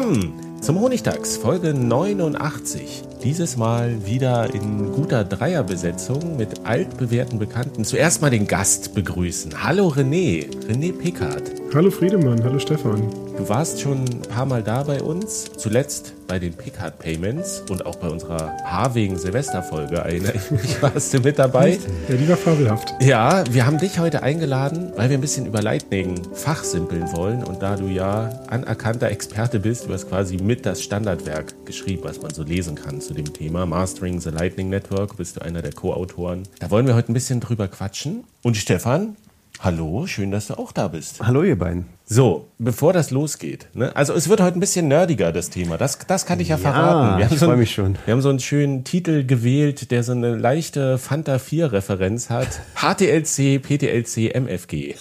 Willkommen zum Honigtags, Folge 89. Dieses Mal wieder in guter Dreierbesetzung mit altbewährten Bekannten. Zuerst mal den Gast begrüßen. Hallo René, René Pickard. Hallo Friedemann, hallo Stefan. Du warst schon ein paar Mal da bei uns, zuletzt bei den Pickard Payments und auch bei unserer Haarwegen Silvesterfolge, erinnere ich mich, warst du mit dabei? Ja, die war fabelhaft. Ja, wir haben dich heute eingeladen, weil wir ein bisschen über Lightning fachsimpeln wollen und da du ja anerkannter Experte bist, du hast quasi mit das Standardwerk geschrieben, was man so lesen kann zu dem Thema Mastering the Lightning Network, bist du einer der Co-Autoren. Da wollen wir heute ein bisschen drüber quatschen. Und Stefan, hallo, schön, dass du auch da bist. Hallo ihr beiden. So, bevor das losgeht. Ne? Also es wird heute ein bisschen nerdiger, das Thema. Das, das kann ich ja, verraten. Wir haben ich so freue mich schon. Wir haben so einen schönen Titel gewählt, der so eine leichte Fanta 4-Referenz hat. HTLC, PTLC, MFG.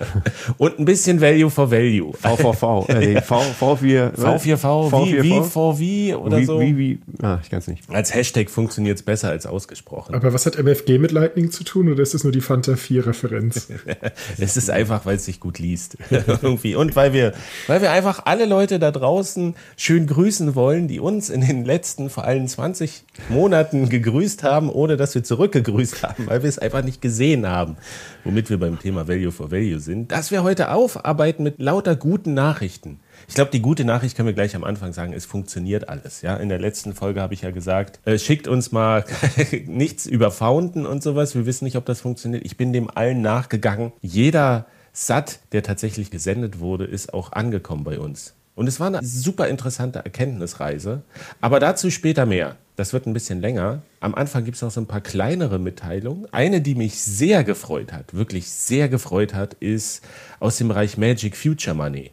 Und ein bisschen Value for Value. VVV. Äh, v, V4, V4V, wie, wie, for wie oder wie, so. Wie, wie, ah, ich kann es nicht. Als Hashtag funktioniert es besser als ausgesprochen. Aber was hat MFG mit Lightning zu tun oder ist es nur die Fanta 4-Referenz? es ist einfach, weil es sich gut liest. Irgendwie. Und weil wir, weil wir einfach alle Leute da draußen schön grüßen wollen, die uns in den letzten vor allem 20 Monaten gegrüßt haben, ohne dass wir zurückgegrüßt haben, weil wir es einfach nicht gesehen haben, womit wir beim Thema Value for Value sind, dass wir heute aufarbeiten mit lauter guten Nachrichten. Ich glaube, die gute Nachricht können wir gleich am Anfang sagen, es funktioniert alles. Ja, in der letzten Folge habe ich ja gesagt, äh, schickt uns mal nichts über Founden und sowas. Wir wissen nicht, ob das funktioniert. Ich bin dem allen nachgegangen. Jeder Sat, der tatsächlich gesendet wurde, ist auch angekommen bei uns. Und es war eine super interessante Erkenntnisreise. Aber dazu später mehr. Das wird ein bisschen länger. Am Anfang gibt es noch so ein paar kleinere Mitteilungen. Eine, die mich sehr gefreut hat, wirklich sehr gefreut hat, ist aus dem Bereich Magic Future Money.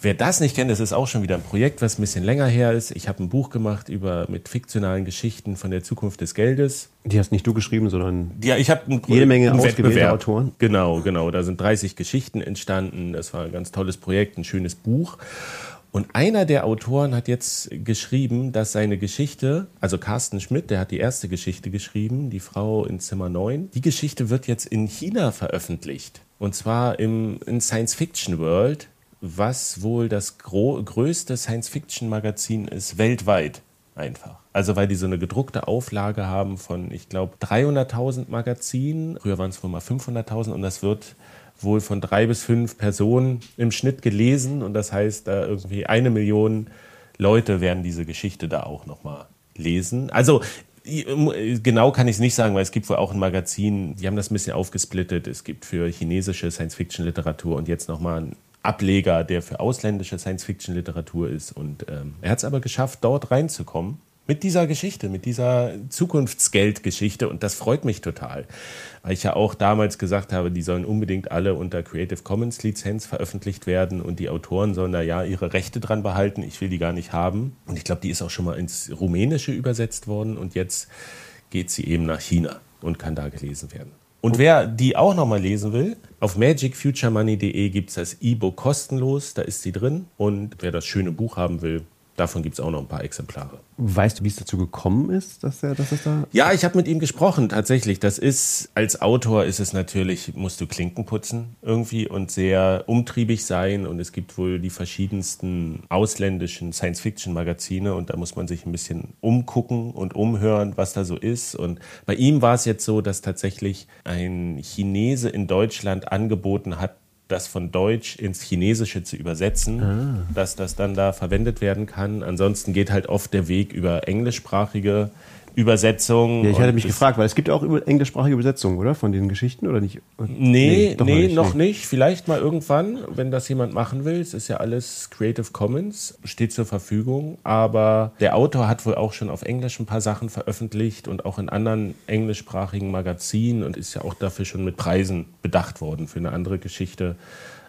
Wer das nicht kennt, das ist auch schon wieder ein Projekt, was ein bisschen länger her ist. Ich habe ein Buch gemacht über mit fiktionalen Geschichten von der Zukunft des Geldes. Die hast nicht du geschrieben, sondern ja, ich habe jede Menge ausgewählte. Autoren. Genau, genau. Da sind 30 Geschichten entstanden. Das war ein ganz tolles Projekt, ein schönes Buch. Und einer der Autoren hat jetzt geschrieben, dass seine Geschichte, also Carsten Schmidt, der hat die erste Geschichte geschrieben, die Frau in Zimmer 9, die Geschichte wird jetzt in China veröffentlicht. Und zwar im in Science Fiction World was wohl das größte Science-Fiction-Magazin ist weltweit einfach. Also weil die so eine gedruckte Auflage haben von, ich glaube, 300.000 Magazinen. Früher waren es wohl mal 500.000 und das wird wohl von drei bis fünf Personen im Schnitt gelesen und das heißt, da irgendwie eine Million Leute werden diese Geschichte da auch nochmal lesen. Also genau kann ich es nicht sagen, weil es gibt wohl auch ein Magazin, die haben das ein bisschen aufgesplittet. Es gibt für chinesische Science-Fiction-Literatur und jetzt nochmal ein Ableger, der für ausländische Science-Fiction-Literatur ist. Und ähm, er hat es aber geschafft, dort reinzukommen. Mit dieser Geschichte, mit dieser Zukunftsgeldgeschichte. Und das freut mich total. Weil ich ja auch damals gesagt habe, die sollen unbedingt alle unter Creative Commons Lizenz veröffentlicht werden. Und die Autoren sollen da ja ihre Rechte dran behalten. Ich will die gar nicht haben. Und ich glaube, die ist auch schon mal ins Rumänische übersetzt worden. Und jetzt geht sie eben nach China und kann da gelesen werden. Und wer die auch nochmal lesen will, auf magicfuturemoney.de gibt es das E-Book kostenlos, da ist sie drin. Und wer das schöne Buch haben will, davon gibt es auch noch ein paar Exemplare. Weißt du, wie es dazu gekommen ist, dass er, dass es da? Ja, ich habe mit ihm gesprochen, tatsächlich. Das ist, als Autor ist es natürlich, musst du Klinken putzen irgendwie und sehr umtriebig sein. Und es gibt wohl die verschiedensten ausländischen Science-Fiction-Magazine und da muss man sich ein bisschen umgucken und umhören, was da so ist. Und bei ihm war es jetzt so, dass tatsächlich ein Chinese in Deutschland angeboten hat, das von Deutsch ins Chinesische zu übersetzen, Ah. dass das dann da verwendet werden kann. Ansonsten geht halt oft der Weg über englischsprachige Übersetzungen. Ja, ich hatte mich gefragt, weil es gibt ja auch englischsprachige Übersetzungen, oder? Von den Geschichten, oder nicht? Nee, nee, doch noch, nicht, Vielleicht mal irgendwann, wenn das jemand machen will. Es ist ja alles Creative Commons, steht zur Verfügung. Aber der Autor hat wohl auch schon auf Englisch ein paar Sachen veröffentlicht und auch in anderen englischsprachigen Magazinen und ist ja auch dafür schon mit Preisen bedacht worden für eine andere Geschichte.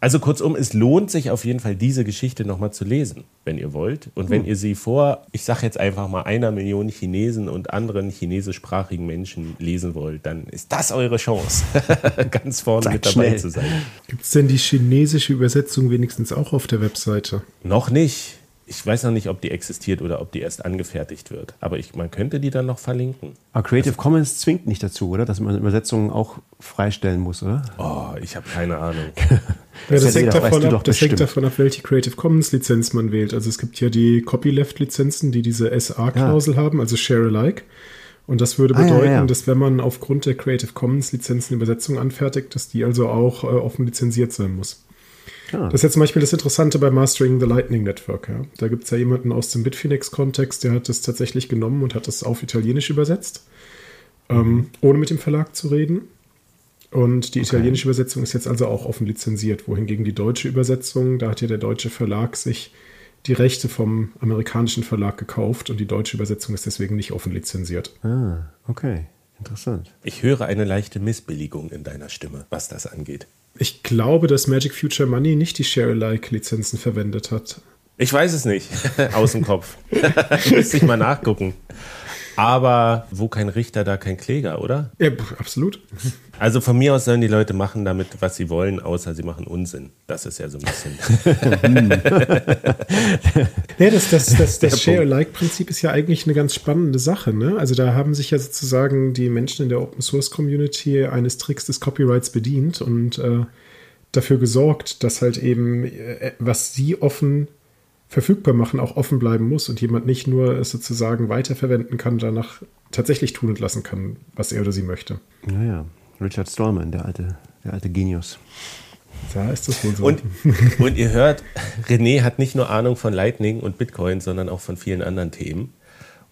Also kurzum, es lohnt sich auf jeden Fall, diese Geschichte nochmal zu lesen, wenn ihr wollt. Und wenn ihr sie vor, ich sage jetzt einfach mal einer Million Chinesen und anderen chinesischsprachigen Menschen lesen wollt, dann ist das eure Chance, ganz vorne Seid mit dabei schnell. zu sein. Gibt es denn die chinesische Übersetzung wenigstens auch auf der Webseite? Noch nicht. Ich weiß noch nicht, ob die existiert oder ob die erst angefertigt wird. Aber ich, man könnte die dann noch verlinken. Aber Creative Commons zwingt nicht dazu, oder? Dass man Übersetzungen auch freistellen muss, oder? Oh, ich habe keine Ahnung. Ja, das, Das hängt, weißt davon ab, das hängt davon ab, welche Creative Commons Lizenz man wählt. Also es gibt ja die Copyleft-Lizenzen, die diese SA-Klausel haben, also Share Alike. Und das würde Ah, ja, bedeuten, ja. dass wenn man aufgrund der Creative Commons Lizenzen Übersetzungen anfertigt, dass die also auch äh, offen lizenziert sein muss. Ah. Das ist jetzt zum Beispiel das Interessante bei Mastering the Lightning Network. Ja. Da gibt es ja jemanden aus dem Bitfinex-Kontext, der hat das tatsächlich genommen und hat das auf Italienisch übersetzt, ähm, ohne mit dem Verlag zu reden. Und die italienische Übersetzung ist jetzt also auch offen lizenziert, wohingegen die deutsche Übersetzung, da hat ja der deutsche Verlag sich die Rechte vom amerikanischen Verlag gekauft und die deutsche Übersetzung ist deswegen nicht offen lizenziert. Ah, okay. Interessant. Ich höre eine leichte Missbilligung in deiner Stimme, was das angeht. Ich glaube, dass Magic Future Money nicht die Share-alike-Lizenzen verwendet hat. Ich weiß es nicht. Aus dem Kopf. Müsste ich mal nachgucken. Aber wo kein Richter, da kein Kläger, oder? Ja, absolut. Also von mir aus sollen die Leute machen damit, was sie wollen, außer sie machen Unsinn. Das ist ja so ein bisschen. Ja, das, das, das, das Share-alike-Prinzip ist ja eigentlich eine ganz spannende Sache. Ne? Also da haben sich ja sozusagen die Menschen in der Open-Source-Community eines Tricks des Copyrights bedient und äh, dafür gesorgt, dass halt eben, äh, was sie offen verfügbar machen, auch offen bleiben muss und jemand nicht nur es sozusagen weiterverwenden kann, danach tatsächlich tun und lassen kann, was er oder sie möchte. Naja, Richard Stallman, der alte, der alte Genius. Da ist das wohl so. Und, und ihr hört, René hat nicht nur Ahnung von Lightning und Bitcoin, sondern auch von vielen anderen Themen.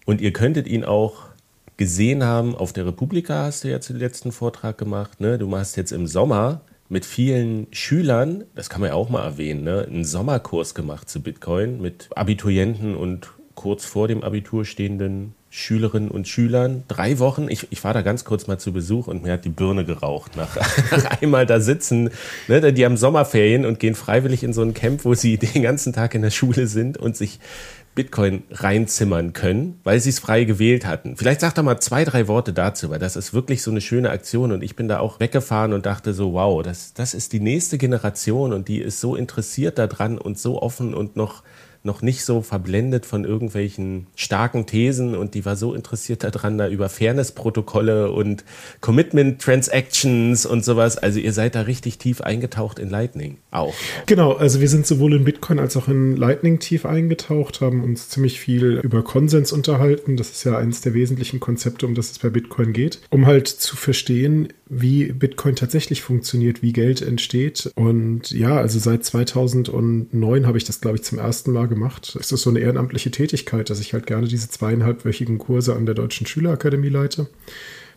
Und ihr könntet ihn auch gesehen haben, auf der Republika hast du ja den letzten Vortrag gemacht. Ne? Du machst jetzt im Sommer mit vielen Schülern, das kann man ja auch mal erwähnen, ne? einen Sommerkurs gemacht zu Bitcoin mit Abiturienten und kurz vor dem Abitur stehenden Schülerinnen und Schülern. Drei Wochen, ich, ich war da ganz kurz mal zu Besuch und mir hat die Birne geraucht nach, nach einmal da sitzen. Ne? Die haben Sommerferien und gehen freiwillig in so ein Camp, wo sie den ganzen Tag in der Schule sind und sich Bitcoin reinzimmern können, weil sie es frei gewählt hatten. Vielleicht sagt doch mal zwei, drei Worte dazu, weil das ist wirklich so eine schöne Aktion und ich bin da auch weggefahren und dachte so, wow, das, das ist die nächste Generation und die ist so interessiert daran und so offen und noch noch nicht so verblendet von irgendwelchen starken Thesen und die war so interessiert daran, da über Fairness-Protokolle und Commitment-Transactions und sowas. Also ihr seid da richtig tief eingetaucht in Lightning auch. Genau, also wir sind sowohl in Bitcoin als auch in Lightning tief eingetaucht, haben uns ziemlich viel über Konsens unterhalten. Das ist ja eines der wesentlichen Konzepte, um das es bei Bitcoin geht, um halt zu verstehen, wie Bitcoin tatsächlich funktioniert, wie Geld entsteht. Und ja, also seit 2009 habe ich das, glaube ich, zum ersten Mal gemacht. Es ist so eine ehrenamtliche Tätigkeit, dass ich halt gerne diese zweieinhalbwöchigen Kurse an der Deutschen Schülerakademie leite.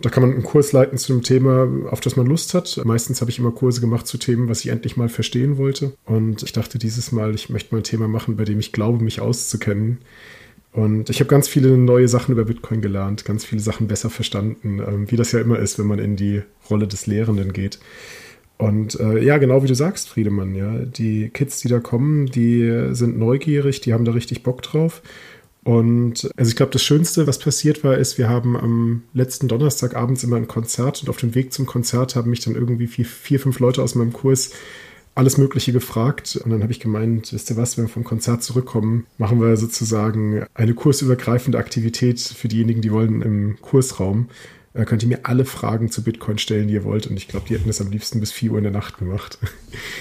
Da kann man einen Kurs leiten zu einem Thema, auf das man Lust hat. Meistens habe ich immer Kurse gemacht zu Themen, was ich endlich mal verstehen wollte. Und ich dachte dieses Mal, ich möchte mal ein Thema machen, bei dem ich glaube, mich auszukennen. Und ich habe ganz viele neue Sachen über Bitcoin gelernt, ganz viele Sachen besser verstanden, ähm, wie das ja immer ist, wenn man in die Rolle des Lehrenden geht. Und äh, ja, genau wie du sagst, Friedemann, ja, die Kids, die da kommen, die sind neugierig, die haben da richtig Bock drauf. Und also ich glaube, das Schönste, was passiert war, ist, wir haben am letzten Donnerstag abends immer ein Konzert und auf dem Weg zum Konzert haben mich dann irgendwie vier, vier fünf Leute aus meinem Kurs alles Mögliche gefragt. Und dann habe ich gemeint, wisst ihr was, wenn wir vom Konzert zurückkommen, machen wir sozusagen eine kursübergreifende Aktivität für diejenigen, die wollen im Kursraum. Äh, könnt ihr mir alle Fragen zu Bitcoin stellen, die ihr wollt. Und ich glaube, die hätten das am liebsten bis 4 Uhr in der Nacht gemacht.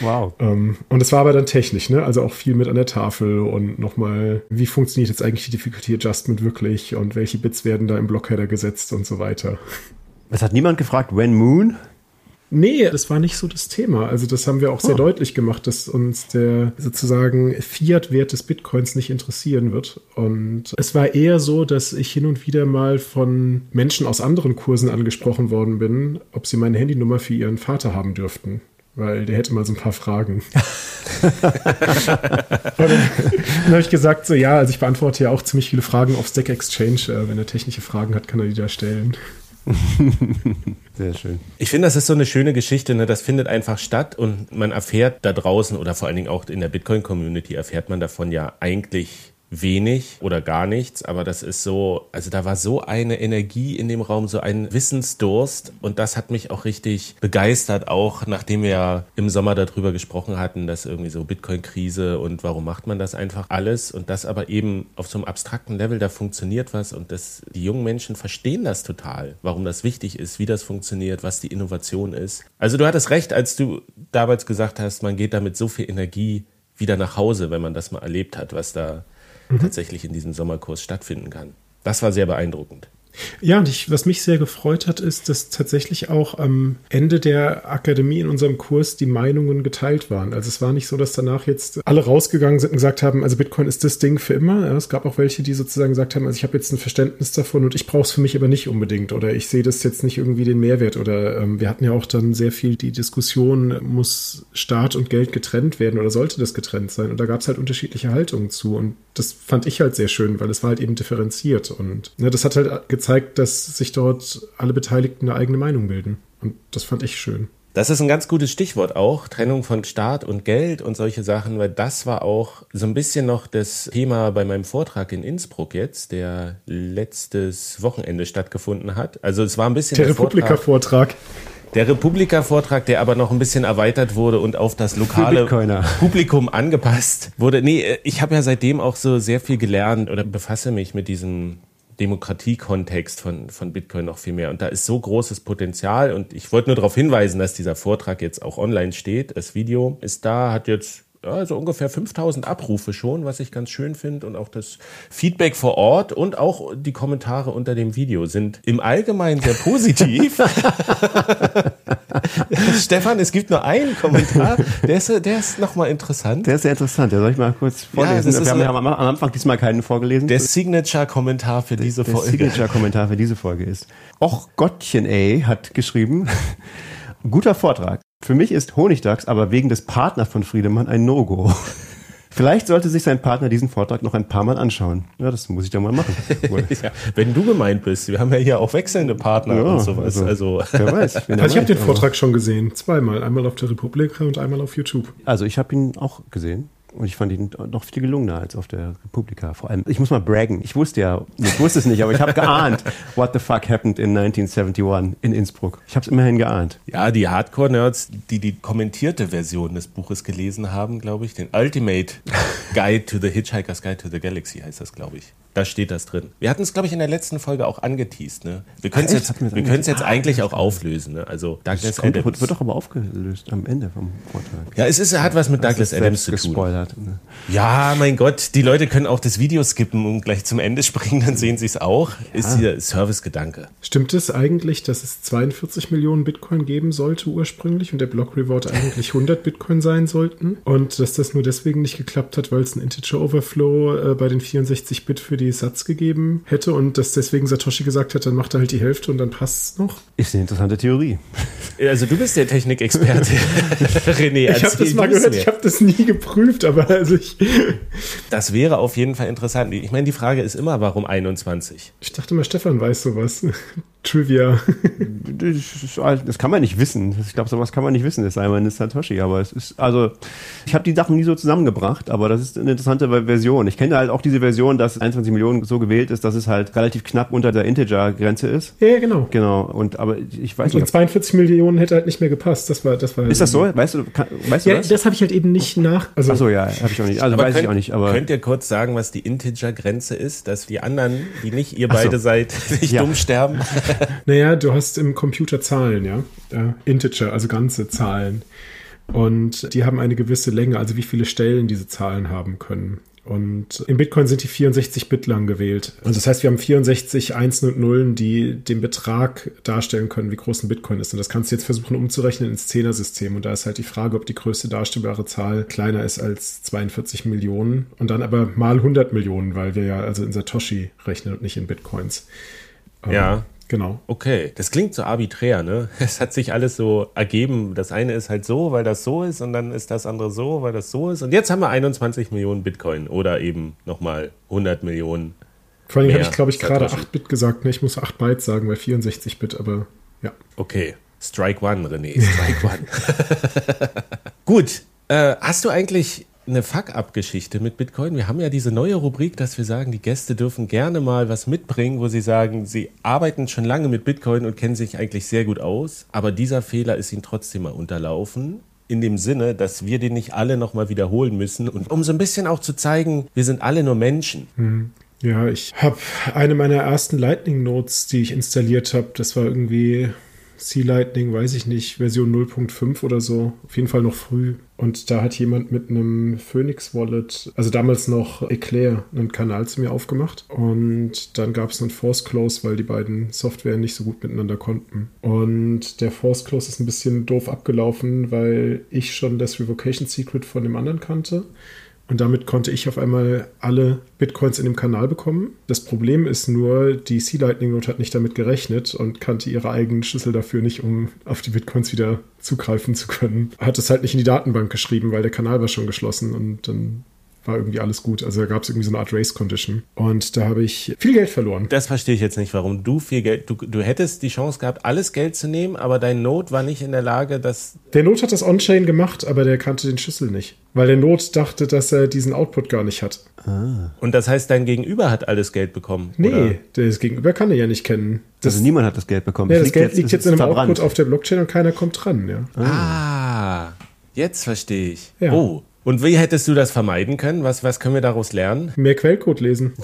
Wow. Ähm, und es war aber dann technisch, ne? Also auch viel mit an der Tafel und nochmal, wie funktioniert jetzt eigentlich die Difficulty Adjustment wirklich und welche Bits werden da im Blockheader gesetzt und so weiter. Es hat niemand gefragt, when Moon? Nee, das war nicht so das Thema. Also das haben wir auch sehr Oh. deutlich gemacht, dass uns der sozusagen Fiat-Wert des Bitcoins nicht interessieren wird. Und es war eher so, dass ich hin und wieder mal von Menschen aus anderen Kursen angesprochen worden bin, ob sie meine Handynummer für ihren Vater haben dürften. Weil der hätte mal so ein paar Fragen. und dann, dann habe ich gesagt, so ja, also ich beantworte ja auch ziemlich viele Fragen auf Stack Exchange. Äh, wenn er technische Fragen hat, kann er die da stellen. Sehr schön. Ich finde, das ist so eine schöne Geschichte. Ne? Das findet einfach statt und man erfährt da draußen oder vor allen Dingen auch in der Bitcoin-Community erfährt man davon ja eigentlich wenig oder gar nichts, aber das ist so, also da war so eine Energie in dem Raum, so ein Wissensdurst und das hat mich auch richtig begeistert, auch nachdem wir ja im Sommer darüber gesprochen hatten, dass irgendwie so Bitcoin-Krise und warum macht man das einfach alles und das aber eben auf so einem abstrakten Level, da funktioniert was und das, die jungen Menschen verstehen das total, warum das wichtig ist, wie das funktioniert, was die Innovation ist. Also du hattest recht, als du damals gesagt hast, man geht da mit so viel Energie wieder nach Hause, wenn man das mal erlebt hat, was da tatsächlich in diesem Sommerkurs stattfinden kann. Das war sehr beeindruckend. Ja, und ich, was mich sehr gefreut hat, ist, dass tatsächlich auch am Ende der Akademie in unserem Kurs die Meinungen geteilt waren. Also es war nicht so, dass danach jetzt alle rausgegangen sind und gesagt haben, also Bitcoin ist das Ding für immer. Ja, es gab auch welche, die sozusagen gesagt haben, also ich habe jetzt ein Verständnis davon und ich brauche es für mich aber nicht unbedingt oder ich sehe das jetzt nicht irgendwie den Mehrwert oder ähm, wir hatten ja auch dann sehr viel die Diskussion, muss Staat und Geld getrennt werden oder sollte das getrennt sein? Und da gab es halt unterschiedliche Haltungen zu und das fand ich halt sehr schön, weil es war halt eben differenziert und ne, das hat halt gezeigt, dass sich dort alle Beteiligten eine eigene Meinung bilden. Und das fand ich schön. Das ist ein ganz gutes Stichwort auch, Trennung von Staat und Geld und solche Sachen, weil das war auch so ein bisschen noch das Thema bei meinem Vortrag in Innsbruck jetzt, der letztes Wochenende stattgefunden hat. Also es war ein bisschen Der der Vortrag, Republika-Vortrag. der Republika-Vortrag, der aber noch ein bisschen erweitert wurde und auf das lokale. Publikum angepasst wurde. Nee, äh, ich habe ja seitdem auch so sehr viel gelernt oder befasse mich mit diesem Demokratiekontext von, von Bitcoin noch viel mehr. Und da ist so großes Potenzial. Und ich wollte nur darauf hinweisen, dass dieser Vortrag jetzt auch online steht. Das Video ist da, hat jetzt ja, so ungefähr 5000 Abrufe schon, was ich ganz schön finde. Und auch das Feedback vor Ort und auch die Kommentare unter dem Video sind im Allgemeinen sehr positiv. Stefan, es gibt nur einen Kommentar, der ist, der ist nochmal interessant. Der ist sehr interessant. Der soll ich mal kurz vorlesen. ist Wir haben ja am, Anfang diesmal keinen vorgelesen. Der Signature-Kommentar für diese der Folge. Signature-Kommentar für diese Folge ist. Och Gottchen, ey, hat geschrieben. Guter Vortrag. Für mich ist Honigdachs aber wegen des Partners von Friedemann ein No-Go. Vielleicht sollte sich sein Partner diesen Vortrag noch ein paar Mal anschauen. Ja, das muss ich doch mal machen. Ja, wenn du gemeint bist, wir haben ja hier auch wechselnde Partner Ja, und sowas. Also, wer weiß. Also ich habe den Vortrag schon gesehen. Zweimal. Einmal auf der Republika und einmal auf YouTube. Also ich habe ihn auch gesehen. Und ich fand ihn noch viel gelungener als auf der Republika. Vor allem, ich muss mal braggen. Ich wusste ja, ich wusste es nicht, aber ich habe geahnt, what the fuck happened in 1971 in Innsbruck. Ich habe es immerhin geahnt. ja, die Hardcore-Nerds, die die kommentierte Version des Buches gelesen haben, glaube ich, den Ultimate Guide to the Hitchhiker's Guide to the Galaxy heißt das, glaube ich. Da steht das drin. Wir hatten es, glaube ich, in der letzten Folge auch angeteased. Ne? Wir können es jetzt, wir können's jetzt angeteased? eigentlich auch auflösen. Ne? Also Douglas kommt, Adams. wird, doch aber aufgelöst am Ende vom Vortrag. ja, es ist, hat was mit Douglas Das Adams zu tun. gespoilert. ne? Ja, mein Gott, die Leute können auch das Video skippen und gleich zum Ende springen, dann sehen sie es auch. Ist hier Servicegedanke. Stimmt es eigentlich, dass es 42 Millionen Bitcoin geben sollte ursprünglich und der Block Reward eigentlich 100 Bitcoin sein sollten? Und dass das nur deswegen nicht geklappt hat, weil es ein Integer Overflow äh, bei den 64 Bit für die Satz gegeben hätte und dass deswegen Satoshi gesagt hat, dann macht er halt die Hälfte und dann passt es noch? Ist eine interessante Theorie. Also du bist der Technikexperte, René. Ich habe das mal gehört, mir. ich habe das nie geprüft, aber also ich, Das wäre auf jeden Fall interessant. Ich meine, die Frage ist immer, warum 21? ich dachte mal, Stefan weiß sowas. Trivia. Das, kann man nicht wissen. Ich glaube, sowas kann man nicht wissen. Das sei mal eine Satoshi. Aber es ist, also, ich habe die Sachen nie so zusammengebracht, aber das ist eine interessante Version. Ich kenne halt auch diese Version, dass 21 Millionen so gewählt ist, dass es halt relativ knapp unter der Integer-Grenze ist. ja, ja, genau. Genau. Und, aber ich weiß Und nicht. 42 Millionen hätte halt nicht mehr gepasst. Das war, das war Ist das so? Weißt du, kann, weißt du Ja, das? das habe ich halt eben nicht nach. Also, Achso, ja, habe ich auch nicht. Also Aber weiß könnt, ich auch nicht. Aber könnt ihr kurz sagen, was die Integer-Grenze ist, dass die anderen, die nicht ihr Ach so. beide seid, nicht Ja. dumm sterben? Naja, du hast im Computer Zahlen, ja. Äh, Integer, also ganze Zahlen. Und die haben eine gewisse Länge, also wie viele Stellen diese Zahlen haben können. Und in Bitcoin sind die 64 Bit lang gewählt. Also das heißt, wir haben 64 Einsen und Nullen, die den Betrag darstellen können, wie groß ein Bitcoin ist. Und das kannst du jetzt versuchen umzurechnen ins Zehner-System. Und da ist halt die Frage, ob die größte darstellbare Zahl kleiner ist als 42 Millionen. Und dann aber mal 100 Millionen, weil wir ja also in Satoshi rechnen und nicht in Bitcoins. Ja. Genau. Okay, das klingt so arbiträr, ne? Es hat sich alles so ergeben. Das eine ist halt so, weil das so ist, und dann ist das andere so, weil das so ist. Und jetzt haben wir 21 Millionen Bitcoin oder eben nochmal 100 Millionen. Vor allem habe ich, glaube ich, gerade Satoshi. 8 Bit gesagt. Ne, ich muss 8 Byte sagen, weil 64 Bit, aber ja. Okay, Strike One, René, Strike One. Gut, äh, hast du eigentlich eine Fuck-up-Geschichte mit Bitcoin? Wir haben ja diese neue Rubrik, dass wir sagen, die Gäste dürfen gerne mal was mitbringen, wo sie sagen, sie arbeiten schon lange mit Bitcoin und kennen sich eigentlich sehr gut aus, aber dieser Fehler ist ihnen trotzdem mal unterlaufen. In dem Sinne, dass wir den nicht alle nochmal wiederholen müssen und um so ein bisschen auch zu zeigen, wir sind alle nur Menschen. Ja, ich habe eine meiner ersten Lightning Notes, die ich installiert habe. Das war irgendwie Sea Lightning, weiß ich nicht, Version 0.5 oder so. Auf jeden Fall noch früh. Und da hat jemand mit einem Phoenix Wallet, also damals noch Eclair, einen Kanal zu mir aufgemacht. Und dann gab es einen Force Close, weil die beiden Software nicht so gut miteinander konnten. Und der Force Close ist ein bisschen doof abgelaufen, weil ich schon das Revocation Secret von dem anderen kannte. Und damit konnte ich auf einmal alle Bitcoins in dem Kanal bekommen. Das Problem ist nur, die Sea Lightning Note hat nicht damit gerechnet und kannte ihre eigenen Schlüssel dafür nicht, um auf die Bitcoins wieder zugreifen zu können. Hat es halt nicht in die Datenbank geschrieben, weil der Kanal war schon geschlossen und dann war irgendwie alles gut. Also da gab es irgendwie so eine Art Race Condition. Und da habe ich viel Geld verloren. Das verstehe ich jetzt nicht, warum du viel Geld, du, du hättest die Chance gehabt, alles Geld zu nehmen, aber dein Note war nicht in der Lage, das Der Not hat das On-Chain gemacht, aber der kannte den Schlüssel nicht. Weil der Not dachte, dass er diesen Output gar nicht hat. Und das heißt, dein Gegenüber hat alles Geld bekommen? Nee, Oder? das Gegenüber kann er ja nicht kennen. Das, also niemand hat das Geld bekommen. ja, Es das Geld liegt es jetzt in einem verbrannt. Output auf der Blockchain und keiner kommt dran, ja. Ah, jetzt verstehe ich. Ja. Oh, und wie hättest du das vermeiden können? Was, was können wir daraus lernen? Mehr Quellcode lesen.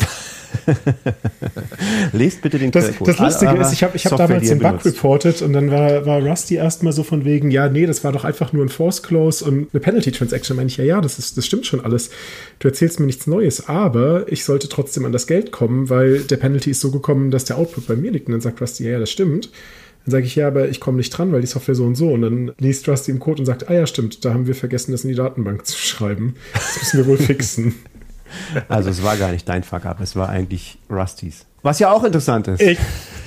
Lest bitte den Das, Quellcode. das Lustige aller ist, ich habe ich hab damals den Bug benutzt. reported und dann war, war Rusty erstmal so von wegen, ja, nee, das war doch einfach nur ein Force Close und eine Penalty Transaction. Meine ich, ja, ja, das, ist, das stimmt schon alles. Du erzählst mir nichts Neues, aber ich sollte trotzdem an das Geld kommen, weil der Penalty ist so gekommen, dass der Output bei mir liegt. Und dann sagt Rusty, ja, ja, das stimmt. Dann sage ich, ja, aber ich komme nicht dran, weil die Software so und so. Und dann liest Rusty im Code und sagt, ah ja, stimmt, da haben wir vergessen, das in die Datenbank zu schreiben. Das müssen wir wohl fixen. Also es war gar nicht dein Fuck-up, es war eigentlich Rustys. Was ja auch interessant ist. Ich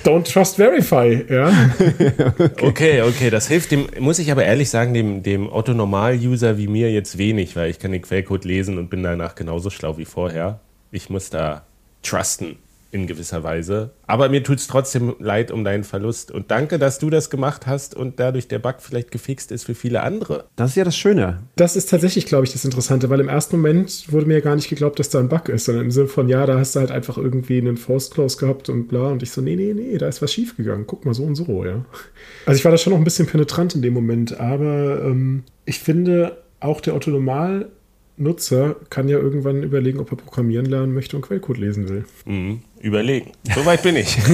don't trust verify, ja. Okay, okay, das hilft dem, muss ich aber ehrlich sagen, dem, dem Otto-Normal-User wie mir jetzt wenig, weil ich kann den Quellcode lesen und bin danach genauso schlau wie vorher. Ich muss da trusten in gewisser Weise. Aber mir tut es trotzdem leid um deinen Verlust. Und danke, dass du das gemacht hast und dadurch der Bug vielleicht gefixt ist für viele andere. Das ist ja das Schöne. Das ist tatsächlich, glaube ich, das Interessante, weil im ersten Moment wurde mir ja gar nicht geglaubt, dass da ein Bug ist, sondern im Sinne von, ja, da hast du halt einfach irgendwie einen Force Close gehabt und bla. Und ich so, nee, nee, nee, da ist was schiefgegangen. Guck mal, so und so, ja. Also ich war da schon noch ein bisschen penetrant in dem Moment, aber ähm, ich finde, auch der Otto-Normal-Nutzer kann ja irgendwann überlegen, ob er programmieren lernen möchte und Quellcode lesen will. Mhm. Überlegen. Soweit bin ich.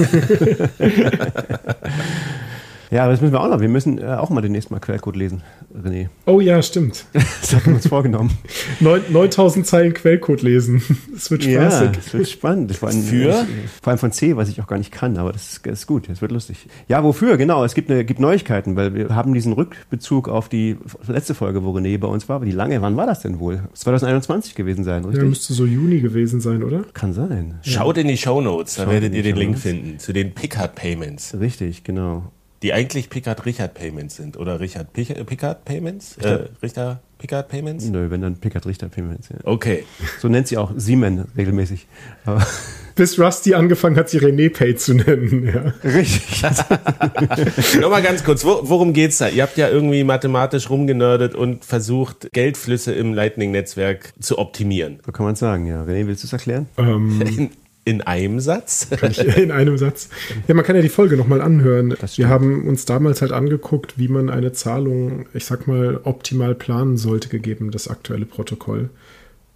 Ja, aber das müssen wir auch noch. Wir müssen äh, auch mal demnächst mal Quellcode lesen, René. Oh ja, stimmt. Das haben wir uns vorgenommen. Neun- 9000 Zeilen Quellcode lesen. Das wird Ja, spaßig. das wird spannend. Vor allem, Für? vor allem von C, was ich auch gar nicht kann, aber das ist, das ist gut, das wird lustig. Ja, wofür? Genau, es gibt, eine, gibt Neuigkeiten, weil wir haben diesen Rückbezug auf die letzte Folge, wo René bei uns war. Aber die lange, wann war das denn wohl? 2021 gewesen sein, Ja, richtig? müsste so Juni gewesen sein, oder? Kann sein. Schaut in die Shownotes, da Schaut werdet ihr den Link finden zu den Pickard Payments, Richtig, genau. Die eigentlich Pickard Richard Payments sind. Oder Richard Pick Pickard Payments? Äh, Richter Pickard Payments? Nö, wenn dann Pickard Richter Payments. Ja. Okay. So nennt sie auch Siemen regelmäßig. Aber Bis Rusty angefangen hat, sie René Pay zu nennen, ja. richtig. Nochmal ganz kurz, wo, worum geht's da? Ihr habt ja irgendwie mathematisch rumgenördet und versucht, Geldflüsse im Lightning-Netzwerk zu optimieren. So kann man es sagen, ja. René, willst du es erklären? Ähm, In, in einem Satz? in einem Satz. Ja, man kann ja die Folge nochmal anhören. Wir haben uns damals halt angeguckt, wie man eine Zahlung, ich sag mal, optimal planen sollte, gegeben das aktuelle Protokoll.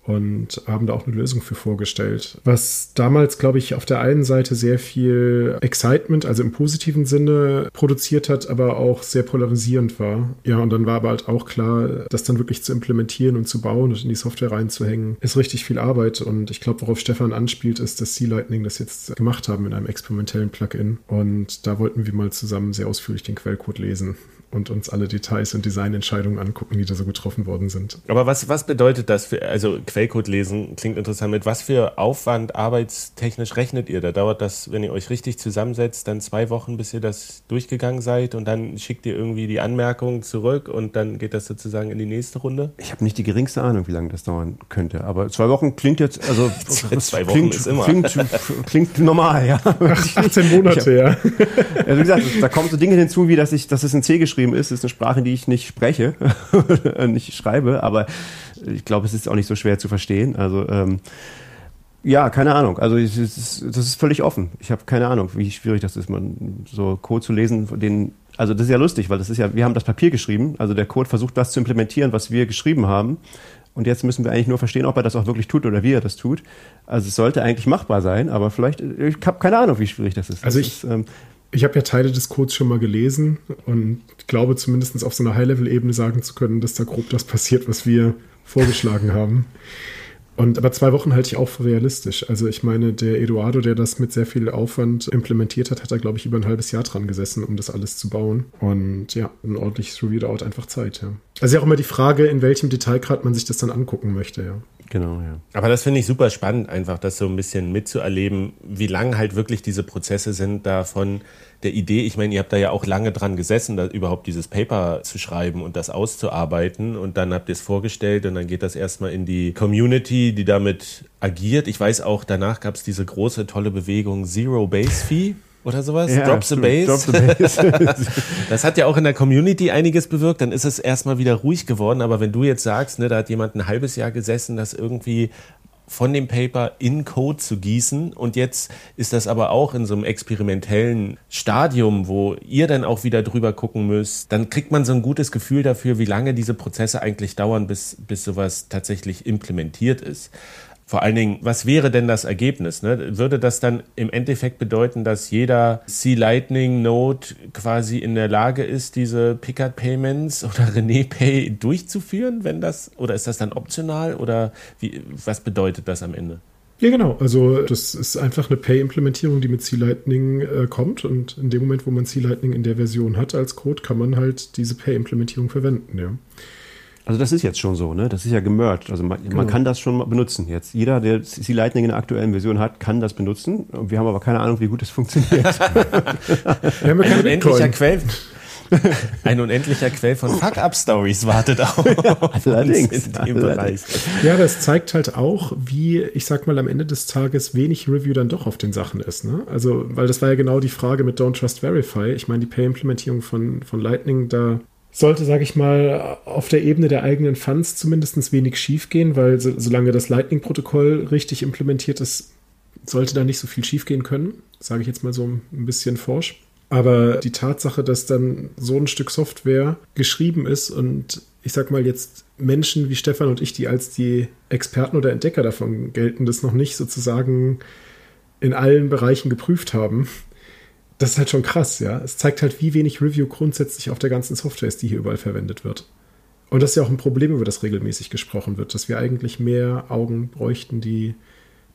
Und haben da auch eine Lösung für vorgestellt. Was damals, glaube ich, auf der einen Seite sehr viel Excitement, also im positiven Sinne produziert hat, aber auch sehr polarisierend war. Ja, und dann war aber halt auch klar, das dann wirklich zu implementieren und zu bauen und in die Software reinzuhängen, ist richtig viel Arbeit. Und ich glaube, worauf Stefan anspielt, ist, dass Sea Lightning das jetzt gemacht haben in einem experimentellen Plugin. Und da wollten wir mal zusammen sehr ausführlich den Quellcode lesen und uns alle Details und Designentscheidungen angucken, die da so getroffen worden sind. Aber was, was bedeutet das für, also Quellcode lesen klingt interessant. Mit was für Aufwand arbeitstechnisch rechnet ihr? Da dauert das, wenn ihr euch richtig zusammensetzt, dann zwei Wochen, bis ihr das durchgegangen seid und dann schickt ihr irgendwie die Anmerkungen zurück und dann geht das sozusagen in die nächste Runde? Ich habe nicht die geringste Ahnung, wie lange das dauern könnte. Aber zwei Wochen klingt jetzt, also zwei Wochen klingt, ist immer. Klingt, klingt normal, ja. 18 Monate, ja. Also wie gesagt, da kommen so Dinge hinzu, wie dass ich, dass es in C geschrieben geschrieben ist. Ist eine Sprache, die ich nicht spreche, nicht schreibe, aber ich glaube, es ist auch nicht so schwer zu verstehen. Also ähm, ja, keine Ahnung. Also ist, das ist völlig offen. Ich habe keine Ahnung, wie schwierig das ist, man so Code zu lesen, den also das ist ja lustig, weil das ist ja, wir haben das Papier geschrieben, also der Code versucht das zu implementieren, was wir geschrieben haben. Und jetzt müssen wir eigentlich nur verstehen, ob er das auch wirklich tut oder wie er das tut. Also es sollte eigentlich machbar sein, aber vielleicht, ich habe keine Ahnung, wie schwierig das ist. Also das ich, ist, ähm, ich habe ja Teile des Codes schon mal gelesen und glaube zumindest auf so einer High-Level-Ebene sagen zu können, dass da grob das passiert, was wir vorgeschlagen haben. Und aber zwei Wochen halte ich auch für realistisch. Also ich meine, der Eduardo, der das mit sehr viel Aufwand implementiert hat, hat da, glaube ich, über ein halbes Jahr dran gesessen, um das alles zu bauen. Und ja, ein ordentliches Review dauert einfach Zeit, ja. Also ja auch immer die Frage, in welchem Detailgrad man sich das dann angucken möchte, ja. Genau, ja. Aber das finde ich super spannend, einfach das so ein bisschen mitzuerleben, wie lang halt wirklich diese Prozesse sind davon der Idee. Ich meine, ihr habt da ja auch lange dran gesessen, da überhaupt dieses Paper zu schreiben und das auszuarbeiten und dann habt ihr es vorgestellt und dann geht das erstmal in die Community, die damit agiert. Ich weiß auch, danach gab es diese große, tolle Bewegung Zero Base Fee oder sowas. Ja, Drop the Bass. Drop the Bass. das hat ja auch in der Community einiges bewirkt. Dann ist es erstmal wieder ruhig geworden. Aber wenn du jetzt sagst, ne, da hat jemand ein halbes Jahr gesessen, das irgendwie von dem Paper in Code zu gießen. Und jetzt ist das aber auch in so einem experimentellen Stadium, wo ihr dann auch wieder drüber gucken müsst. Dann kriegt man so ein gutes Gefühl dafür, wie lange diese Prozesse eigentlich dauern, bis, bis sowas tatsächlich implementiert ist. Vor allen Dingen, was wäre denn das Ergebnis? Ne? Würde das dann im Endeffekt bedeuten, dass jeder C-Lightning-Node quasi in der Lage ist, diese Picard Payments oder René Pay durchzuführen, wenn das, oder ist das dann optional oder wie, was bedeutet das am Ende? Ja, genau. Also das ist einfach eine Pay-Implementierung, die mit C-Lightning äh, kommt. Und in dem Moment, wo man C-Lightning in der Version hat als Code, kann man halt diese Pay-Implementierung verwenden, ja. Also das ist jetzt schon so, ne? Das ist ja gemerged. Also man, genau. man kann das schon benutzen jetzt. Jeder, der C Lightning in der aktuellen Version hat, kann das benutzen. Wir haben aber keine Ahnung, wie gut es funktioniert. Wir haben ja Ein unendlicher Quell. Ein unendlicher Quell von Fuck-Up-Stories wartet auch allerdings, in dem Bereich. Ja, das zeigt halt auch, wie, ich sag mal, am Ende des Tages wenig Review dann doch auf den Sachen ist. Ne? Also, weil das war ja genau die Frage mit Don't Trust Verify. Ich meine, die Pay-Implementierung von, von Lightning, da sollte, sage ich mal, auf der Ebene der eigenen Funds zumindest wenig schiefgehen, weil so, solange das Lightning-Protokoll richtig implementiert ist, sollte da nicht so viel schiefgehen können, sage ich jetzt mal so ein bisschen forsch. Aber die Tatsache, dass dann so ein Stück Software geschrieben ist und ich sag mal jetzt Menschen wie Stefan und ich, die als die Experten oder Entdecker davon gelten, das noch nicht sozusagen in allen Bereichen geprüft haben, das ist halt schon krass, ja. Es zeigt halt, wie wenig Review grundsätzlich auf der ganzen Software ist, die hier überall verwendet wird. Und das ist ja auch ein Problem, über das regelmäßig gesprochen wird, dass wir eigentlich mehr Augen bräuchten, die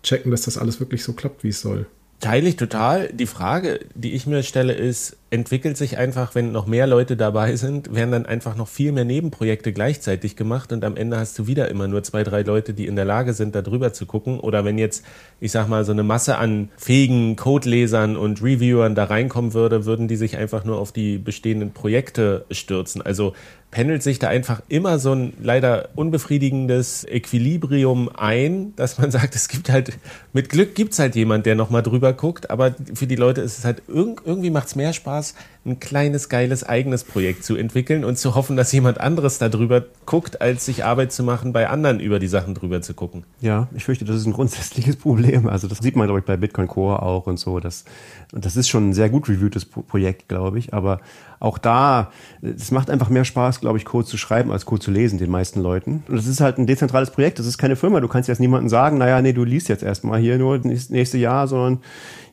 checken, dass das alles wirklich so klappt, wie es soll. Teile ich total. Die Frage, die ich mir stelle, ist, entwickelt sich einfach, wenn noch mehr Leute dabei sind, werden dann einfach noch viel mehr Nebenprojekte gleichzeitig gemacht und am Ende hast du wieder immer nur zwei, drei Leute, die in der Lage sind, da drüber zu gucken. Oder wenn jetzt, ich sag mal, so eine Masse an fähigen Codelesern und Reviewern da reinkommen würde, würden die sich einfach nur auf die bestehenden Projekte stürzen. Also pendelt sich da einfach immer so ein leider unbefriedigendes Equilibrium ein, dass man sagt, es gibt halt, mit Glück gibt es halt jemand, der nochmal drüber guckt, aber für die Leute ist es halt, irgendwie macht es mehr Spaß, ein kleines, geiles eigenes Projekt zu entwickeln und zu hoffen, dass jemand anderes darüber guckt, als sich Arbeit zu machen, bei anderen über die Sachen drüber zu gucken. Ja, ich fürchte, das ist ein grundsätzliches Problem. Also das sieht man, glaube ich, bei Bitcoin Core auch und so. Das, das ist schon ein sehr gut reviewtes Projekt, glaube ich. Aber auch da, es macht einfach mehr Spaß, glaube ich, Code zu schreiben, als Code zu lesen, den meisten Leuten. Und das ist halt ein dezentrales Projekt, das ist keine Firma. Du kannst jetzt niemandem sagen, naja, nee, du liest jetzt erstmal hier nur das nächste Jahr, sondern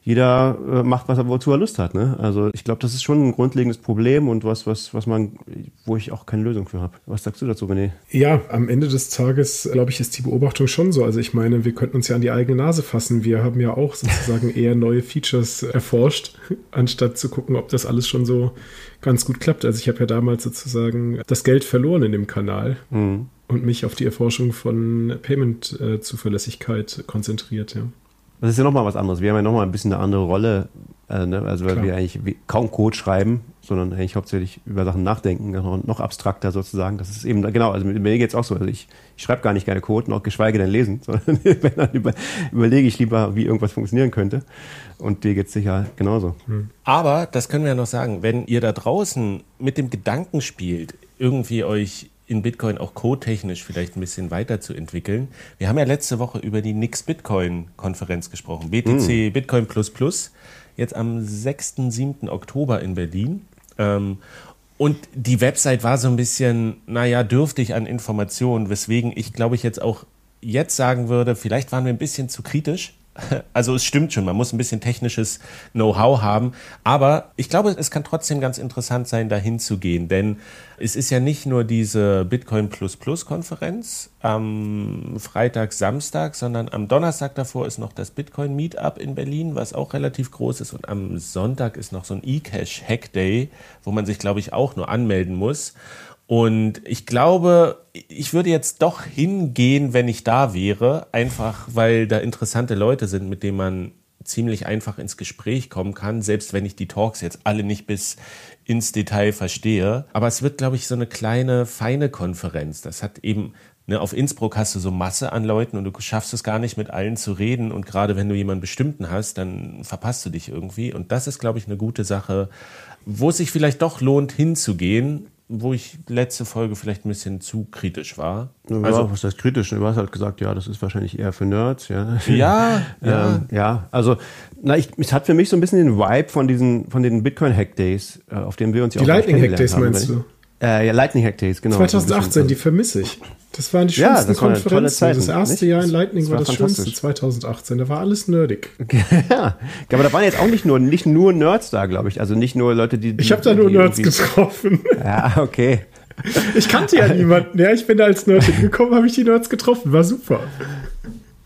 jeder äh, macht, was er wozu er Lust hat. Ne? Also ich glaube, das ist schon ein grundlegendes Problem und was, was, was man, wo ich auch keine Lösung für habe. Was sagst du dazu, René? Ja, am Ende des Tages, glaube ich, ist die Beobachtung schon so. Also ich meine, wir könnten uns ja an die eigene Nase fassen. Wir haben ja auch sozusagen eher neue Features erforscht, anstatt zu gucken, ob das alles schon so ganz gut klappt. Also ich habe ja damals sozusagen das Geld verloren in dem Kanal. Mhm. Und mich auf die Erforschung von Payment-Zuverlässigkeit konzentriert, ja. Das ist ja nochmal was anderes. Wir haben ja nochmal ein bisschen eine andere Rolle, äh, ne? also weil Klar. wir eigentlich kaum Code schreiben, sondern eigentlich hauptsächlich über Sachen nachdenken, noch, noch abstrakter sozusagen. Das ist eben, genau, also mit mir geht es auch so. Also ich, ich schreibe gar nicht gerne Code, noch geschweige denn lesen, sondern wenn dann über, überlege ich lieber, wie irgendwas funktionieren könnte. Und dir geht es sicher genauso. Hm. Aber, das können wir ja noch sagen, wenn ihr da draußen mit dem Gedanken spielt, irgendwie euch in Bitcoin auch codetechnisch vielleicht ein bisschen weiterzuentwickeln. Wir haben ja letzte Woche über die Nix Bitcoin Konferenz gesprochen. BTC mm. Bitcoin Plus Plus. Jetzt am 6. 7. Oktober in Berlin. Ähm, und die Website war so ein bisschen, naja, dürftig an Informationen, weswegen ich glaube ich jetzt auch jetzt sagen würde, vielleicht waren wir ein bisschen zu kritisch Also es stimmt schon, man muss ein bisschen technisches Know-how haben, aber ich glaube, es kann trotzdem ganz interessant sein, dahin zu gehen, denn es ist ja nicht nur diese Bitcoin Plus Plus Konferenz am Freitag, Samstag, sondern am Donnerstag davor ist noch das Bitcoin Meetup in Berlin, was auch relativ groß ist. Und am Sonntag ist noch so ein eCash Hack Day, wo man sich glaube ich auch nur anmelden muss. Und ich glaube, ich würde jetzt doch hingehen, wenn ich da wäre, einfach weil da interessante Leute sind, mit denen man ziemlich einfach ins Gespräch kommen kann, selbst wenn ich die Talks jetzt alle nicht bis ins Detail verstehe. Aber es wird, glaube ich, so eine kleine, feine Konferenz. Das hat eben, ne, auf Innsbruck hast du so Masse an Leuten und du schaffst es gar nicht mit allen zu reden. Und gerade wenn du jemanden bestimmten hast, dann verpasst du dich irgendwie. Und das ist, glaube ich, eine gute Sache, wo es sich vielleicht doch lohnt, hinzugehen, wo ich letzte Folge vielleicht ein bisschen zu kritisch war. Ja, also, was heißt kritisch? Du hast halt gesagt, ja, das ist wahrscheinlich eher für Nerds, ja. Ja, ja. Ähm, ja, also, na, ich, es hat für mich so ein bisschen den Vibe von diesen, von den Bitcoin Hack Days, äh, auf denen wir uns ja Die Lightning Hack Days meinst du? Äh, ja, Lightning Hack Days, genau. 2018, die vermisse ich. Das waren die schönsten ja, das Konferenzen. Zeiten, das erste nicht? Jahr in Lightning das war, war das schönste, 2018. Da war alles nerdig. ja, aber da waren jetzt auch nicht nur, nicht nur Nerds da, glaube ich. Also nicht nur Leute, die. die ich habe da nur Nerds getroffen. Ja, okay. Ich kannte ja niemanden. Ja, ich bin da als Nerd hingekommen, habe ich die Nerds getroffen. War super.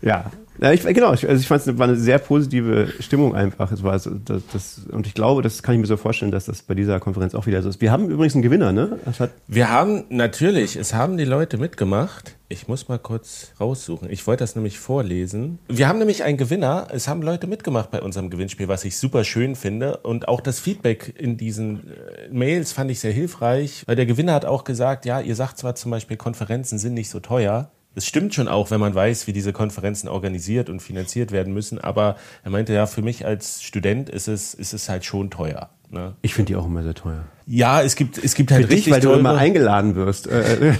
Ja, ja, ich, genau, ich, also ich fand es war eine sehr positive Stimmung einfach. Es war also, das, das, und ich glaube, das kann ich mir so vorstellen, dass das bei dieser Konferenz auch wieder so ist. Wir haben übrigens einen Gewinner, ne? Wir haben natürlich, es haben die Leute mitgemacht. Ich muss mal kurz raussuchen. Ich wollte das nämlich vorlesen. Wir haben nämlich einen Gewinner. Es haben Leute mitgemacht bei unserem Gewinnspiel, was ich super schön finde. Und auch das Feedback in diesen äh, Mails fand ich sehr hilfreich, weil der Gewinner hat auch gesagt, ja, ihr sagt zwar zum Beispiel, Konferenzen sind nicht so teuer, es stimmt schon auch, wenn man weiß, wie diese Konferenzen organisiert und finanziert werden müssen. Aber er meinte ja, für mich als Student ist es, ist es halt schon teuer. Ne? Ich finde die auch immer sehr teuer. Ja, es gibt, es gibt halt für richtig dich, weil teure... du immer eingeladen wirst. Äh, äh,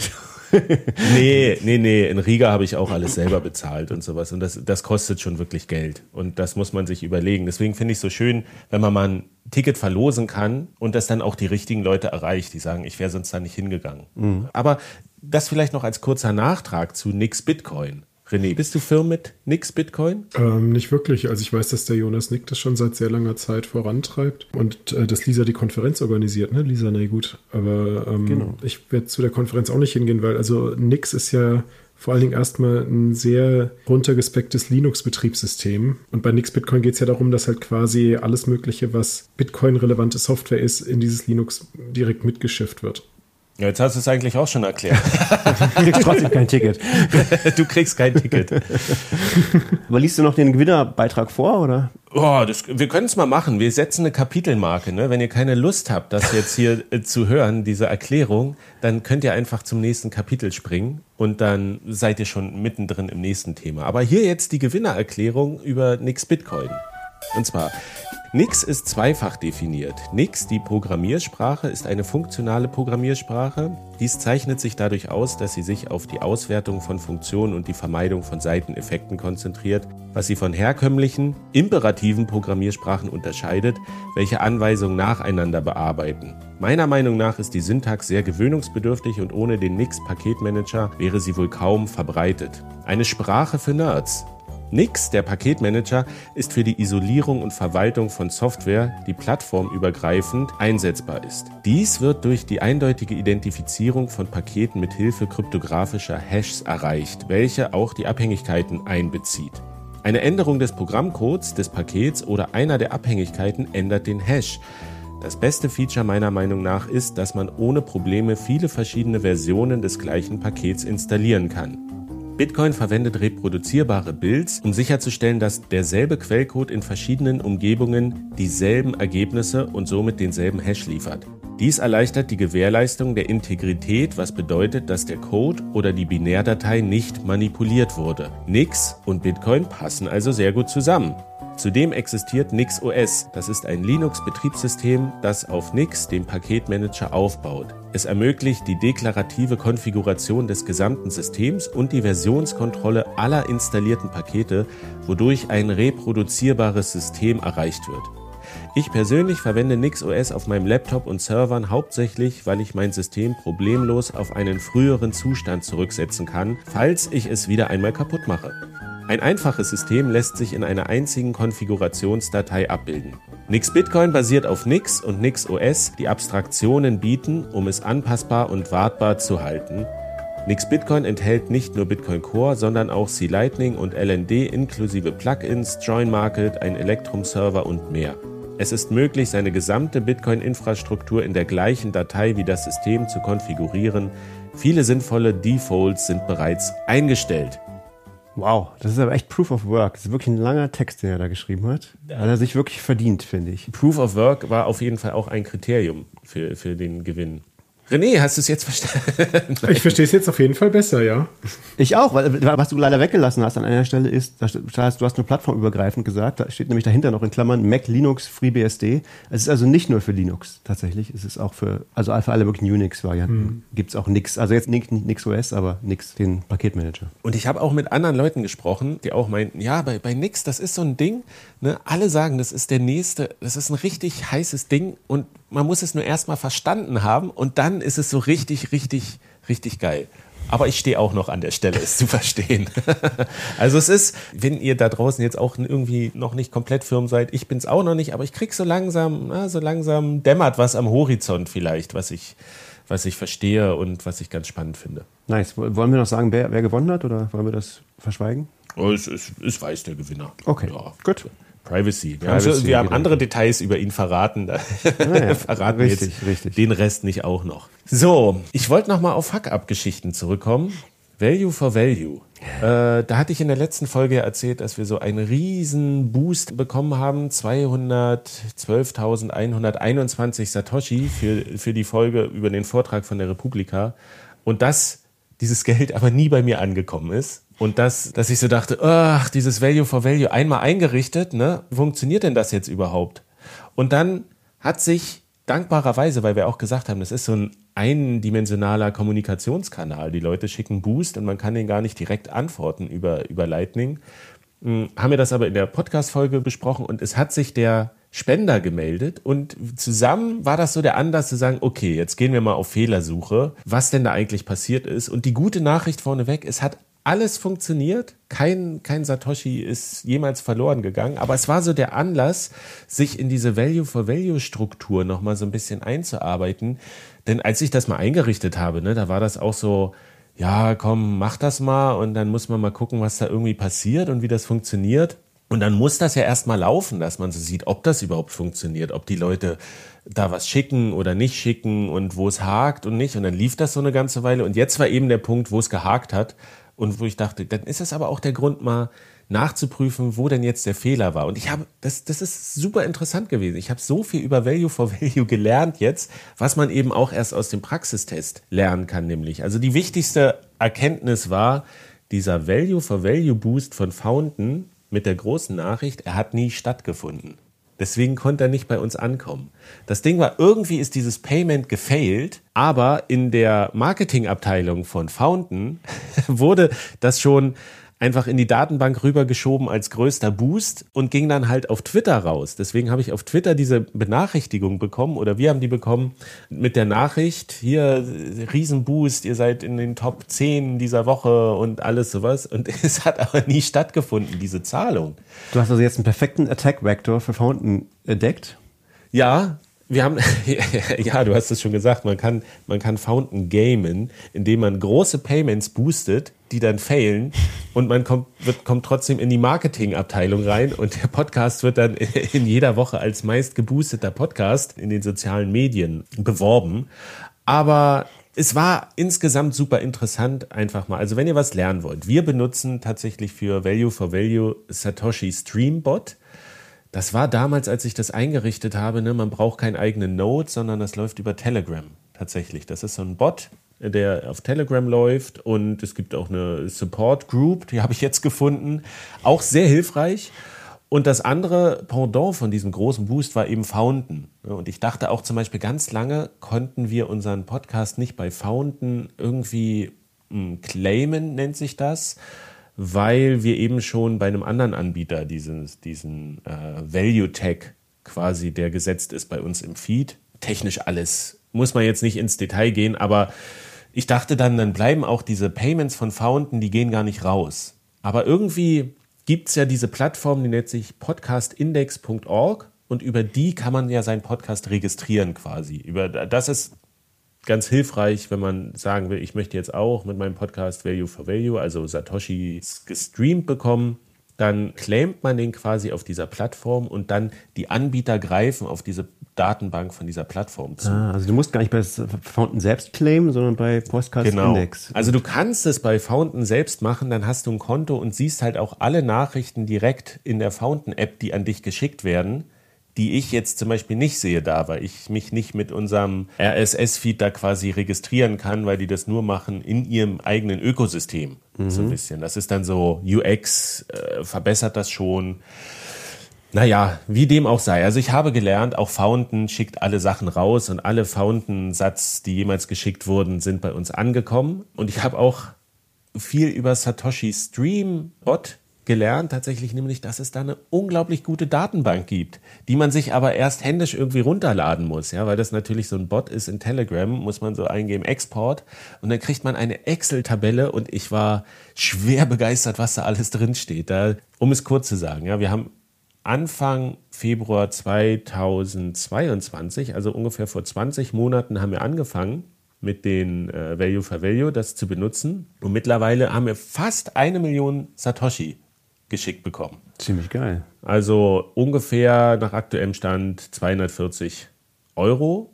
nee, nee, nee. In Riga habe ich auch alles selber bezahlt und sowas. Und das, das kostet schon wirklich Geld. Und das muss man sich überlegen. Deswegen finde ich es so schön, wenn man mal ein Ticket verlosen kann und das dann auch die richtigen Leute erreicht, die sagen, ich wäre sonst da nicht hingegangen. Mhm. Aber das vielleicht noch als kurzer Nachtrag zu Nix Bitcoin. René, bist du firm mit Nix Bitcoin? Ähm, nicht wirklich. Also ich weiß, dass der Jonas Nick das schon seit sehr langer Zeit vorantreibt und äh, dass Lisa die Konferenz organisiert, ne? Lisa, na gut. Aber ähm, genau. ich werde zu der Konferenz auch nicht hingehen, weil also Nix ist ja vor allen Dingen erstmal ein sehr runtergespecktes Linux-Betriebssystem. Und bei Nix Bitcoin geht es ja darum, dass halt quasi alles Mögliche, was Bitcoin-relevante Software ist, in dieses Linux direkt mitgeschifft wird. Ja, jetzt hast du es eigentlich auch schon erklärt. du kriegst trotzdem kein Ticket. du kriegst kein Ticket. Aber liest du noch den Gewinnerbeitrag vor, oder? Oh, das, wir können es mal machen. Wir setzen eine Kapitelmarke. Ne? Wenn ihr keine Lust habt, das jetzt hier äh, zu hören, diese Erklärung, dann könnt ihr einfach zum nächsten Kapitel springen und dann seid ihr schon mittendrin im nächsten Thema. Aber hier jetzt die Gewinnererklärung über Nix Bitcoin. Und zwar Nix ist zweifach definiert. Nix, die Programmiersprache, ist eine funktionale Programmiersprache. Dies zeichnet sich dadurch aus, dass sie sich auf die Auswertung von Funktionen und die Vermeidung von Seiteneffekten konzentriert, was sie von herkömmlichen, imperativen Programmiersprachen unterscheidet, welche Anweisungen nacheinander bearbeiten. Meiner Meinung nach ist die Syntax sehr gewöhnungsbedürftig und ohne den Nix-Paketmanager wäre sie wohl kaum verbreitet. Eine Sprache für Nerds. Nix, der Paketmanager, ist für die Isolierung und Verwaltung von Software, die plattformübergreifend einsetzbar ist. Dies wird durch die eindeutige Identifizierung von Paketen mit Hilfe kryptografischer Hashs erreicht, welche auch die Abhängigkeiten einbezieht. Eine Änderung des Programmcodes des Pakets oder einer der Abhängigkeiten ändert den Hash. Das beste Feature meiner Meinung nach ist, dass man ohne Probleme viele verschiedene Versionen des gleichen Pakets installieren kann. Bitcoin verwendet reproduzierbare Builds, um sicherzustellen, dass derselbe Quellcode in verschiedenen Umgebungen dieselben Ergebnisse und somit denselben Hash liefert. Dies erleichtert die Gewährleistung der Integrität, was bedeutet, dass der Code oder die Binärdatei nicht manipuliert wurde. Nix und Bitcoin passen also sehr gut zusammen. Zudem existiert NixOS. Das ist ein Linux-Betriebssystem, das auf Nix, dem Paketmanager, aufbaut. Es ermöglicht die deklarative Konfiguration des gesamten Systems und die Versionskontrolle aller installierten Pakete, wodurch ein reproduzierbares System erreicht wird. Ich persönlich verwende NixOS auf meinem Laptop und Servern hauptsächlich, weil ich mein System problemlos auf einen früheren Zustand zurücksetzen kann, falls ich es wieder einmal kaputt mache. Ein einfaches System lässt sich in einer einzigen Konfigurationsdatei abbilden. Nix Bitcoin basiert auf Nix und Nix OS, die Abstraktionen bieten, um es anpassbar und wartbar zu halten. Nix Bitcoin enthält nicht nur Bitcoin Core, sondern auch C Lightning und LND inklusive Plugins, Join Market, ein Electrum-Server und mehr. Es ist möglich, seine gesamte Bitcoin-Infrastruktur in der gleichen Datei wie das System zu konfigurieren. Viele sinnvolle Defaults sind bereits eingestellt. Wow, das ist aber echt Proof of Work. Das ist wirklich ein langer Text, den er da geschrieben hat. Hat er sich wirklich verdient, finde ich. Proof of Work war auf jeden Fall auch ein Kriterium für, für den Gewinn. René, hast du es jetzt verstanden? ich verstehe es jetzt auf jeden Fall besser, ja. Ich auch, weil was du leider weggelassen hast an einer Stelle ist, das heißt, du hast nur plattformübergreifend gesagt, da steht nämlich dahinter noch in Klammern Mac, Linux, FreeBSD. Es ist also nicht nur für Linux tatsächlich, es ist auch für, also für alle möglichen Unix-Varianten hm. gibt es auch nix. Also jetzt nicht nix OS, aber nix, den Paketmanager. Und ich habe auch mit anderen Leuten gesprochen, die auch meinten, ja, bei, bei Nix, das ist so ein Ding, ne? alle sagen, das ist der nächste, das ist ein richtig heißes Ding und man muss es nur erstmal verstanden haben und dann ist es so richtig, richtig, richtig geil. Aber ich stehe auch noch an der Stelle, es zu verstehen. also es ist, wenn ihr da draußen jetzt auch irgendwie noch nicht komplett firm seid, ich bin es auch noch nicht, aber ich krieg so langsam, na, so langsam dämmert was am Horizont vielleicht, was ich, was ich verstehe und was ich ganz spannend finde. Nice. Wollen wir noch sagen, wer, wer gewonnen hat oder wollen wir das verschweigen? Oh, es, es, es weiß der Gewinner. Okay, ja. gut. Privacy. Privacy also, wir haben andere Details über ihn verraten. Da naja, verraten richtig, jetzt richtig. den Rest nicht auch noch. So, ich wollte noch mal auf Fuck-Up-Geschichten zurückkommen. Value for Value. Äh, da hatte ich in der letzten Folge erzählt, dass wir so einen riesen Boost bekommen haben. 212.121 Satoshi für, für die Folge über den Vortrag von der Republika. Und dass dieses Geld aber nie bei mir angekommen ist. Und das, dass ich so dachte, ach, dieses Value for Value einmal eingerichtet, ne? Funktioniert denn das jetzt überhaupt? Und dann hat sich dankbarerweise, weil wir auch gesagt haben, das ist so ein eindimensionaler Kommunikationskanal. Die Leute schicken Boost und man kann den gar nicht direkt antworten über, über Lightning. Hm, haben wir das aber in der Podcast-Folge besprochen und es hat sich der Spender gemeldet und zusammen war das so der Anlass zu sagen, okay, jetzt gehen wir mal auf Fehlersuche, was denn da eigentlich passiert ist. Und die gute Nachricht vorneweg, es hat alles funktioniert. Kein, kein Satoshi ist jemals verloren gegangen. Aber es war so der Anlass, sich in diese Value-for-Value-Struktur nochmal so ein bisschen einzuarbeiten. Denn als ich das mal eingerichtet habe, ne, da war das auch so, ja, komm, mach das mal und dann muss man mal gucken, was da irgendwie passiert und wie das funktioniert. Und dann muss das ja erstmal laufen, dass man so sieht, ob das überhaupt funktioniert, ob die Leute da was schicken oder nicht schicken und wo es hakt und nicht. Und dann lief das so eine ganze Weile. Und jetzt war eben der Punkt, wo es gehakt hat und wo ich dachte, dann ist das aber auch der Grund, mal nachzuprüfen, wo denn jetzt der Fehler war. Und ich habe, das, das ist super interessant gewesen. Ich habe so viel über Value for Value gelernt jetzt, was man eben auch erst aus dem Praxistest lernen kann, nämlich. Also die wichtigste Erkenntnis war, dieser Value for Value Boost von Fountain mit der großen Nachricht, er hat nie stattgefunden. Deswegen konnte er nicht bei uns ankommen. Das Ding war, irgendwie ist dieses Payment gefailt, aber in der Marketingabteilung von Fountain wurde das schon einfach in die Datenbank rübergeschoben als größter Boost und ging dann halt auf Twitter raus. Deswegen habe ich auf Twitter diese Benachrichtigung bekommen oder wir haben die bekommen mit der Nachricht, hier Riesenboost, ihr seid in den Top 10 dieser Woche und alles sowas. Und es hat aber nie stattgefunden, diese Zahlung. Du hast also jetzt einen perfekten Attack-Vector für Fountain entdeckt? Ja, wir haben, ja, du hast es schon gesagt, man kann, man kann Fountain gamen, indem man große Payments boostet, die dann failen und man kommt, wird, kommt trotzdem in die Marketingabteilung rein und der Podcast wird dann in jeder Woche als meist geboosteter Podcast in den sozialen Medien beworben. Aber es war insgesamt super interessant, einfach mal. Also, wenn ihr was lernen wollt, wir benutzen tatsächlich für Value for Value Satoshi Streambot. Das war damals, als ich das eingerichtet habe, ne, man braucht keinen eigenen Node, sondern das läuft über Telegram tatsächlich. Das ist so ein Bot, der auf Telegram läuft und es gibt auch eine Support Group, die habe ich jetzt gefunden, auch sehr hilfreich. Und das andere Pendant von diesem großen Boost war eben Fountain. Und ich dachte auch zum Beispiel ganz lange konnten wir unseren Podcast nicht bei Fountain irgendwie hm, claimen, nennt sich das weil wir eben schon bei einem anderen Anbieter diesen, diesen äh, Value Tag quasi, der gesetzt ist bei uns im Feed, technisch alles, muss man jetzt nicht ins Detail gehen, aber ich dachte dann, dann bleiben auch diese Payments von Fountain, die gehen gar nicht raus. Aber irgendwie gibt es ja diese Plattform, die nennt sich podcastindex.org und über die kann man ja seinen Podcast registrieren quasi. Über, das ist ganz hilfreich, wenn man sagen will, ich möchte jetzt auch mit meinem Podcast Value for Value, also Satoshi gestreamt bekommen, dann claimt man den quasi auf dieser Plattform und dann die Anbieter greifen auf diese Datenbank von dieser Plattform zu. Ah, also du musst gar nicht bei Fountain selbst claimen, sondern bei Podcast genau. Index. Also du kannst es bei Fountain selbst machen, dann hast du ein Konto und siehst halt auch alle Nachrichten direkt in der Fountain App, die an dich geschickt werden die ich jetzt zum Beispiel nicht sehe da, weil ich mich nicht mit unserem RSS-Feed da quasi registrieren kann, weil die das nur machen in ihrem eigenen Ökosystem. Mhm. So ein bisschen. Das ist dann so, UX äh, verbessert das schon. Naja, wie dem auch sei. Also ich habe gelernt, auch Fountain schickt alle Sachen raus und alle Fountain-Satz, die jemals geschickt wurden, sind bei uns angekommen. Und ich habe auch viel über Satoshi Stream Bot gelernt, tatsächlich nämlich, dass es da eine unglaublich gute Datenbank gibt, die man sich aber erst händisch irgendwie runterladen muss, ja, weil das natürlich so ein Bot ist in Telegram, muss man so eingeben, Export, und dann kriegt man eine Excel-Tabelle und ich war schwer begeistert, was da alles drinsteht. Da, um es kurz zu sagen, ja, wir haben Anfang Februar 2022, also ungefähr vor 20 Monaten haben wir angefangen mit den äh, Value for Value, das zu benutzen. Und mittlerweile haben wir fast eine Million Satoshi geschickt bekommen. Ziemlich geil. Also ungefähr nach aktuellem Stand 240 Euro.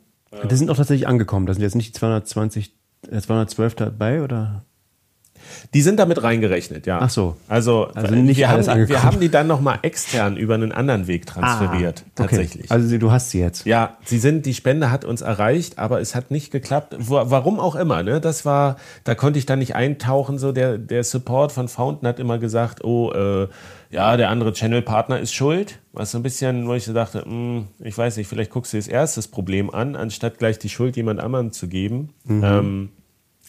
Die sind auch tatsächlich angekommen. Da sind jetzt nicht die 220, 212 äh, dabei oder? Die sind damit reingerechnet, ja. Ach so. Also, also nicht wir, alles haben, angekommen. wir haben die dann nochmal extern über einen anderen Weg transferiert, ah, tatsächlich. Okay. Also du hast sie jetzt. Ja, sie sind, die Spende hat uns erreicht, aber es hat nicht geklappt. Warum auch immer, ne? Das war, da konnte ich dann nicht eintauchen. So der, der Support von Fountain hat immer gesagt, oh, äh, ja, der andere Channel-Partner ist schuld. Was so ein bisschen, wo ich so dachte, mh, hm, ich weiß nicht, vielleicht guckst du das erste Problem an, anstatt gleich die Schuld jemand anderem zu geben. Mhm. Ähm,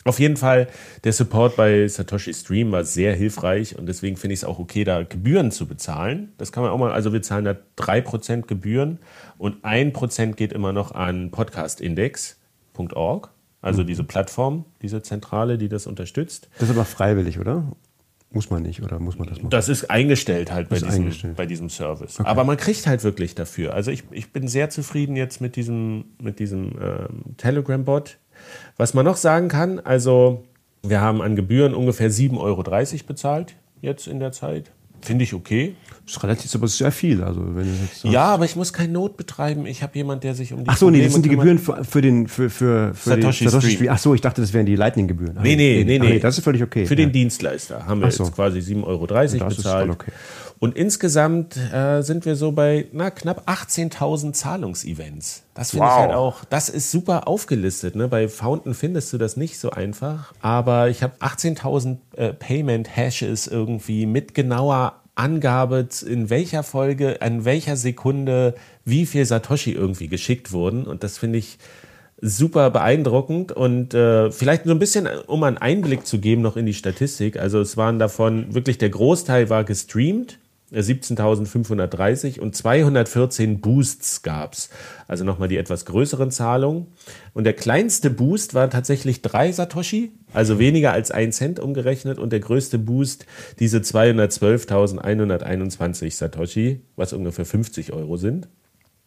auf jeden Fall, der Support bei Satoshi Stream war sehr hilfreich und deswegen finde ich es auch okay, da Gebühren zu bezahlen. Das kann man auch mal, also wir zahlen da 3% Gebühren und 1% geht immer noch an podcastindex.org, also mhm. diese Plattform, diese Zentrale, die das unterstützt. Das ist aber freiwillig, oder? Muss man nicht, oder muss man das machen? Das ist eingestellt halt bei, diesem, eingestellt. bei diesem Service. Okay. Aber man kriegt halt wirklich dafür. Also ich, ich bin sehr zufrieden jetzt mit diesem, mit diesem ähm, Telegram-Bot was man noch sagen kann, also wir haben an Gebühren ungefähr 7,30 Euro bezahlt jetzt in der Zeit. Finde ich okay. Das ist relativ, aber sehr viel. Also wenn ja, aber ich muss kein Not betreiben. Ich habe jemanden, der sich um die Ach so, Probleme nee, das sind die Gebühren für, für den für für, für Satoshi, die Satoshi Stream. Ach so, ich dachte, das wären die Lightning-Gebühren. Nee, nee, nee, nee, nee. Das ist völlig okay. Für ja. den Dienstleister haben wir so. jetzt quasi 7,30 Euro bezahlt. Okay. Und insgesamt äh, sind wir so bei na, knapp 18.000 Zahlungsevents. Das finde wow. ich halt auch, das ist super aufgelistet. Ne? Bei Fountain findest du das nicht so einfach. Aber ich habe 18.000 äh, Payment-Hashes irgendwie mit genauer Angabe, in welcher Folge, an welcher Sekunde wie viel Satoshi irgendwie geschickt wurden. Und das finde ich super beeindruckend und äh, vielleicht so ein bisschen, um einen Einblick zu geben noch in die Statistik. Also es waren davon wirklich der Großteil war gestreamt 17.530 und 214 Boosts gab's. Also nochmal die etwas größeren Zahlungen. Und der kleinste Boost war tatsächlich drei Satoshi, also weniger als ein Cent umgerechnet. Und der größte Boost diese 212.121 Satoshi, was ungefähr 50 Euro sind.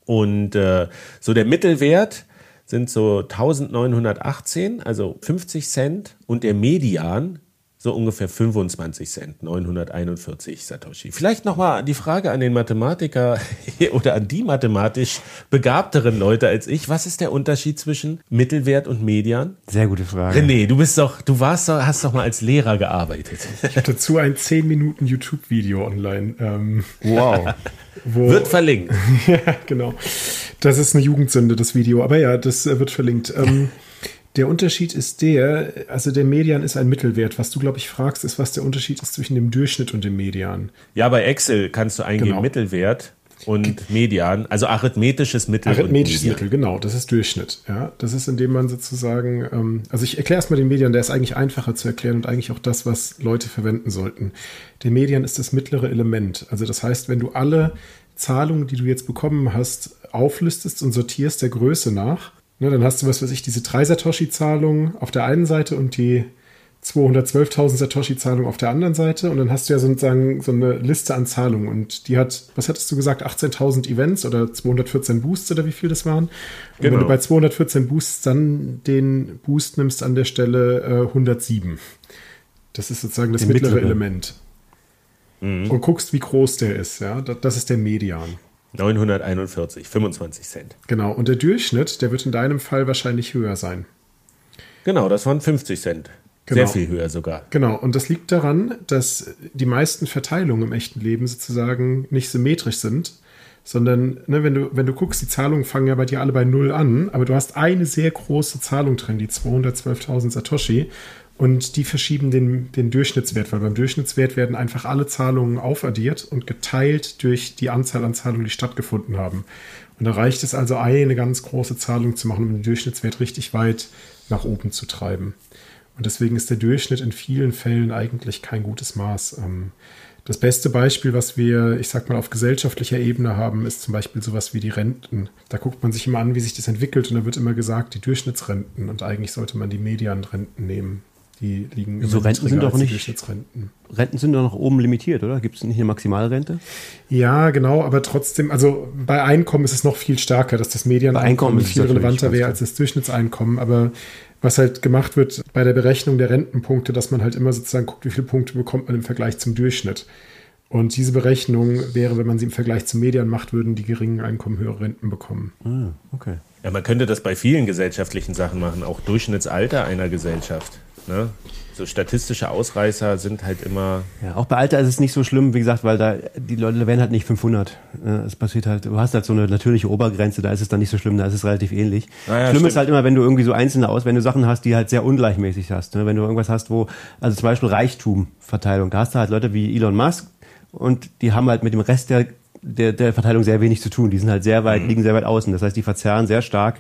Und äh, so der Mittelwert sind so 1918, also 50 Cent. Und der Median so ungefähr 25 Cent, 941 Satoshi. Vielleicht nochmal die Frage an den Mathematiker oder an die mathematisch begabteren Leute als ich. Was ist der Unterschied zwischen Mittelwert und Median? Sehr gute Frage. René, du bist doch, du warst doch, hast doch mal als Lehrer gearbeitet. Ich habe dazu ein 10 Minuten YouTube-Video online. Ähm, wow. Wo, wird verlinkt. ja, genau. Das ist eine Jugendsünde, das Video. Aber ja, das äh, wird verlinkt. Ähm, der Unterschied ist der, also der Median ist ein Mittelwert. Was du, glaube ich, fragst, ist, was der Unterschied ist zwischen dem Durchschnitt und dem Median. Ja, bei Excel kannst du eingeben genau. Mittelwert und Median, also arithmetisches Mittel. Arithmetisches Mittel, genau, das ist Durchschnitt. Ja, das ist, indem man sozusagen, ähm, also ich erkläre erstmal den Median, der ist eigentlich einfacher zu erklären und eigentlich auch das, was Leute verwenden sollten. Der Median ist das mittlere Element. Also das heißt, wenn du alle Zahlungen, die du jetzt bekommen hast, auflistest und sortierst der Größe nach, Ne, dann hast du, was weiß ich, diese drei Satoshi-Zahlungen auf der einen Seite und die 212.000 Satoshi-Zahlungen auf der anderen Seite. Und dann hast du ja sozusagen so eine Liste an Zahlungen. Und die hat, was hattest du gesagt, 18.000 Events oder 214 Boosts oder wie viel das waren? Und genau. wenn du bei 214 Boosts dann den Boost nimmst an der Stelle äh, 107. Das ist sozusagen das mittlere, mittlere, Element. Mhm. Und guckst, wie groß der ist. Ja, das ist der Median. 941, 25 Cent. Genau, und der Durchschnitt, der wird in deinem Fall wahrscheinlich höher sein. Genau, das waren 50 Cent. Genau. Sehr viel höher sogar. Genau, und das liegt daran, dass die meisten Verteilungen im echten Leben sozusagen nicht symmetrisch sind, sondern ne, wenn, du, wenn du guckst, die Zahlungen fangen ja bei dir alle bei Null an, aber du hast eine sehr große Zahlung drin, die 212.000 Satoshi, und die verschieben den, den Durchschnittswert, weil beim Durchschnittswert werden einfach alle Zahlungen aufaddiert und geteilt durch die Anzahl an Zahlungen, die stattgefunden haben. Und da reicht es also, eine ganz große Zahlung zu machen, um den Durchschnittswert richtig weit nach oben zu treiben. Und deswegen ist der Durchschnitt in vielen Fällen eigentlich kein gutes Maß. Ähm, das beste Beispiel, was wir, ich sag mal, auf gesellschaftlicher Ebene haben, ist zum Beispiel sowas wie die Renten. Da guckt man sich immer an, wie sich das entwickelt und da wird immer gesagt, die Durchschnittsrenten und eigentlich sollte man die Medianrenten nehmen. Die liegen so Renten sind doch nicht Durchschnittsrenten. Renten sind doch noch oben limitiert, oder? Gibt es nicht eine Maximalrente? Ja, genau, aber trotzdem, also bei Einkommen ist es noch viel stärker, dass das Medianeinkommen viel relevanter wäre als das Durchschnittseinkommen. Aber was halt gemacht wird bei der Berechnung der Rentenpunkte, dass man halt immer sozusagen guckt, wie viele Punkte bekommt man im Vergleich zum Durchschnitt. Und diese Berechnung wäre, wenn man sie im Vergleich zum Median macht, würden die geringen Einkommen höhere Renten bekommen. Ah, okay. Ja, man könnte das bei vielen gesellschaftlichen Sachen machen, auch Durchschnittsalter einer Gesellschaft. Ne? So statistische Ausreißer sind halt immer. Ja, auch bei Alter ist es nicht so schlimm, wie gesagt, weil da die Leute werden halt nicht 500. Es passiert halt, du hast halt so eine natürliche Obergrenze, da ist es dann nicht so schlimm, da ist es relativ ähnlich. Naja, schlimm stimmt. ist halt immer, wenn du irgendwie so einzelne aus, wenn du Sachen hast, die halt sehr ungleichmäßig hast. Ne? Wenn du irgendwas hast, wo, also zum Beispiel Reichtumverteilung, da hast du halt Leute wie Elon Musk und die haben halt mit dem Rest der der, der Verteilung sehr wenig zu tun. Die sind halt sehr weit, mhm. liegen sehr weit außen. Das heißt, die verzerren sehr stark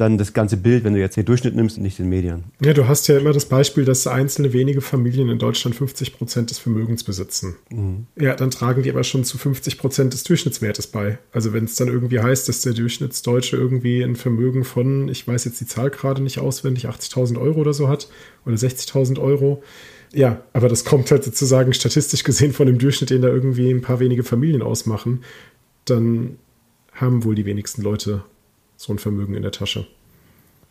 dann das ganze Bild, wenn du jetzt den Durchschnitt nimmst und nicht den Medien. Ja, du hast ja immer das Beispiel, dass einzelne wenige Familien in Deutschland 50 Prozent des Vermögens besitzen. Mhm. Ja, dann tragen die aber schon zu 50 Prozent des Durchschnittswertes bei. Also wenn es dann irgendwie heißt, dass der Durchschnittsdeutsche irgendwie ein Vermögen von, ich weiß jetzt die Zahl gerade nicht auswendig, 80.000 Euro oder so hat oder 60.000 Euro. Ja, aber das kommt halt sozusagen statistisch gesehen von dem Durchschnitt, den da irgendwie ein paar wenige Familien ausmachen. Dann haben wohl die wenigsten Leute so ein Vermögen in der Tasche.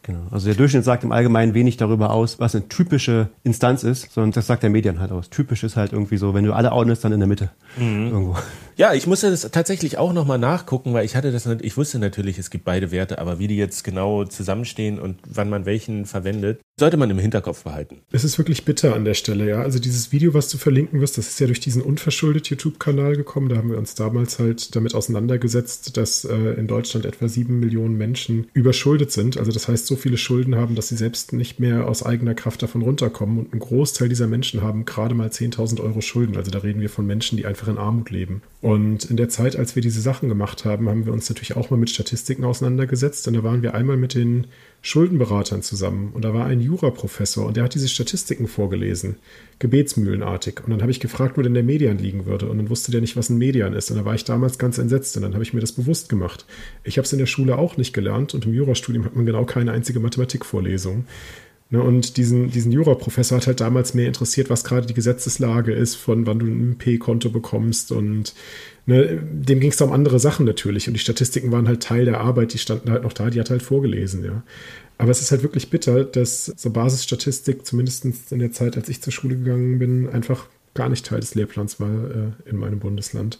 Genau. Also der Durchschnitt sagt im Allgemeinen wenig darüber aus, was eine typische Instanz ist, sondern das sagt der Medien halt aus. Typisch ist halt irgendwie so, wenn du alle ordnest, dann in der Mitte. Mhm. Irgendwo. Ja, ich musste das tatsächlich auch nochmal nachgucken, weil ich hatte das, ich wusste natürlich, es gibt beide Werte, aber wie die jetzt genau zusammenstehen und wann man welchen verwendet, sollte man im Hinterkopf behalten. Es ist wirklich bitter an der Stelle, ja. Also dieses Video, was du verlinken wirst, das ist ja durch diesen unverschuldet YouTube-Kanal gekommen. Da haben wir uns damals halt damit auseinandergesetzt, dass äh, in Deutschland etwa sieben Millionen Menschen überschuldet sind. Also das heißt, so viele Schulden haben, dass sie selbst nicht mehr aus eigener Kraft davon runterkommen. Und ein Großteil dieser Menschen haben gerade mal 10.000 Euro Schulden. Also da reden wir von Menschen, die einfach in Armut leben. Und in der Zeit, als wir diese Sachen gemacht haben, haben wir uns natürlich auch mal mit Statistiken auseinandergesetzt. Und da waren wir einmal mit den Schuldenberatern zusammen und da war ein Juraprofessor und der hat diese Statistiken vorgelesen, gebetsmühlenartig. Und dann habe ich gefragt, wo denn der Median liegen würde und dann wusste der nicht, was ein Median ist. Und da war ich damals ganz entsetzt und dann habe ich mir das bewusst gemacht. Ich habe es in der Schule auch nicht gelernt und im Jurastudium hat man genau keine einzige Mathematikvorlesung. Ne, und diesen, diesen Juraprofessor hat halt damals mehr interessiert, was gerade die Gesetzeslage ist, von wann du ein P-Konto bekommst und ne, dem ging es um andere Sachen natürlich. Und die Statistiken waren halt Teil der Arbeit, die standen halt noch da, die hat halt vorgelesen, ja. Aber es ist halt wirklich bitter, dass so Basisstatistik, zumindest in der Zeit, als ich zur Schule gegangen bin, einfach gar nicht Teil des Lehrplans war äh, in meinem Bundesland.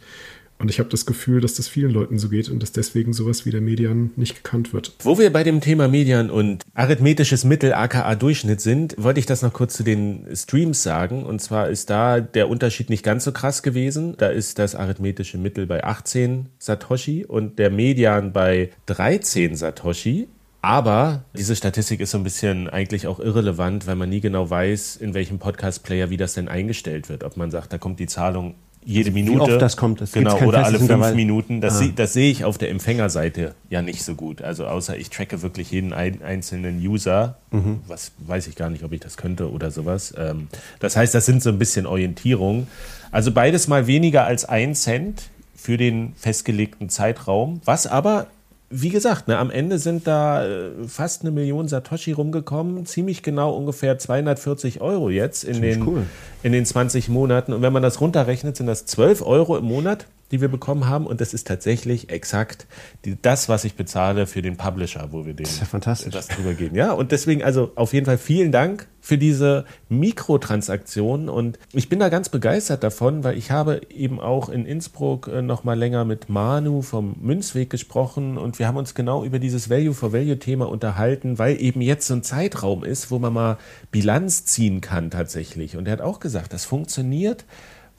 Und ich habe das Gefühl, dass das vielen Leuten so geht und dass deswegen sowas wie der Median nicht gekannt wird. Wo wir bei dem Thema Median und arithmetisches Mittel aka Durchschnitt sind, wollte ich das noch kurz zu den Streams sagen. Und zwar ist da der Unterschied nicht ganz so krass gewesen. Da ist das arithmetische Mittel bei 18 Satoshi und der Median bei 13 Satoshi. Aber diese Statistik ist so ein bisschen eigentlich auch irrelevant, weil man nie genau weiß, in welchem Podcast-Player wie das denn eingestellt wird. Ob man sagt, da kommt die Zahlung jede Minute. Wie oft das kommt. Das genau, oder alle fünf. Minuten. Das, ah. sehe, das sehe ich auf der Empfängerseite ja nicht so gut. Also außer ich tracke wirklich jeden ein, einzelnen User. Mhm. Was weiß ich gar nicht, ob ich das könnte oder sowas. Ähm, das heißt, das sind so ein bisschen Orientierungen. Also beides mal weniger als ein Cent für den festgelegten Zeitraum, was aber wie gesagt, ne, am Ende sind da äh, fast eine Million Satoshi rumgekommen, ziemlich genau ungefähr 240 Euro jetzt in den, cool. in den 20 Monaten. Und wenn man das runterrechnet, sind das 12 Euro im Monat die wir bekommen haben. Und das ist tatsächlich exakt die, das, was ich bezahle für den Publisher, wo wir den, das, ist ja fantastisch. das drüber gehen. Ja, und deswegen also auf jeden Fall vielen Dank für diese Mikrotransaktionen. Und ich bin da ganz begeistert davon, weil ich habe eben auch in Innsbruck äh, noch mal länger mit Manu vom Münzweg gesprochen und wir haben uns genau über dieses Value-for-Value-Thema unterhalten, weil eben jetzt so ein Zeitraum ist, wo man mal Bilanz ziehen kann tatsächlich. Und er hat auch gesagt, das funktioniert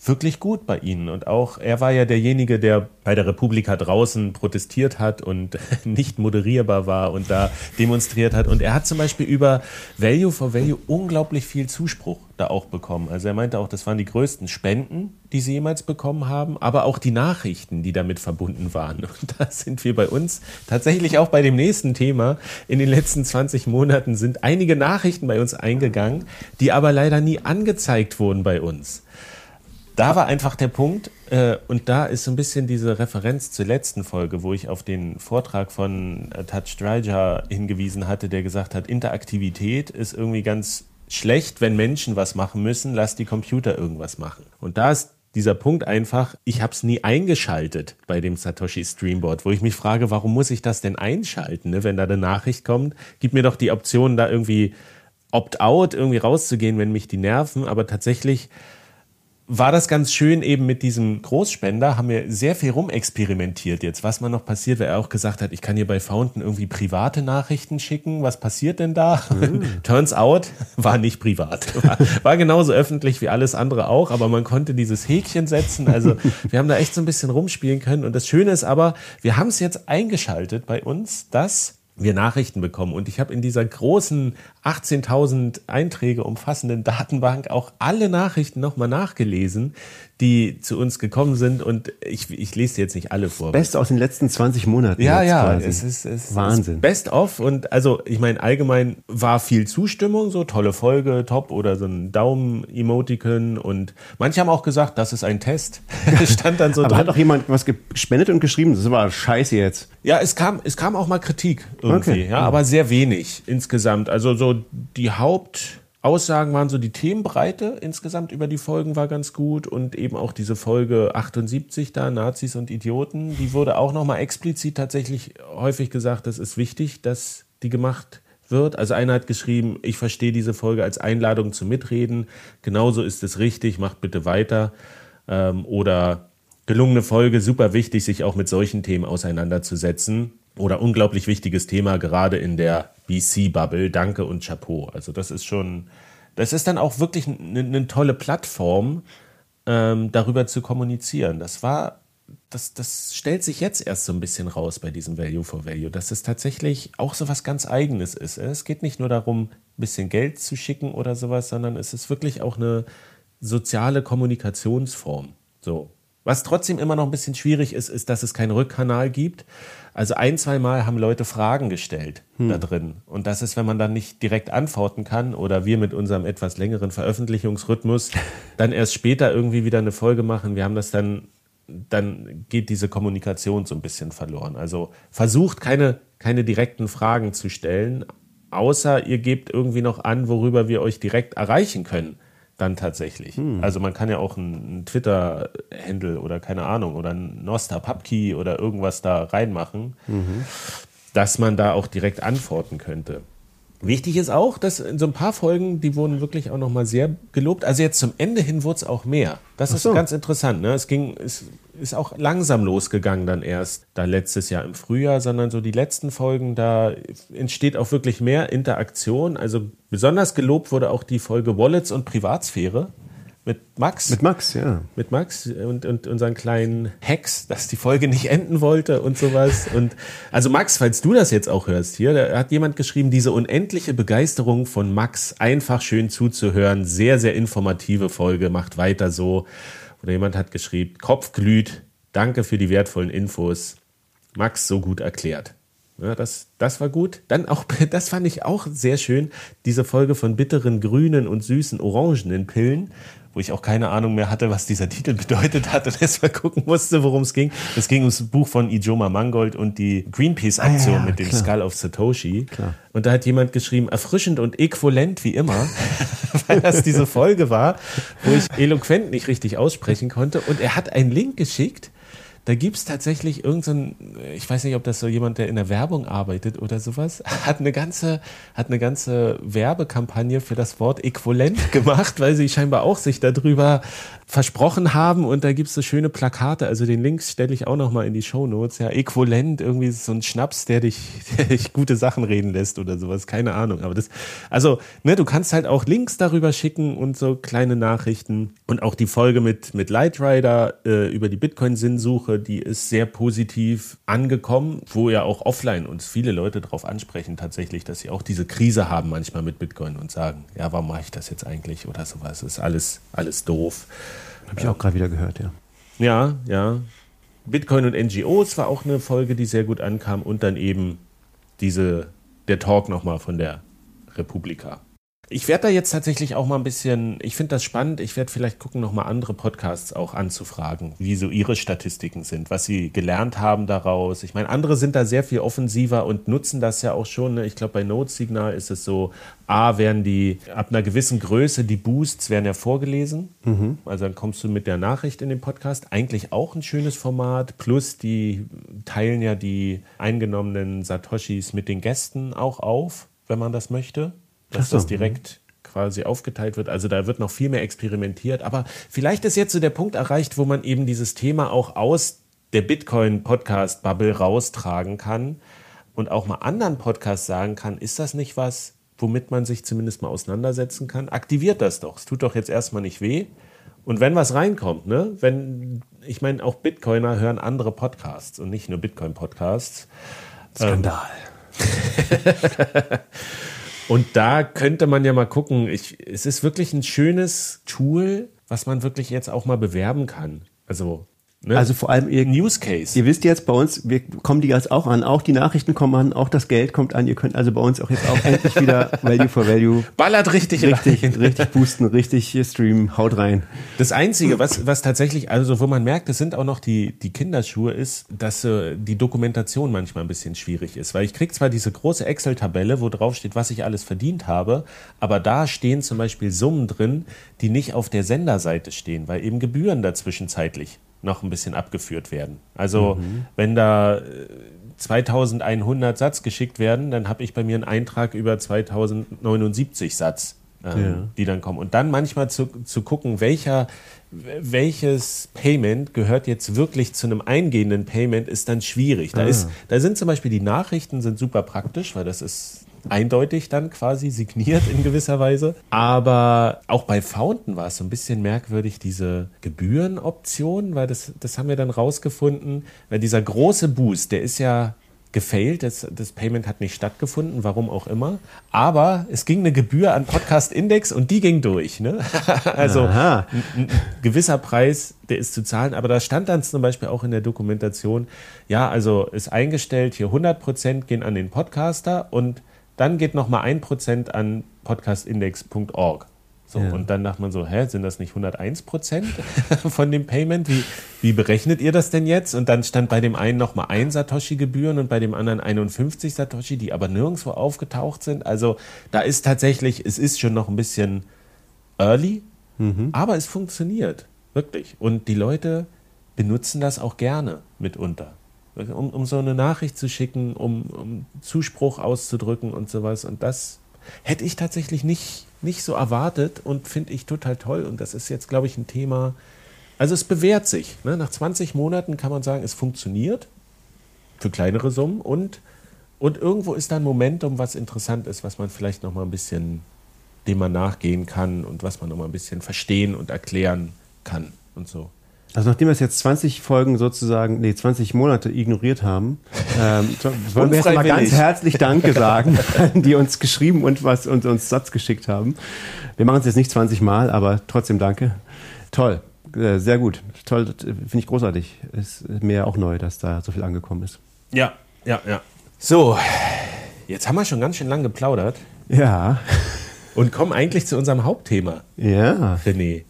wirklich gut bei ihnen. Und auch er war ja derjenige, der bei der Republika draußen protestiert hat und nicht moderierbar war und da demonstriert hat. Und er hat zum Beispiel über Value for Value unglaublich viel Zuspruch da auch bekommen. Also er meinte auch, das waren die größten Spenden, die sie jemals bekommen haben, aber auch die Nachrichten, die damit verbunden waren. Und da sind wir bei uns tatsächlich auch bei dem nächsten Thema. In den letzten 20 Monaten sind einige Nachrichten bei uns eingegangen, die aber leider nie angezeigt wurden bei uns da war einfach der Punkt, äh, und da ist so ein bisschen diese Referenz zur letzten Folge, wo ich auf den Vortrag von äh, Touch Dryja hingewiesen hatte, der gesagt hat, Interaktivität ist irgendwie ganz schlecht, wenn Menschen was machen müssen, lass die Computer irgendwas machen. Und da ist dieser Punkt einfach, ich habe es nie eingeschaltet bei dem Satoshi Streamboard, wo ich mich frage, warum muss ich das denn einschalten, ne? wenn da eine Nachricht kommt? Gib mir doch die Option, da irgendwie opt-out irgendwie rauszugehen, wenn mich die nerven, aber tatsächlich war das ganz schön eben mit diesem Großspender, haben wir sehr viel rumexperimentiert jetzt, was man noch passiert, weil er auch gesagt hat, ich kann hier bei Fountain irgendwie private Nachrichten schicken, was passiert denn da? Mhm. Turns out, war nicht privat. War, war, genauso öffentlich wie alles andere auch, aber man konnte dieses Häkchen setzen, also wir haben da echt so ein bisschen rumspielen können und das Schöne ist aber, wir haben es jetzt eingeschaltet bei uns, dass wir Nachrichten bekommen. Und ich habe in dieser großen 18.000 Einträge umfassenden Datenbank auch alle Nachrichten nochmal nachgelesen, die zu uns gekommen sind. Und ich, ich lese jetzt nicht alle vor. Best aus den letzten 20 Monaten. Ja, ja, quasi. es ist, es Wahnsinn. Ist best of. Und also, ich meine, allgemein war viel Zustimmung, so tolle Folge, top oder so ein Daumen-Emoticon. Und manche haben auch gesagt, das ist ein Test. Stand dann so Aber dran. hat auch jemand was gespendet und geschrieben, das war scheiße jetzt. Ja, es kam, es kam auch mal Kritik irgendwie, okay. ja, aber sehr wenig insgesamt. Also so die Hauptaussagen waren so die Themenbreite insgesamt über die Folgen war ganz gut und eben auch diese Folge 78 da, Nazis und Idioten, die wurde auch nochmal explizit tatsächlich häufig gesagt, das ist wichtig, dass die gemacht wird. Also einer hat geschrieben, ich verstehe diese Folge als Einladung zum Mitreden. Genauso ist es richtig, macht bitte weiter. Ähm, oder gelungene Folge, super wichtig, sich auch mit solchen Themen auseinanderzusetzen. Oder unglaublich wichtiges Thema, gerade in der BC-Bubble. Danke und Chapeau. Also das ist schon, das ist dann auch wirklich eine, eine tolle Plattform, ähm, darüber zu kommunizieren. Das war, das, das stellt sich jetzt erst so ein bisschen raus bei diesem Value for Value, dass es tatsächlich auch so was ganz Eigenes ist. Es geht nicht nur darum, ein bisschen Geld zu schicken oder sowas, sondern es ist wirklich auch eine soziale Kommunikationsform. So. Was trotzdem immer noch ein bisschen schwierig ist, ist, dass es keinen Rückkanal gibt. Also ein, zwei Mal haben Leute Fragen gestellt hm. da drin. Und das ist, wenn man dann nicht direkt antworten kann oder wir mit unserem etwas längeren Veröffentlichungsrhythmus dann erst später irgendwie wieder eine Folge machen. Wir haben das dann, dann geht diese Kommunikation so ein bisschen verloren. Also versucht keine, keine direkten Fragen zu stellen, außer ihr gebt irgendwie noch an, worüber wir euch direkt erreichen können dann tatsächlich. Hm. Also man kann ja auch einen Twitter-Handle oder keine Ahnung oder ein Nosta Pubkey oder irgendwas da reinmachen, mhm. dass man da auch direkt antworten könnte. Wichtig ist auch, dass in so ein paar Folgen, die wurden wirklich auch nochmal sehr gelobt. Also jetzt zum Ende hin wurde es auch mehr. Das ist so. ganz interessant. Ne? Es ging, es ist auch langsam losgegangen dann erst, da letztes Jahr im Frühjahr, sondern so die letzten Folgen, da entsteht auch wirklich mehr Interaktion. Also besonders gelobt wurde auch die Folge Wallets und Privatsphäre mit Max. Mit Max, ja. Mit Max und, und unseren kleinen Hex, dass die Folge nicht enden wollte und sowas. Und also Max, falls du das jetzt auch hörst hier, da hat jemand geschrieben, diese unendliche Begeisterung von Max, einfach schön zuzuhören, sehr, sehr informative Folge, macht weiter so. Oder jemand hat geschrieben, Kopf glüht, danke für die wertvollen Infos. Max so gut erklärt. Ja, das, das war gut. Dann auch, das fand ich auch sehr schön, diese Folge von bitteren grünen und süßen orangenen Pillen wo ich auch keine Ahnung mehr hatte, was dieser Titel bedeutet hat und erst mal gucken musste, worum es ging. Es ging ums Buch von Ijoma Mangold und die Greenpeace-Aktion ah, ja, mit dem klar. Skull of Satoshi. Klar. Und da hat jemand geschrieben, erfrischend und äquivalent wie immer, weil das diese Folge war, wo ich eloquent nicht richtig aussprechen konnte. Und er hat einen Link geschickt da gibt es tatsächlich irgendeinen, ich weiß nicht, ob das so jemand, der in der Werbung arbeitet oder sowas, hat eine ganze, hat eine ganze Werbekampagne für das Wort äquivalent gemacht, weil sie scheinbar auch sich darüber versprochen haben und da gibt es so schöne Plakate, also den Links stelle ich auch nochmal in die Show Notes. Ja, äquivalent, irgendwie so ein Schnaps, der dich, der dich gute Sachen reden lässt oder sowas, keine Ahnung. Aber das, also, ne, du kannst halt auch Links darüber schicken und so kleine Nachrichten und auch die Folge mit, mit Lightrider äh, über die Bitcoin-Sinnsuche, die ist sehr positiv angekommen, wo ja auch offline uns viele Leute darauf ansprechen tatsächlich, dass sie auch diese Krise haben manchmal mit Bitcoin und sagen, ja, warum mache ich das jetzt eigentlich oder sowas, ist alles, alles doof. Habe ich auch gerade wieder gehört, ja. Ja, ja. Bitcoin und NGOs war auch eine Folge, die sehr gut ankam und dann eben diese, der Talk nochmal von der Republika. Ich werde da jetzt tatsächlich auch mal ein bisschen, ich finde das spannend, ich werde vielleicht gucken, nochmal andere Podcasts auch anzufragen, wie so ihre Statistiken sind, was sie gelernt haben daraus. Ich meine, andere sind da sehr viel offensiver und nutzen das ja auch schon. Ne? Ich glaube, bei Notsignal ist es so, A, werden die ab einer gewissen Größe, die Boosts werden ja vorgelesen. Mhm. Also dann kommst du mit der Nachricht in den Podcast. Eigentlich auch ein schönes Format. Plus, die teilen ja die eingenommenen Satoshis mit den Gästen auch auf, wenn man das möchte dass so. das direkt quasi aufgeteilt wird. Also da wird noch viel mehr experimentiert. Aber vielleicht ist jetzt so der Punkt erreicht, wo man eben dieses Thema auch aus der Bitcoin-Podcast-Bubble raustragen kann und auch mal anderen Podcasts sagen kann, ist das nicht was, womit man sich zumindest mal auseinandersetzen kann? Aktiviert das doch. Es tut doch jetzt erstmal nicht weh. Und wenn was reinkommt, ne, wenn, ich meine, auch Bitcoiner hören andere Podcasts und nicht nur Bitcoin-Podcasts. Skandal. Ähm, Und da könnte man ja mal gucken. Ich, es ist wirklich ein schönes Tool, was man wirklich jetzt auch mal bewerben kann. Also Ne? Also vor allem ihr News Case. Ihr wisst jetzt bei uns, wir kommen die jetzt auch an, auch die Nachrichten kommen an, auch das Geld kommt an. Ihr könnt also bei uns auch jetzt auch endlich wieder Value for Value. Ballert richtig, richtig, rein. richtig boosten, richtig streamen, haut rein. Das einzige, was was tatsächlich, also wo man merkt, es sind auch noch die die Kinderschuhe, ist, dass äh, die Dokumentation manchmal ein bisschen schwierig ist, weil ich krieg zwar diese große Excel-Tabelle, wo drauf steht, was ich alles verdient habe, aber da stehen zum Beispiel Summen drin, die nicht auf der Senderseite stehen, weil eben Gebühren dazwischen zeitlich noch ein bisschen abgeführt werden. Also mhm. wenn da 2100 äh, Satz geschickt werden, dann habe ich bei mir einen Eintrag über 2079 Satz ähm, ja. die dann kommen. Und dann manchmal zu, zu gucken, welcher, welches Payment gehört jetzt wirklich zu einem eingehenden Payment, ist dann schwierig. Da, ah. ist, da sind zum Beispiel die Nachrichten sind super praktisch, weil das ist eindeutig dann quasi signiert in gewisser Weise. Aber auch bei Fountain war es so ein bisschen merkwürdig, diese Gebührenoption, weil das, das haben wir dann rausgefunden, weil dieser große Boost, der ist ja gefailt. Das, das Payment hat nicht stattgefunden, warum auch immer. Aber es ging eine Gebühr an Podcast Index und die ging durch. Ne? also ein, ein, gewisser Preis, der ist zu zahlen. Aber da stand dann zum Beispiel auch in der Dokumentation, ja, also ist eingestellt, hier 100 Prozent gehen an den Podcaster und dann geht nochmal ein Prozent an podcastindex.org. So, ja. Und dann dachte man so, hä, sind das nicht 101 Prozent von dem Payment? Wie, wie berechnet ihr das denn jetzt? Und dann stand bei dem einen nochmal ein Satoshi Gebühren und bei dem anderen 51 Satoshi, die aber nirgendwo aufgetaucht sind. Also da ist tatsächlich, es ist schon noch ein bisschen early, mhm. aber es funktioniert, wirklich. Und die Leute benutzen das auch gerne mitunter. Um, um so eine Nachricht zu schicken, um, um Zuspruch auszudrücken und sowas. Und das hätte ich tatsächlich nicht nicht so erwartet und finde ich total toll. Und das ist jetzt, glaube ich, ein Thema. Also es bewährt sich. Ne? Nach 20 Monaten kann man sagen, es funktioniert für kleinere Summen und, und irgendwo ist da ein Momentum, was interessant ist, was man vielleicht noch mal ein bisschen, dem man nachgehen kann und was man noch mal ein bisschen verstehen und erklären kann und so. Also nachdem wir es jetzt 20 Folgen sozusagen, nee, 20 Monate ignoriert haben, ähm, wollen wir jetzt mal ganz herzlich Danke sagen, die uns geschrieben und was und uns Satz geschickt haben. Wir machen es jetzt nicht 20 Mal, aber trotzdem Danke. Toll, äh, sehr gut, toll, finde ich großartig. Ist mir auch neu, dass da so viel angekommen ist. Ja, ja, ja. So, jetzt haben wir schon ganz schön lang geplaudert. Ja. Und kommen eigentlich zu unserem Hauptthema. Ja. René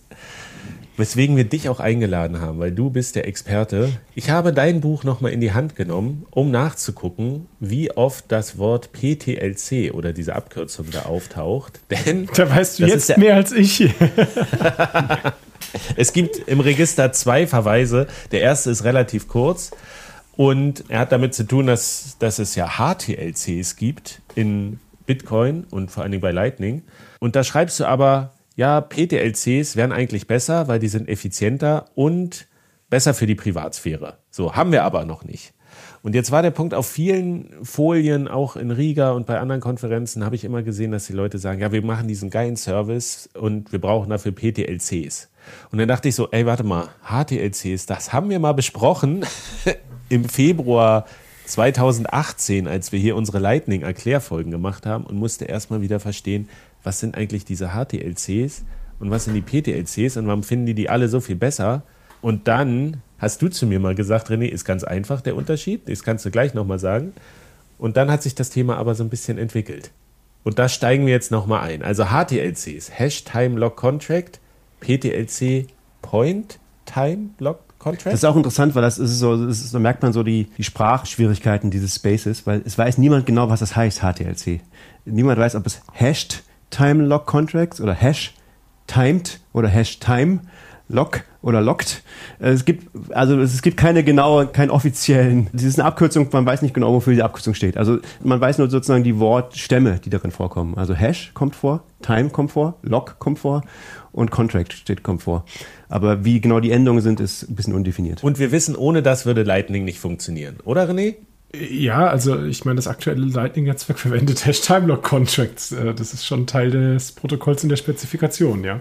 weswegen wir dich auch eingeladen haben, weil du bist der Experte. Ich habe dein Buch nochmal in die Hand genommen, um nachzugucken, wie oft das Wort PTLC oder diese Abkürzung da auftaucht. Denn da weißt du jetzt mehr als ich. es gibt im Register zwei Verweise. Der erste ist relativ kurz und er hat damit zu tun, dass, dass es ja HTLCs gibt in Bitcoin und vor allen Dingen bei Lightning. Und da schreibst du aber ja, PTLCs wären eigentlich besser, weil die sind effizienter und besser für die Privatsphäre. So, haben wir aber noch nicht. Und jetzt war der Punkt auf vielen Folien, auch in Riga und bei anderen Konferenzen, habe ich immer gesehen, dass die Leute sagen, ja, wir machen diesen geilen Service und wir brauchen dafür PTLCs. Und dann dachte ich so, ey, warte mal, HTLCs, das haben wir mal besprochen im Februar 2018, als wir hier unsere Lightning-Erklärfolgen gemacht haben und musste erstmal wieder verstehen, was sind eigentlich diese HTLCs und was sind die PTLCs und warum finden die die alle so viel besser? Und dann hast du zu mir mal gesagt, René, ist ganz einfach der Unterschied, das kannst du gleich nochmal sagen. Und dann hat sich das Thema aber so ein bisschen entwickelt. Und da steigen wir jetzt nochmal ein. Also HTLCs, Hash Time Lock Contract, PTLC Point Time Lock Contract. Das ist auch interessant, weil das ist so, das ist, da merkt man so die, die Sprachschwierigkeiten dieses Spaces, weil es weiß niemand genau, was das heißt, HTLC. Niemand weiß, ob es hashed Time Lock Contracts oder Hash Timed oder Hash Time Lock oder Locked. Es gibt, also es gibt keine genaue, keinen offiziellen, das ist eine Abkürzung, man weiß nicht genau, wofür die Abkürzung steht. Also man weiß nur sozusagen die Wortstämme, die darin vorkommen. Also Hash kommt vor, Time kommt vor, Lock kommt vor und Contract steht, kommt vor. Aber wie genau die Endungen sind, ist ein bisschen undefiniert. Und wir wissen, ohne das würde Lightning nicht funktionieren, oder René? Ja, also ich meine, das aktuelle Lightning-Netzwerk verwendet Hash-Time-Lock-Contracts. Äh, das ist schon Teil des Protokolls in der Spezifikation, ja.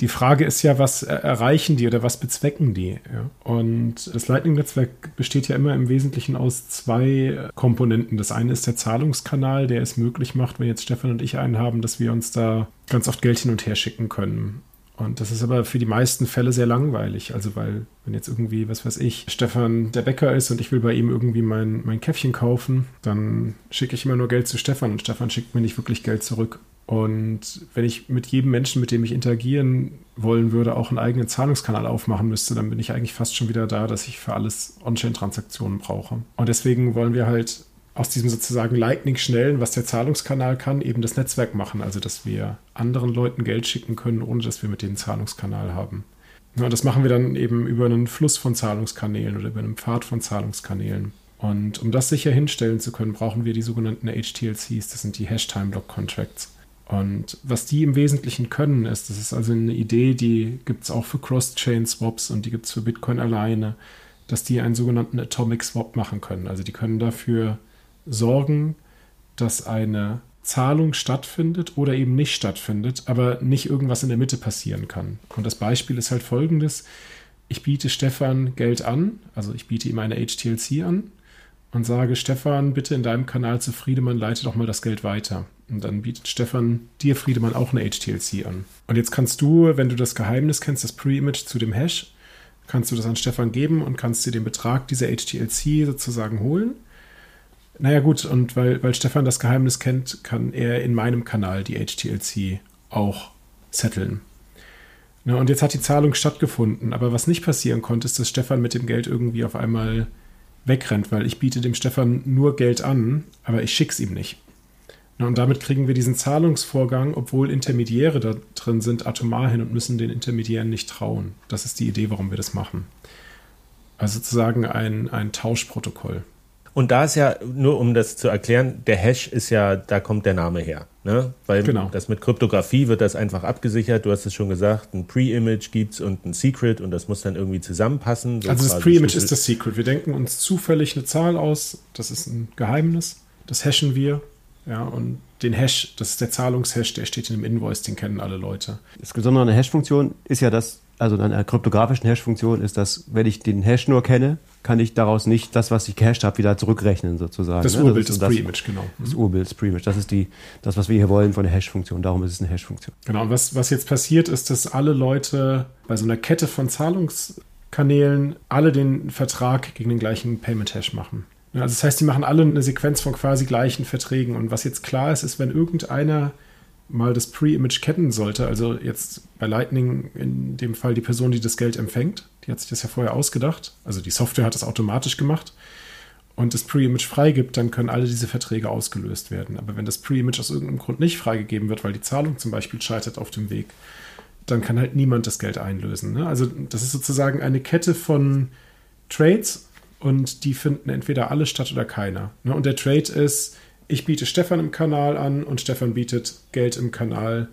Die Frage ist ja, was erreichen die oder was bezwecken die? Und das Lightning-Netzwerk besteht ja immer im Wesentlichen aus zwei Komponenten. Das eine ist der Zahlungskanal, der es möglich macht, wenn jetzt Stefan und ich einen haben, dass wir uns da ganz oft Geld hin und her schicken können. Und das ist aber für die meisten Fälle sehr langweilig. Also, weil, wenn jetzt irgendwie, was weiß ich, Stefan der Bäcker ist und ich will bei ihm irgendwie mein, mein Käffchen kaufen, dann schicke ich immer nur Geld zu Stefan und Stefan schickt mir nicht wirklich Geld zurück. Und wenn ich mit jedem Menschen, mit dem ich interagieren wollen würde, auch einen eigenen Zahlungskanal aufmachen müsste, dann bin ich eigentlich fast schon wieder da, dass ich für alles On-Chain-Transaktionen brauche. Und deswegen wollen wir halt aus diesem sozusagen Lightning-Schnellen, was der Zahlungskanal kann, eben das Netzwerk machen. Also, dass wir anderen Leuten Geld schicken können, ohne dass wir mit denen Zahlungskanal haben. Ja, das machen wir dann eben über einen Fluss von Zahlungskanälen oder über einen Pfad von Zahlungskanälen. Und um das sicher hinstellen zu können, brauchen wir die sogenannten HTLCs, das sind die Hash-Time-Block-Contracts. Und was die im Wesentlichen können, ist, das ist also eine Idee, die gibt es auch für Cross-Chain-Swaps und die gibt es für Bitcoin alleine, dass die einen sogenannten Atomic Swap machen können. Also die können dafür sorgen, dass eine Zahlung stattfindet oder eben nicht stattfindet, aber nicht irgendwas in der Mitte passieren kann. Und das Beispiel ist halt folgendes. Ich biete Stefan Geld an, also ich biete ihm eine HTLC an und sage, Stefan, bitte in deinem Kanal zu Friedemann leite doch mal das Geld weiter. Und dann bietet Stefan dir, Friedemann, auch eine HTLC an. Und jetzt kannst du, wenn du das Geheimnis kennst, das Pre-Image zu dem Hash, kannst du das an Stefan geben und kannst dir den Betrag dieser HTLC sozusagen holen. Naja gut, und weil, weil Stefan das Geheimnis kennt, kann er in meinem Kanal die HTLC auch setteln. Na, und jetzt hat die Zahlung stattgefunden, aber was nicht passieren konnte, ist, dass Stefan mit dem Geld irgendwie auf einmal wegrennt, weil ich biete dem Stefan nur Geld an, aber ich schick's ihm nicht. Na, und damit kriegen wir diesen Zahlungsvorgang, obwohl Intermediäre da drin sind, atomar hin und müssen den Intermediären nicht trauen. Das ist die Idee, warum wir das machen. Also sozusagen ein, ein Tauschprotokoll. Und da ist ja, nur um das zu erklären, der Hash ist ja, da kommt der Name her. Ne? Weil Genau. das mit Kryptographie wird das einfach abgesichert. Du hast es schon gesagt, ein Pre-Image gibt es und ein Secret und das muss dann irgendwie zusammenpassen. So Also das Pre-Image ist das Secret. Wir denken uns zufällig eine Zahl aus. Das ist ein Geheimnis. Das hashen wir. Ja, und den Hash, das ist der Zahlungshash, der steht in dem Invoice, den kennen alle Leute. Das Besondere an der Hash-Funktion ist ja das, also an einer kryptografischen Hash-Funktion ist das, wenn ich den Hash nur kenne, kann ich daraus nicht das, was ich gehasht habe, wieder zurückrechnen sozusagen. Das ne? Urbild ist das, Pre-Image, genau. Das Urbild des Pre-Image. Das ist die, das, was wir hier wollen von der Hash-Funktion. Darum ist es eine Hash-Funktion. Genau, und was, was jetzt passiert, ist, dass alle Leute bei so einer Kette von Zahlungskanälen alle den Vertrag gegen den gleichen Payment-Hash machen. Also das heißt, die machen alle eine Sequenz von quasi gleichen Verträgen. Und was jetzt klar ist, ist, wenn irgendeiner mal das Pre-Image kennen sollte, also jetzt bei Lightning in dem Fall die Person, die das Geld empfängt, die hat sich das ja vorher ausgedacht, also die Software hat das automatisch gemacht und das Pre-Image freigibt, dann können alle diese Verträge ausgelöst werden. Aber wenn das Pre-Image aus irgendeinem Grund nicht freigegeben wird, weil die Zahlung zum Beispiel scheitert auf dem Weg, dann kann halt niemand das Geld einlösen. Ne? Also das ist sozusagen eine Kette von Trades und die finden entweder alle statt oder keiner. Ne? Und der Trade ist, ich biete Stefan im Kanal an und Stefan bietet Geld im Kanal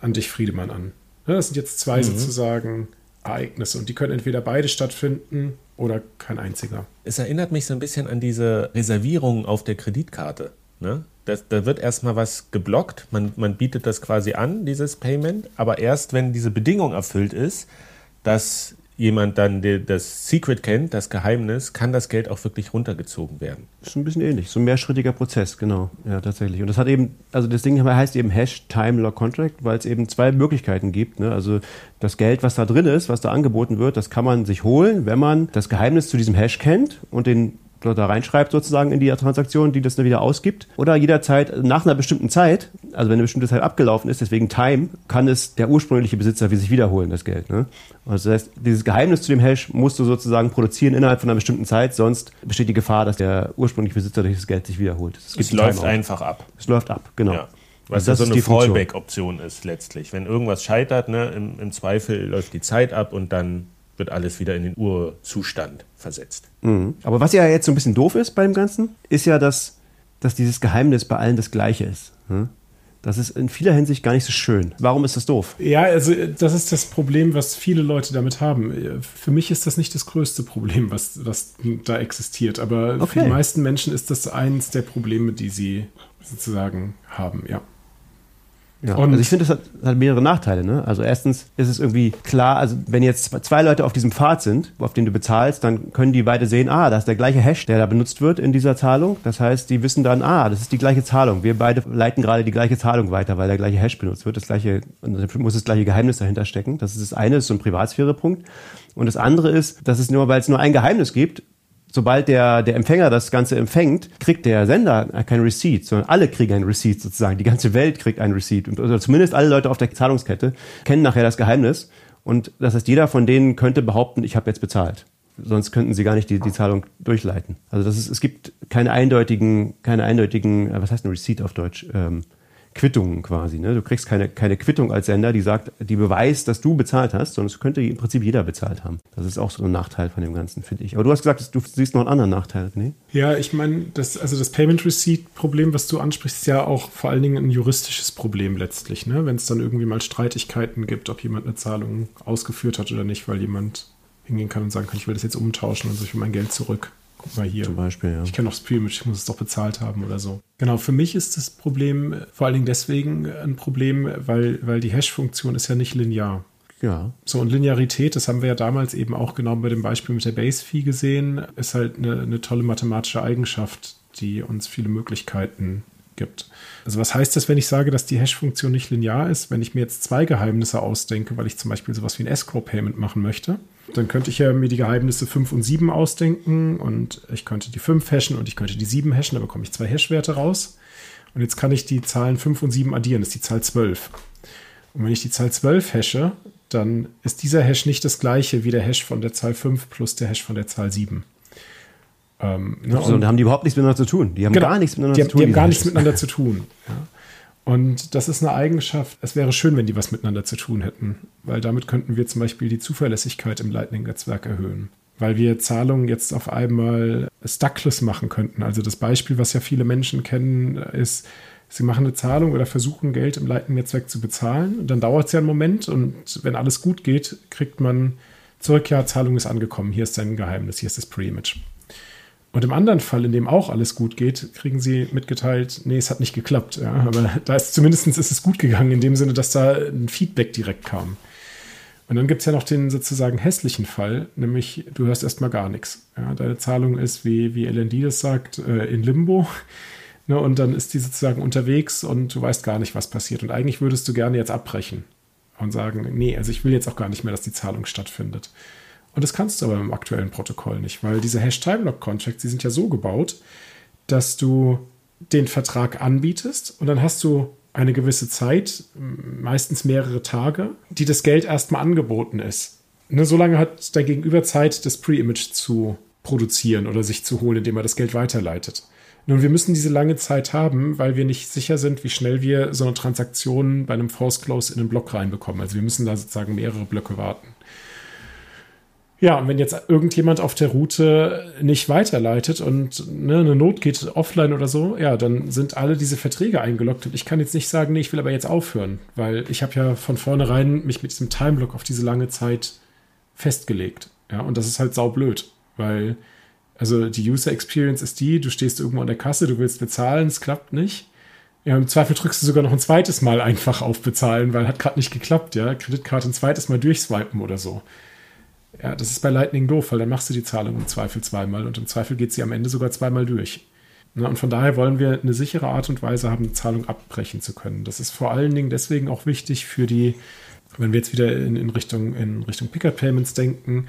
an dich, Friedemann, an. Ne? Das sind jetzt zwei sozusagen Ereignisse und die können entweder beide stattfinden oder kein einziger. Es erinnert mich so ein bisschen an diese Reservierung auf der Kreditkarte. Ne? Das, da wird erstmal was geblockt, man, man bietet das quasi an, dieses Payment, aber erst wenn diese Bedingung erfüllt ist, dass jemand dann das Secret kennt, das Geheimnis, kann das Geld auch wirklich runtergezogen werden. Ist ein bisschen ähnlich. So ein mehrschrittiger Prozess, genau. Ja, tatsächlich. Und das hat eben, also das Ding heißt eben Hash Time Lock Contract, weil es eben zwei Möglichkeiten gibt. Ne? Also das Geld, was da drin ist, was da angeboten wird, das kann man sich holen, wenn man das Geheimnis zu diesem Hash kennt und den da reinschreibt sozusagen in die Transaktion, die das dann wieder ausgibt. Oder jederzeit nach einer bestimmten Zeit, also wenn eine bestimmte Zeit abgelaufen ist, deswegen Time, kann es der ursprüngliche Besitzer wie sich wiederholen, das Geld. Ne? Also das heißt, dieses Geheimnis zu dem Hash musst du sozusagen produzieren innerhalb von einer bestimmten Zeit, sonst besteht die Gefahr, dass der ursprüngliche Besitzer durch das Geld sich wiederholt. Es, Es läuft einfach ab. Es läuft ab, genau. Ja. Was Also ja das so eine. Fallback-Option ist letztlich. Wenn irgendwas scheitert, ne, im, im Zweifel läuft die Zeit ab und dann wird alles wieder in den Urzustand versetzt. Mhm. Aber was ja jetzt so ein bisschen doof ist bei dem Ganzen, ist ja, dass, dass dieses Geheimnis bei allen das gleiche ist. ne? Das ist in vieler Hinsicht gar nicht so schön. Warum ist das doof? Ja, also äh, das ist das Problem, was viele Leute damit haben. Äh, Für mich ist das nicht das größte Problem, was, was da existiert. Aber für Okay. die meisten Menschen ist das eins der Probleme, die sie sozusagen haben, ja. Ja. Also ich finde, das hat, hat mehrere Nachteile. Ne? Also erstens ist es irgendwie klar, also wenn jetzt zwei Leute auf diesem Pfad sind, auf den du bezahlst, dann können die beide sehen, ah, das ist der gleiche Hash, der da benutzt wird in dieser Zahlung. Das heißt, die wissen dann, ah, das ist die gleiche Zahlung. Wir beide leiten gerade die gleiche Zahlung weiter, weil der gleiche Hash benutzt wird. Das gleiche, muss das gleiche Geheimnis dahinter stecken. Das ist das eine, das ist so ein Privatsphäre-Punkt. Und das andere ist, dass es nur, weil es nur ein Geheimnis gibt, sobald der, der Empfänger das Ganze empfängt, kriegt der Sender kein Receipt, sondern alle kriegen ein Receipt sozusagen. Die ganze Welt kriegt ein Receipt. Und- Oder zumindest alle Leute auf der Zahlungskette kennen nachher das Geheimnis. Und das heißt, jeder von denen könnte behaupten, ich habe jetzt bezahlt. Sonst könnten sie gar nicht die, die Zahlung durchleiten. Also das ist, es gibt keine eindeutigen, keine eindeutigen, äh, was heißt ein Receipt auf Deutsch? Ähm, Quittungen quasi. Ne? Du kriegst keine, keine Quittung als Sender, die sagt, die beweist, dass du bezahlt hast, sondern es könnte im Prinzip jeder bezahlt haben. Das ist auch so ein Nachteil von dem Ganzen, finde ich. Aber du hast gesagt, du siehst noch einen anderen Nachteil, ne? Ja, ich meine, das, also das Payment Receipt-Problem, was du ansprichst, ist ja auch vor allen Dingen ein juristisches Problem letztlich, ne? Wenn es dann irgendwie mal Streitigkeiten gibt, ob jemand eine Zahlung ausgeführt hat oder nicht, weil jemand hingehen kann und sagen kann, ich will das jetzt umtauschen und so, ich will mein Geld zurück. Guck mal hier. Zum Beispiel, ja. Ich kenne noch Streamage, ich muss es doch bezahlt haben oder so. Genau, für mich ist das Problem vor allen Dingen deswegen ein Problem, weil, weil die Hash-Funktion ist ja nicht linear. Ja. So, und Linearität, das haben wir ja damals eben auch genau bei dem Beispiel mit der Base-Fee gesehen, ist halt eine, eine tolle mathematische Eigenschaft, die uns viele Möglichkeiten gibt. Also was heißt das, wenn ich sage, dass die Hash-Funktion nicht linear ist? Wenn ich mir jetzt zwei Geheimnisse ausdenke, weil ich zum Beispiel sowas wie ein Escrow-Payment machen möchte, dann könnte ich ja mir die Geheimnisse 5 und 7 ausdenken und ich könnte die 5 hashen und ich könnte die 7 hashen, da bekomme ich zwei Hash-Werte raus. Und jetzt kann ich die Zahlen 5 und 7 addieren, das ist die Zahl 12. Und wenn ich die Zahl 12 hashe, dann ist dieser Hash nicht das gleiche wie der Hash von der Zahl 5 plus der Hash von der Zahl 7. Ähm, ne, so, da haben die überhaupt nichts miteinander zu tun. Die haben genau, gar nichts miteinander die, zu tun. Die haben gar nichts miteinander zu tun. Ja. Und das ist eine Eigenschaft, es wäre schön, wenn die was miteinander zu tun hätten, weil damit könnten wir zum Beispiel die Zuverlässigkeit im Lightning-Netzwerk erhöhen. Weil wir Zahlungen jetzt auf einmal stackless machen könnten. Also das Beispiel, was ja viele Menschen kennen, ist, sie machen eine Zahlung oder versuchen Geld im Lightning-Netzwerk zu bezahlen. Und dann dauert es ja einen Moment und wenn alles gut geht, kriegt man zurück, ja, Zahlung ist angekommen, hier ist dein Geheimnis, hier ist das Pre-Image. Und im anderen Fall, in dem auch alles gut geht, kriegen sie mitgeteilt, nee, es hat nicht geklappt. Ja, aber da ist zumindest ist es gut gegangen, in dem Sinne, dass da ein Feedback direkt kam. Und dann gibt es ja noch den sozusagen hässlichen Fall, nämlich du hörst erstmal gar nichts. Ja, deine Zahlung ist, wie, wie LND das sagt, äh, in Limbo. Ne, und dann ist die sozusagen unterwegs und du weißt gar nicht, was passiert. Und eigentlich würdest du gerne jetzt abbrechen und sagen, nee, also ich will jetzt auch gar nicht mehr, dass die Zahlung stattfindet. Und das kannst du aber im aktuellen Protokoll nicht, weil diese Hash-Time-Lock-Contracts, die sind ja so gebaut, dass du den Vertrag anbietest und dann hast du eine gewisse Zeit, meistens mehrere Tage, die das Geld erstmal angeboten ist. Ne, solange hat dein Gegenüber Zeit, das Pre-Image zu produzieren oder sich zu holen, indem er das Geld weiterleitet. Nun, wir müssen diese lange Zeit haben, weil wir nicht sicher sind, wie schnell wir so eine Transaktion bei einem Force Close in einen Block reinbekommen. Also wir müssen da sozusagen mehrere Blöcke warten. Ja, und wenn jetzt irgendjemand auf der Route nicht weiterleitet und ne, eine Not geht offline oder so, ja, dann sind alle diese Verträge eingeloggt und ich kann jetzt nicht sagen, nee, ich will aber jetzt aufhören, weil ich habe ja von vornherein mich mit diesem Timeblock auf diese lange Zeit festgelegt. Ja, und das ist halt saublöd, weil also die User Experience ist die, du stehst irgendwo an der Kasse, du willst bezahlen, es klappt nicht. Ja, im Zweifel drückst du sogar noch ein zweites Mal einfach auf bezahlen, weil hat gerade nicht geklappt, ja. Kreditkarte ein zweites Mal durchswipen oder so. Ja, das ist bei Lightning doof, weil dann machst du die Zahlung im Zweifel zweimal und im Zweifel geht sie am Ende sogar zweimal durch. Und von daher wollen wir eine sichere Art und Weise haben, eine Zahlung abbrechen zu können. Das ist vor allen Dingen deswegen auch wichtig für die, wenn wir jetzt wieder in, in Richtung, in Richtung Picker-Payments denken,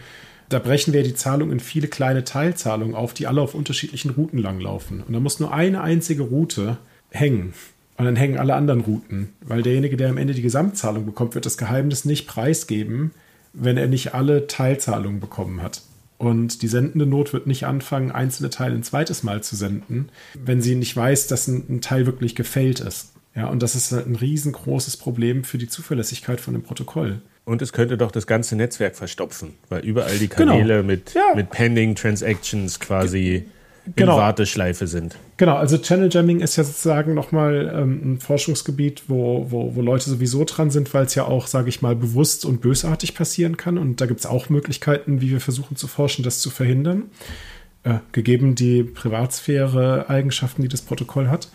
da brechen wir die Zahlung in viele kleine Teilzahlungen auf, die alle auf unterschiedlichen Routen langlaufen. Und da muss nur eine einzige Route hängen. Und dann hängen alle anderen Routen. Weil derjenige, der am Ende die Gesamtzahlung bekommt, wird das Geheimnis nicht preisgeben, wenn er nicht alle Teilzahlungen bekommen hat. Und die sendende Not wird nicht anfangen, einzelne Teile ein zweites Mal zu senden, wenn sie nicht weiß, dass ein, ein Teil wirklich gefällt ist. Ja, und das ist halt ein riesengroßes Problem für die Zuverlässigkeit von dem Protokoll. Und es könnte doch das ganze Netzwerk verstopfen, weil überall die Kanäle genau. mit, ja. mit Pending Transactions quasi genau. in Warteschleife sind. Genau, also Channel Jamming ist ja sozusagen nochmal ähm, ein Forschungsgebiet, wo, wo, wo Leute sowieso dran sind, weil es ja auch, sage ich mal, bewusst und bösartig passieren kann. Und da gibt es auch Möglichkeiten, wie wir versuchen zu forschen, das zu verhindern, äh, gegeben die Privatsphäre-Eigenschaften, die das Protokoll hat.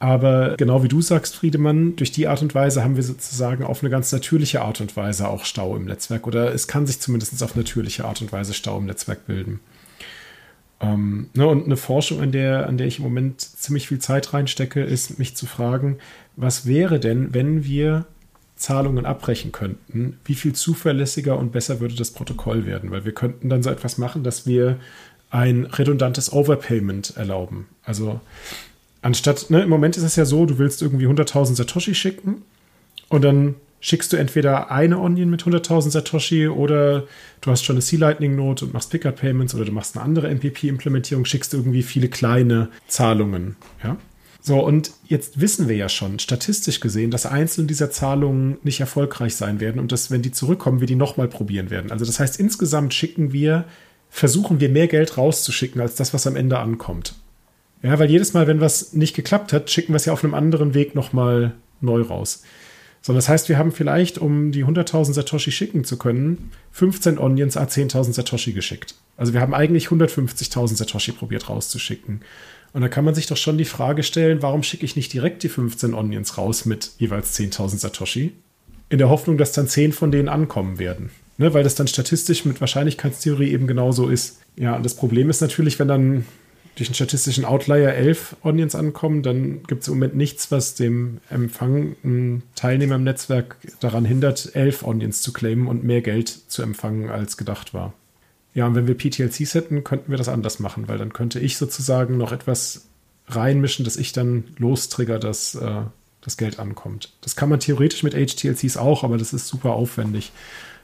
Aber genau wie du sagst, Friedemann, durch die Art und Weise haben wir sozusagen auf eine ganz natürliche Art und Weise auch Stau im Netzwerk. Oder es kann sich zumindest auf natürliche Art und Weise Stau im Netzwerk bilden. Ähm, ne, und eine Forschung, an der, an der ich im Moment ziemlich viel Zeit reinstecke, ist, mich zu fragen, was wäre denn, wenn wir Zahlungen abbrechen könnten, wie viel zuverlässiger und besser würde das Protokoll werden? Weil wir könnten dann so etwas machen, dass wir ein redundantes Overpayment erlauben. Also anstatt, ne, im Moment ist es ja so, du willst irgendwie 100.000 Satoshi schicken und dann schickst du entweder eine Onion mit 100.000 Satoshi oder du hast schon eine C-Lightning-Note und machst Picker-Payments oder du machst eine andere MPP-Implementierung, schickst irgendwie viele kleine Zahlungen. Ja? So, und jetzt wissen wir ja schon, statistisch gesehen, dass einzelne dieser Zahlungen nicht erfolgreich sein werden und dass, wenn die zurückkommen, wir die nochmal probieren werden. Also das heißt, insgesamt schicken wir, versuchen wir mehr Geld rauszuschicken, als das, was am Ende ankommt. Ja, weil jedes Mal, wenn was nicht geklappt hat, schicken wir es ja auf einem anderen Weg nochmal neu raus. So, das heißt, wir haben vielleicht, um die 100.000 Satoshi schicken zu können, 15 Onions a 10.000 Satoshi geschickt. Also wir haben eigentlich 150.000 Satoshi probiert rauszuschicken. Und da kann man sich doch schon die Frage stellen, warum schicke ich nicht direkt die 15 Onions raus mit jeweils 10.000 Satoshi? In der Hoffnung, dass dann 10 von denen ankommen werden. Ne, weil das dann statistisch mit Wahrscheinlichkeitstheorie eben genauso ist. Ja, und das Problem ist natürlich, wenn dann durch einen statistischen Outlier 11 Onions ankommen, dann gibt es im Moment nichts, was dem empfangenden Teilnehmer im Netzwerk daran hindert, 11 Onions zu claimen und mehr Geld zu empfangen, als gedacht war. Ja, und wenn wir PTLCs hätten, könnten wir das anders machen, weil dann könnte ich sozusagen noch etwas reinmischen, dass ich dann lostrigger, dass äh, das Geld ankommt. Das kann man theoretisch mit HTLCs auch, aber das ist super aufwendig.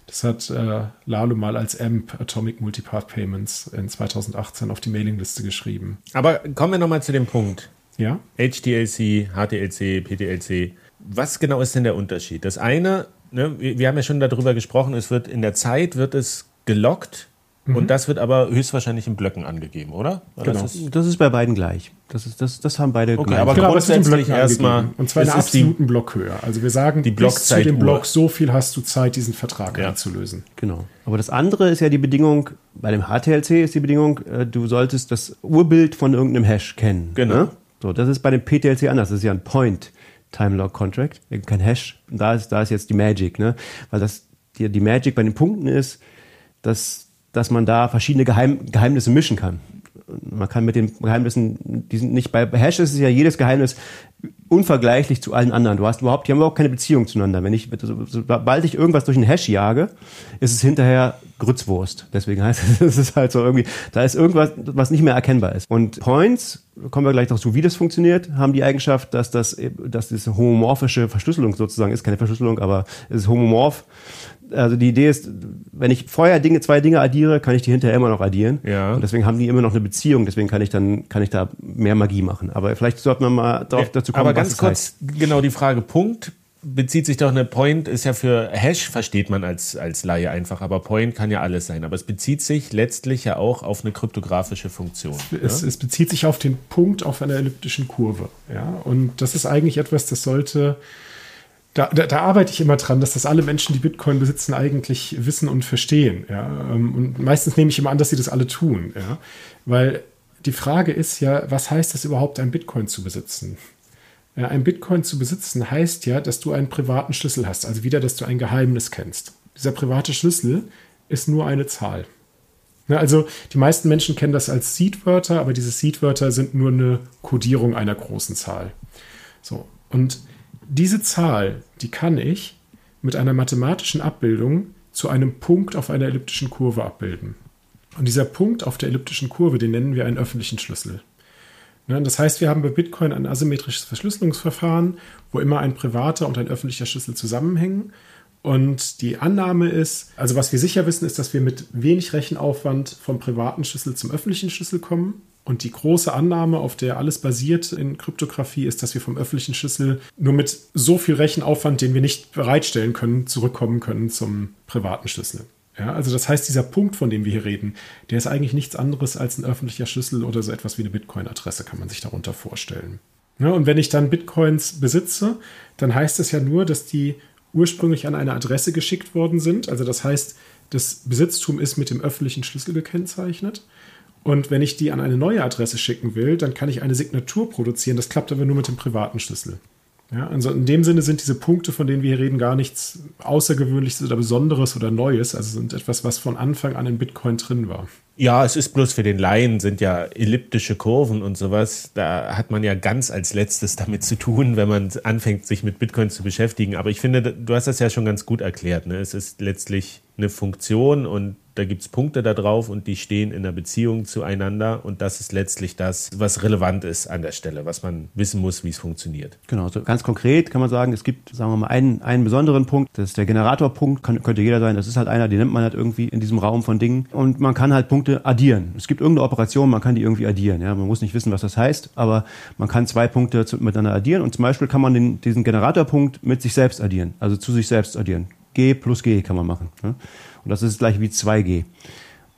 Das hat äh, Lalo mal als AMP Atomic Multipath Payments in 2018 auf die Mailingliste geschrieben. Aber kommen wir nochmal zu dem Punkt. Ja? HTLC, HTLC, PTLC. Was genau ist denn der Unterschied? Das eine, ne, wir, wir haben ja schon darüber gesprochen, es wird in der Zeit wird es gelockt Mhm. Und das wird aber höchstwahrscheinlich in Blöcken angegeben, oder? Genau. Das ist, das ist bei beiden gleich. Das, ist, das, das haben beide okay, gleich. Aber genau, grundsätzlich erstmal. Und zwar in einer absoluten die, Blockhöhe. Also wir sagen, die bis zu dem Block so viel hast du Zeit, diesen Vertrag ja. einzulösen. Genau. Aber das andere ist ja die Bedingung, bei dem HTLC ist die Bedingung, äh, du solltest das Urbild von irgendeinem Hash kennen. Genau. Ne? So, das ist bei dem PTLC anders. Das ist ja ein Point. Time Log Contract, kein Hash. Da ist, da ist jetzt die Magic, ne? Weil das die, die Magic bei den Punkten ist, dass dass man da verschiedene Geheim Geheimnisse mischen kann. Man kann mit den Geheimnissen, die sind nicht bei Hash ist ja jedes Geheimnis unvergleichlich zu allen anderen. Du hast überhaupt, die haben überhaupt keine Beziehung zueinander. Wenn ich, sobald ich irgendwas durch einen Hash jage, ist es hinterher Grützwurst. Deswegen heißt es, es ist halt so irgendwie, da ist irgendwas, was nicht mehr erkennbar ist. Und Points, kommen wir gleich dazu, wie das funktioniert, haben die Eigenschaft, dass das, dass das homomorphische Verschlüsselung sozusagen ist, keine Verschlüsselung, aber es ist homomorph also die Idee ist, wenn ich vorher Dinge, zwei Dinge addiere, kann ich die hinterher immer noch addieren. Ja. Und deswegen haben die immer noch eine Beziehung. Deswegen kann ich dann, kann ich da mehr Magie machen. Aber vielleicht sollten wir mal darauf, dazu kommen. Aber ganz kurz, heißt. genau die Frage Punkt bezieht sich doch eine Point ist ja für Hash versteht man als als Laie einfach, aber Point kann ja alles sein. Aber es bezieht sich letztlich ja auch auf eine kryptografische Funktion. Es, ja? es bezieht sich auf den Punkt auf einer elliptischen Kurve. Ja, und das ist eigentlich etwas, das sollte da, da, da, arbeite ich immer dran, dass das alle Menschen, die Bitcoin besitzen, eigentlich wissen und verstehen. Ja? Ähm, und meistens nehme ich immer an, dass sie das alle tun. Ja? Weil die Frage ist ja, was heißt es überhaupt, ein Bitcoin zu besitzen? Ja, ein Bitcoin zu besitzen heißt ja, dass du einen privaten Schlüssel hast, also wieder, dass du ein Geheimnis kennst. Dieser private Schlüssel ist nur eine Zahl. Ja, also die meisten Menschen kennen das als Seedwörter, aber diese Seedwörter sind nur eine Kodierung einer großen Zahl. So, und diese Zahl, die kann ich mit einer mathematischen Abbildung zu einem Punkt auf einer elliptischen Kurve abbilden. Und dieser Punkt auf der elliptischen Kurve, den nennen wir einen öffentlichen Schlüssel. Das heißt, wir haben bei Bitcoin ein asymmetrisches Verschlüsselungsverfahren, wo immer ein privater und ein öffentlicher Schlüssel zusammenhängen. Und die Annahme ist, also was wir sicher wissen, ist, dass wir mit wenig Rechenaufwand vom privaten Schlüssel zum öffentlichen Schlüssel kommen. Und die große Annahme, auf der alles basiert in Kryptographie, ist, dass wir vom öffentlichen Schlüssel nur mit so viel Rechenaufwand, den wir nicht bereitstellen können, zurückkommen können zum privaten Schlüssel. Ja, also das heißt, dieser Punkt, von dem wir hier reden, der ist eigentlich nichts anderes als ein öffentlicher Schlüssel oder so etwas wie eine Bitcoin-Adresse, kann man sich darunter vorstellen. Ja, und wenn ich dann Bitcoins besitze, dann heißt es ja nur, dass die ursprünglich an eine Adresse geschickt worden sind. Also das heißt, das Besitztum ist mit dem öffentlichen Schlüssel gekennzeichnet. Und wenn ich die an eine neue Adresse schicken will, dann kann ich eine Signatur produzieren. Das klappt aber nur mit dem privaten Schlüssel. Ja, also in dem Sinne sind diese Punkte, von denen wir hier reden, gar nichts Außergewöhnliches oder Besonderes oder Neues. Also sind etwas, was von Anfang an in Bitcoin drin war. Ja, es ist bloß für den Laien sind ja elliptische Kurven und sowas. Da hat man ja ganz als letztes damit zu tun, wenn man anfängt, sich mit Bitcoin zu beschäftigen. Aber ich finde, du hast das ja schon ganz gut erklärt. Ne? Es ist letztlich eine Funktion und da gibt es Punkte da drauf und die stehen in einer Beziehung zueinander und das ist letztlich das, was relevant ist an der Stelle, was man wissen muss, wie es funktioniert. Genau, so ganz konkret kann man sagen, es gibt, sagen wir mal, einen, einen besonderen Punkt, das ist der Generatorpunkt, kann, könnte jeder sein, das ist halt einer, den nimmt man halt irgendwie in diesem Raum von Dingen und man kann halt Punkte addieren. Es gibt irgendeine Operation, man kann die irgendwie addieren, ja, man muss nicht wissen, was das heißt, aber man kann zwei Punkte miteinander addieren und zum Beispiel kann man den, diesen Generatorpunkt mit sich selbst addieren, also zu sich selbst addieren. G plus G kann man machen. Ja? Und das ist gleich wie 2G.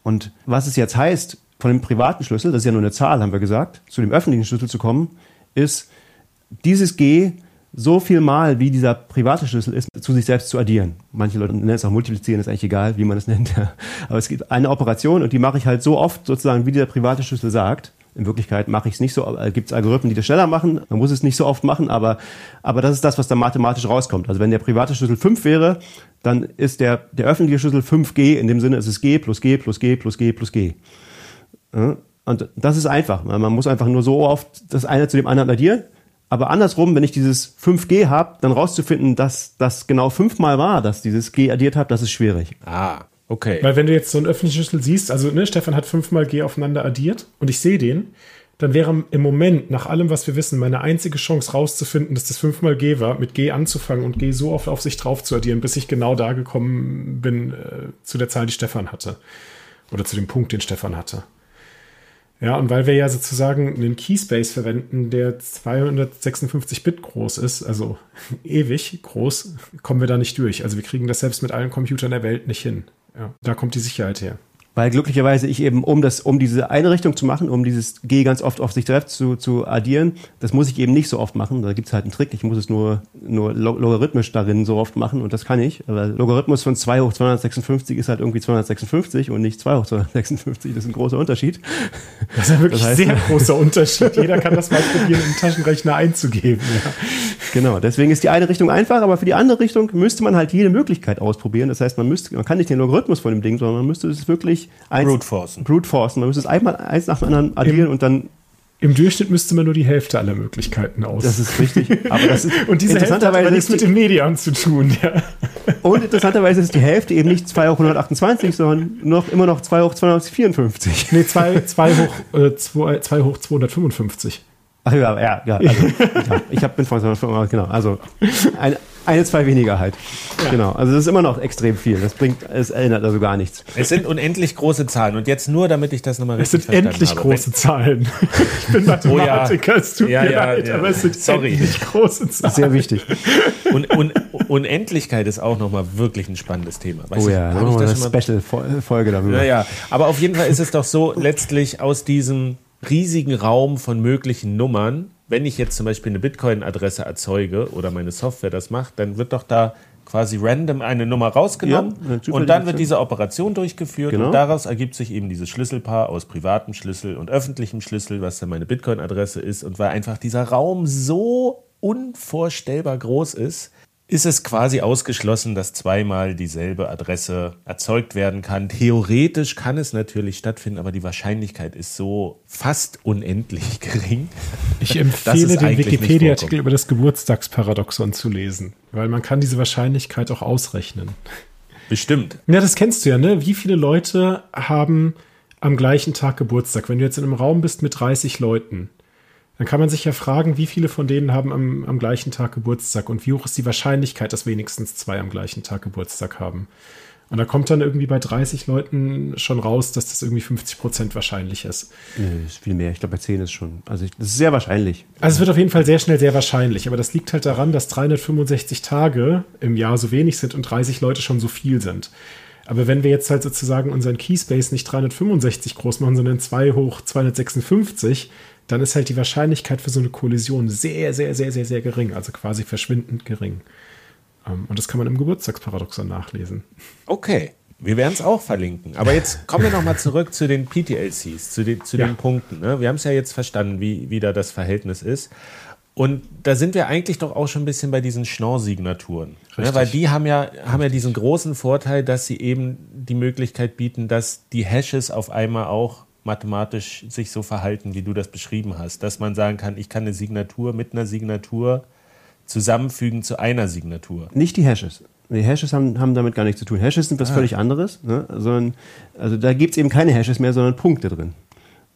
Und was es jetzt heißt, von dem privaten Schlüssel, das ist ja nur eine Zahl, haben wir gesagt, zu dem öffentlichen Schlüssel zu kommen, ist dieses G so viel mal, wie dieser private Schlüssel ist, zu sich selbst zu addieren. Manche Leute nennen es auch multiplizieren, ist eigentlich egal, wie man es nennt. Aber es gibt eine Operation und die mache ich halt so oft sozusagen, wie dieser private Schlüssel sagt. In Wirklichkeit mache ich es nicht so, äh, gibt es Algorithmen, die das schneller machen, man muss es nicht so oft machen, aber, aber das ist das, was da mathematisch rauskommt. Also wenn der private Schlüssel 5 wäre, dann ist der, der öffentliche Schlüssel 5G, in dem Sinne ist es G plus G plus G plus G plus G. Und das ist einfach. Man muss einfach nur so oft das eine zu dem anderen addieren. Aber andersrum, wenn ich dieses 5G habe, dann rauszufinden, dass das genau fünfmal war, dass dieses G addiert habe, das ist schwierig. Ah, Okay. Weil wenn du jetzt so einen öffentlichen Schlüssel siehst, also ne, Stefan hat fünfmal G aufeinander addiert und ich sehe den, dann wäre im Moment, nach allem, was wir wissen, meine einzige Chance rauszufinden, dass das fünfmal G war, mit G anzufangen und G so oft auf sich drauf zu addieren, bis ich genau da gekommen bin äh, zu der Zahl, die Stefan hatte. Oder zu dem Punkt, den Stefan hatte. Ja, und weil wir ja sozusagen einen Keyspace verwenden, der 256 Bit groß ist, also ewig groß, kommen wir da nicht durch. Also wir kriegen das selbst mit allen Computern der Welt nicht hin. Ja, da kommt die Sicherheit her. Weil glücklicherweise ich eben, um das, um diese eine Richtung zu machen, um dieses G ganz oft auf sich selbst zu, zu addieren, das muss ich eben nicht so oft machen. Da gibt es halt einen Trick. Ich muss es nur, nur logarithmisch darin so oft machen und das kann ich. Aber Logarithmus von 2 hoch 256 ist halt irgendwie 256 und nicht 2 hoch 256. Das ist ein großer Unterschied. Das ist ja wirklich ein sehr großer Unterschied. Jeder kann das mal probieren, im Taschenrechner einzugeben. Ja. Genau, deswegen ist die eine Richtung einfach, aber für die andere Richtung müsste man halt jede Möglichkeit ausprobieren. Das heißt, man müsste, man kann nicht den Logarithmus von dem Ding, sondern man müsste es wirklich eins, Brute Forcen. Brute Forcen. Man müsste es einmal eins nach dem anderen addieren Im, und dann im Durchschnitt müsste man nur die Hälfte aller Möglichkeiten aus. Das ist richtig. Aber das ist und diese Hälfte hat nichts mit den Medien zu tun. Ja. Und interessanterweise ist die Hälfte eben nicht 2 hoch 128, sondern noch, immer noch 2 hoch 254. Nee, 2, 2, hoch, äh, 2, 2 hoch 255. Ach ja, ja, ja. Also, ja ich hab, bin von genau. Also ein, eine, zwei weniger halt. Ja. Genau. Also das ist immer noch extrem viel. Das bringt, es ändert also gar nichts. Es sind unendlich große Zahlen. Und jetzt nur, damit ich das nochmal richtig Es sind endlich habe. große Zahlen. Ich bin Mathematiker, oh ja. es tut ja, mir ja, leid, aber es sind Sorry. endlich große Zahlen. Sehr wichtig. Und, und Unendlichkeit ist auch nochmal wirklich ein spannendes Thema. Weiß oh ja, ich, ich das eine Special-Folge darüber. Naja, aber auf jeden Fall ist es doch so, letztlich aus diesem riesigen Raum von möglichen Nummern wenn ich jetzt zum Beispiel eine Bitcoin-Adresse erzeuge oder meine Software das macht, dann wird doch da quasi random eine Nummer rausgenommen ja, und dann wird diese Operation durchgeführt genau. und daraus ergibt sich eben dieses Schlüsselpaar aus privatem Schlüssel und öffentlichem Schlüssel, was dann meine Bitcoin-Adresse ist und weil einfach dieser Raum so unvorstellbar groß ist, ist es quasi ausgeschlossen, dass zweimal dieselbe Adresse erzeugt werden kann. Theoretisch kann es natürlich stattfinden, aber die Wahrscheinlichkeit ist so fast unendlich gering. Ich empfehle den Wikipedia-Artikel über das Geburtstagsparadoxon zu lesen, weil man kann diese Wahrscheinlichkeit auch ausrechnen. Bestimmt. Ja, das kennst du ja, ne? Wie viele Leute haben am gleichen Tag Geburtstag? Wenn du jetzt in einem Raum bist mit 30 Leuten, dann kann man sich ja fragen, wie viele von denen haben am, am gleichen Tag Geburtstag und wie hoch ist die Wahrscheinlichkeit, dass wenigstens zwei am gleichen Tag Geburtstag haben. Und da kommt dann irgendwie bei 30 Leuten schon raus, dass das irgendwie 50 Prozent wahrscheinlich ist. Nee, ist viel mehr. Ich glaube, bei 10 ist schon. Also, ich, das ist sehr wahrscheinlich. Also, es wird auf jeden Fall sehr schnell sehr wahrscheinlich. Aber das liegt halt daran, dass 365 Tage im Jahr so wenig sind und 30 Leute schon so viel sind. Aber wenn wir jetzt halt sozusagen unseren Keyspace nicht 365 groß machen, sondern 2 hoch 256, dann ist halt die Wahrscheinlichkeit für so eine Kollision sehr, sehr, sehr, sehr, sehr gering, also quasi verschwindend gering. Ähm, und das kann man im Geburtstagsparadoxon nachlesen. Okay. Wir werden es auch verlinken. Aber jetzt kommen wir nochmal zurück zu den PTLCs, zu den, zu ja. den Punkten. Ne? Wir haben es ja jetzt verstanden, wie, wie da das Verhältnis ist. Und da sind wir eigentlich doch auch schon ein bisschen bei diesen Schnorr-Signaturen. Ne? Weil die haben ja, haben ja diesen großen Vorteil, dass sie eben die Möglichkeit bieten, dass die Hashes auf einmal auch mathematisch sich so verhalten, wie du das beschrieben hast. Dass man sagen kann, ich kann eine Signatur mit einer Signatur zusammenfügen zu einer Signatur. Nicht die Hashes. Nee, Hashes haben, haben damit gar nichts zu tun. Hashes sind was ah. völlig anderes, ne? sondern, also da gibt es eben keine Hashes mehr, sondern Punkte drin.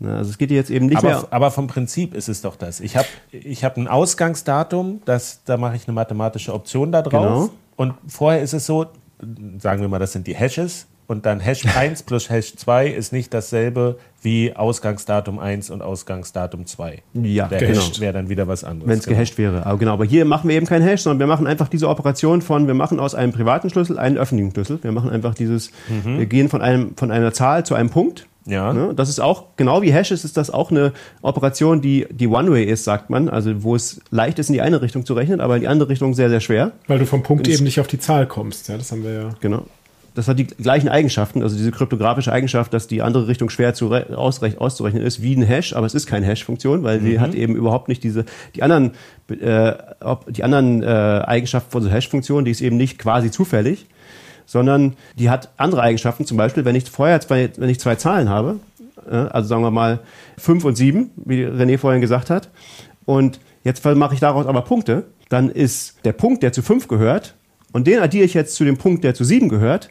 Ne? Also es geht jetzt eben nicht aber, mehr. Aber vom Prinzip ist es doch das. Ich habe ich hab ein Ausgangsdatum, das, da mache ich eine mathematische Option da drauf. Genau. Und vorher ist es so, sagen wir mal, das sind die Hashes. Und dann Hash 1 plus Hash 2 ist nicht dasselbe wie Ausgangsdatum 1 und Ausgangsdatum 2. Ja, Der genau. Hash wäre dann wieder was anderes. Wenn es genau. gehasht wäre. Aber genau, aber hier machen wir eben kein Hash, sondern wir machen einfach diese Operation von, wir machen aus einem privaten Schlüssel einen öffentlichen Schlüssel. Wir machen einfach dieses, mhm. wir gehen von, einem, von einer Zahl zu einem Punkt. Ja. Ne? Das ist auch, genau wie Hashes ist das auch eine Operation, die, die One-Way ist, sagt man. Also wo es leicht ist, in die eine Richtung zu rechnen, aber in die andere Richtung sehr, sehr schwer. Weil du vom Punkt eben nicht auf die Zahl kommst. Ja, das haben wir ja. Genau das hat die gleichen Eigenschaften, also diese kryptografische Eigenschaft, dass die andere Richtung schwer zu auszurechnen ist, wie ein Hash, aber es ist keine Hash-Funktion, weil mhm. sie hat eben überhaupt nicht diese, die anderen, äh, die anderen äh, Eigenschaften von so Hash-Funktionen, die ist eben nicht quasi zufällig, sondern die hat andere Eigenschaften, zum Beispiel, wenn ich vorher zwei, wenn ich zwei Zahlen habe, äh, also sagen wir mal fünf und sieben, wie René vorhin gesagt hat, und jetzt mache ich daraus aber Punkte, dann ist der Punkt, der zu fünf gehört, und den addiere ich jetzt zu dem Punkt, der zu sieben gehört,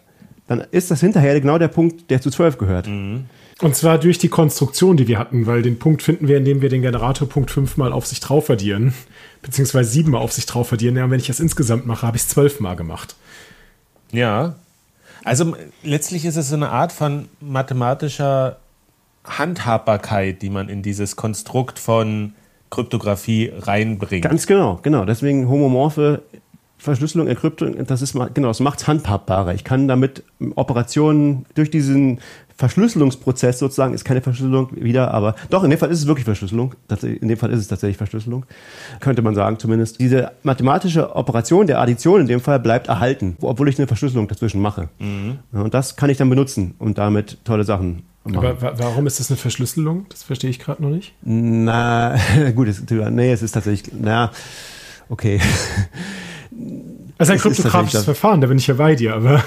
dann ist das hinterher genau der Punkt, der zu 12 gehört. Mhm. Und zwar durch die Konstruktion, die wir hatten, weil den Punkt finden wir, indem wir den Generator Punkt fünfmal auf sich drauf addieren, beziehungsweise siebenmal auf sich drauf addieren. Ja, und wenn ich das insgesamt mache, habe ich es zwölfmal gemacht. Ja. Also letztlich ist es so eine Art von mathematischer Handhabbarkeit, die man in dieses Konstrukt von Kryptographie reinbringt. Ganz genau, genau. Deswegen homomorphe Verschlüsselung, Entkryptung, das ist genau, das macht es handhabbarer. Ich kann damit Operationen durch diesen Verschlüsselungsprozess sozusagen, ist keine Verschlüsselung wieder, aber doch, in dem Fall ist es wirklich Verschlüsselung. In dem Fall ist es tatsächlich Verschlüsselung, könnte man sagen zumindest. Diese mathematische Operation der Addition in dem Fall bleibt erhalten, obwohl ich eine Verschlüsselung dazwischen mache. Mhm. Und das kann ich dann benutzen und damit tolle Sachen Machen. Aber warum ist das eine Verschlüsselung? Das verstehe ich gerade noch nicht. Na, gut, es, nee, es ist tatsächlich, na, okay. Also ein kryptografisches Verfahren, da bin ich ja bei dir, aber.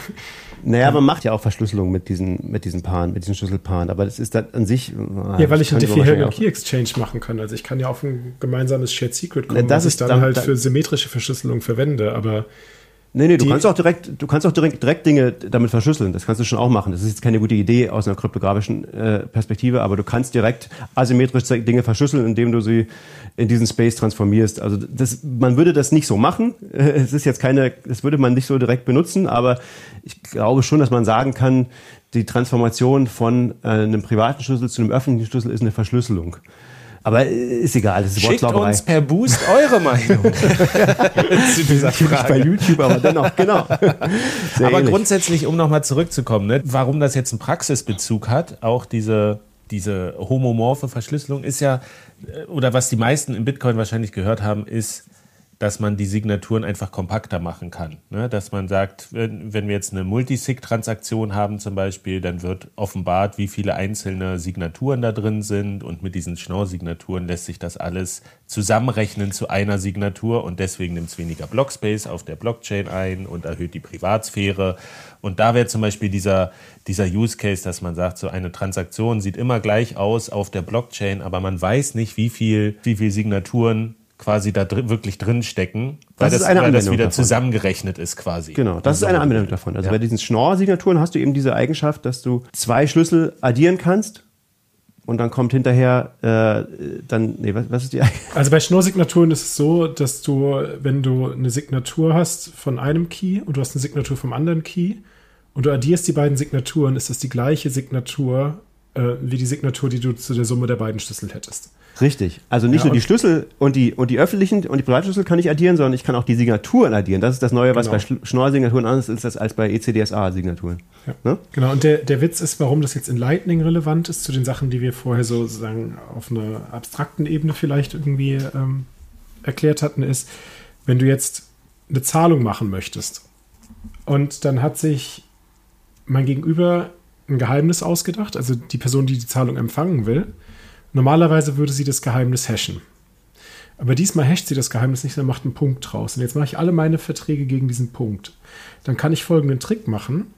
Naja, man macht ja auch Verschlüsselung mit diesen, mit diesen Paaren, mit diesen Schlüsselpaaren, aber das ist dann an sich. Ja, weil ich einen Diffie-Hellman Key Exchange machen kann. Also ich kann ja auf ein gemeinsames Shared Secret kommen, das was ich dann, dann halt für symmetrische Verschlüsselung verwende, aber Nee, nee, du kannst auch direkt, du kannst auch direkt, direkt Dinge damit verschlüsseln. Das kannst du schon auch machen. Das ist jetzt keine gute Idee aus einer kryptografischen äh, Perspektive, aber du kannst direkt asymmetrisch Dinge verschlüsseln, indem du sie in diesen Space transformierst. Also das, man würde das nicht so machen. Es ist jetzt keine, das würde man nicht so direkt benutzen, aber ich glaube schon, dass man sagen kann, die Transformation von äh, einem privaten Schlüssel zu einem öffentlichen Schlüssel ist eine Verschlüsselung. Aber ist egal, das ist Schickt uns per Boost eure Meinung zu dieser Frage. bei YouTube, aber dennoch, genau. Sehr aber ähnlich. grundsätzlich, um nochmal zurückzukommen, ne, warum das jetzt einen Praxisbezug hat, auch diese, diese homomorphe Verschlüsselung ist ja, äh, oder was die meisten im Bitcoin wahrscheinlich gehört haben, ist, dass man die Signaturen einfach kompakter machen kann. Ne? Dass man sagt, wenn, wenn wir jetzt eine Multisig-Transaktion haben zum Beispiel, dann wird offenbart, wie viele einzelne Signaturen da drin sind und mit diesen Schnorr-Signaturen lässt sich das alles zusammenrechnen zu einer Signatur und deswegen nimmt es weniger Blockspace auf der Blockchain ein und erhöht die Privatsphäre. Und da wäre zum Beispiel dieser, dieser Use Case, dass man sagt, so eine Transaktion sieht immer gleich aus auf der Blockchain, aber man weiß nicht, wie viel, wie viel Signaturen quasi da drin, wirklich drin stecken, weil das, das, weil das wieder davon. zusammengerechnet ist quasi. Genau, das ist eine Anwendung davon. Also ja. bei diesen Schnorr-Signaturen hast du eben diese Eigenschaft, dass du zwei Schlüssel addieren kannst und dann kommt hinterher äh, dann, nee, was, was ist die Eigenschaft? Also bei Schnorr-Signaturen ist es so, dass du, wenn du eine Signatur hast von einem Key und du hast eine Signatur vom anderen Key und du addierst die beiden Signaturen, ist das die gleiche Signatur äh, wie die Signatur, die du zu der Summe der beiden Schlüssel hättest. Richtig. Also nicht ja, nur die Schlüssel und die, und die öffentlichen und die Privatschlüssel kann ich addieren, sondern ich kann auch die Signaturen addieren. Das ist das Neue, was genau. bei Schnorr-Signaturen anders ist als bei ECDSA-Signaturen. Ja. Ne? Genau, und der, der Witz ist, warum das jetzt in Lightning relevant ist, zu den Sachen, die wir vorher so sozusagen auf einer abstrakten Ebene vielleicht irgendwie ähm, erklärt hatten, ist, wenn du jetzt eine Zahlung machen möchtest und dann hat sich mein Gegenüber ein Geheimnis ausgedacht, also die Person, die die Zahlung empfangen will, Normalerweise würde sie das Geheimnis hashen. Aber diesmal hasht sie das Geheimnis nicht, sondern macht einen Punkt draus. Und jetzt mache ich alle meine Verträge gegen diesen Punkt. Dann kann ich folgenden Trick machen.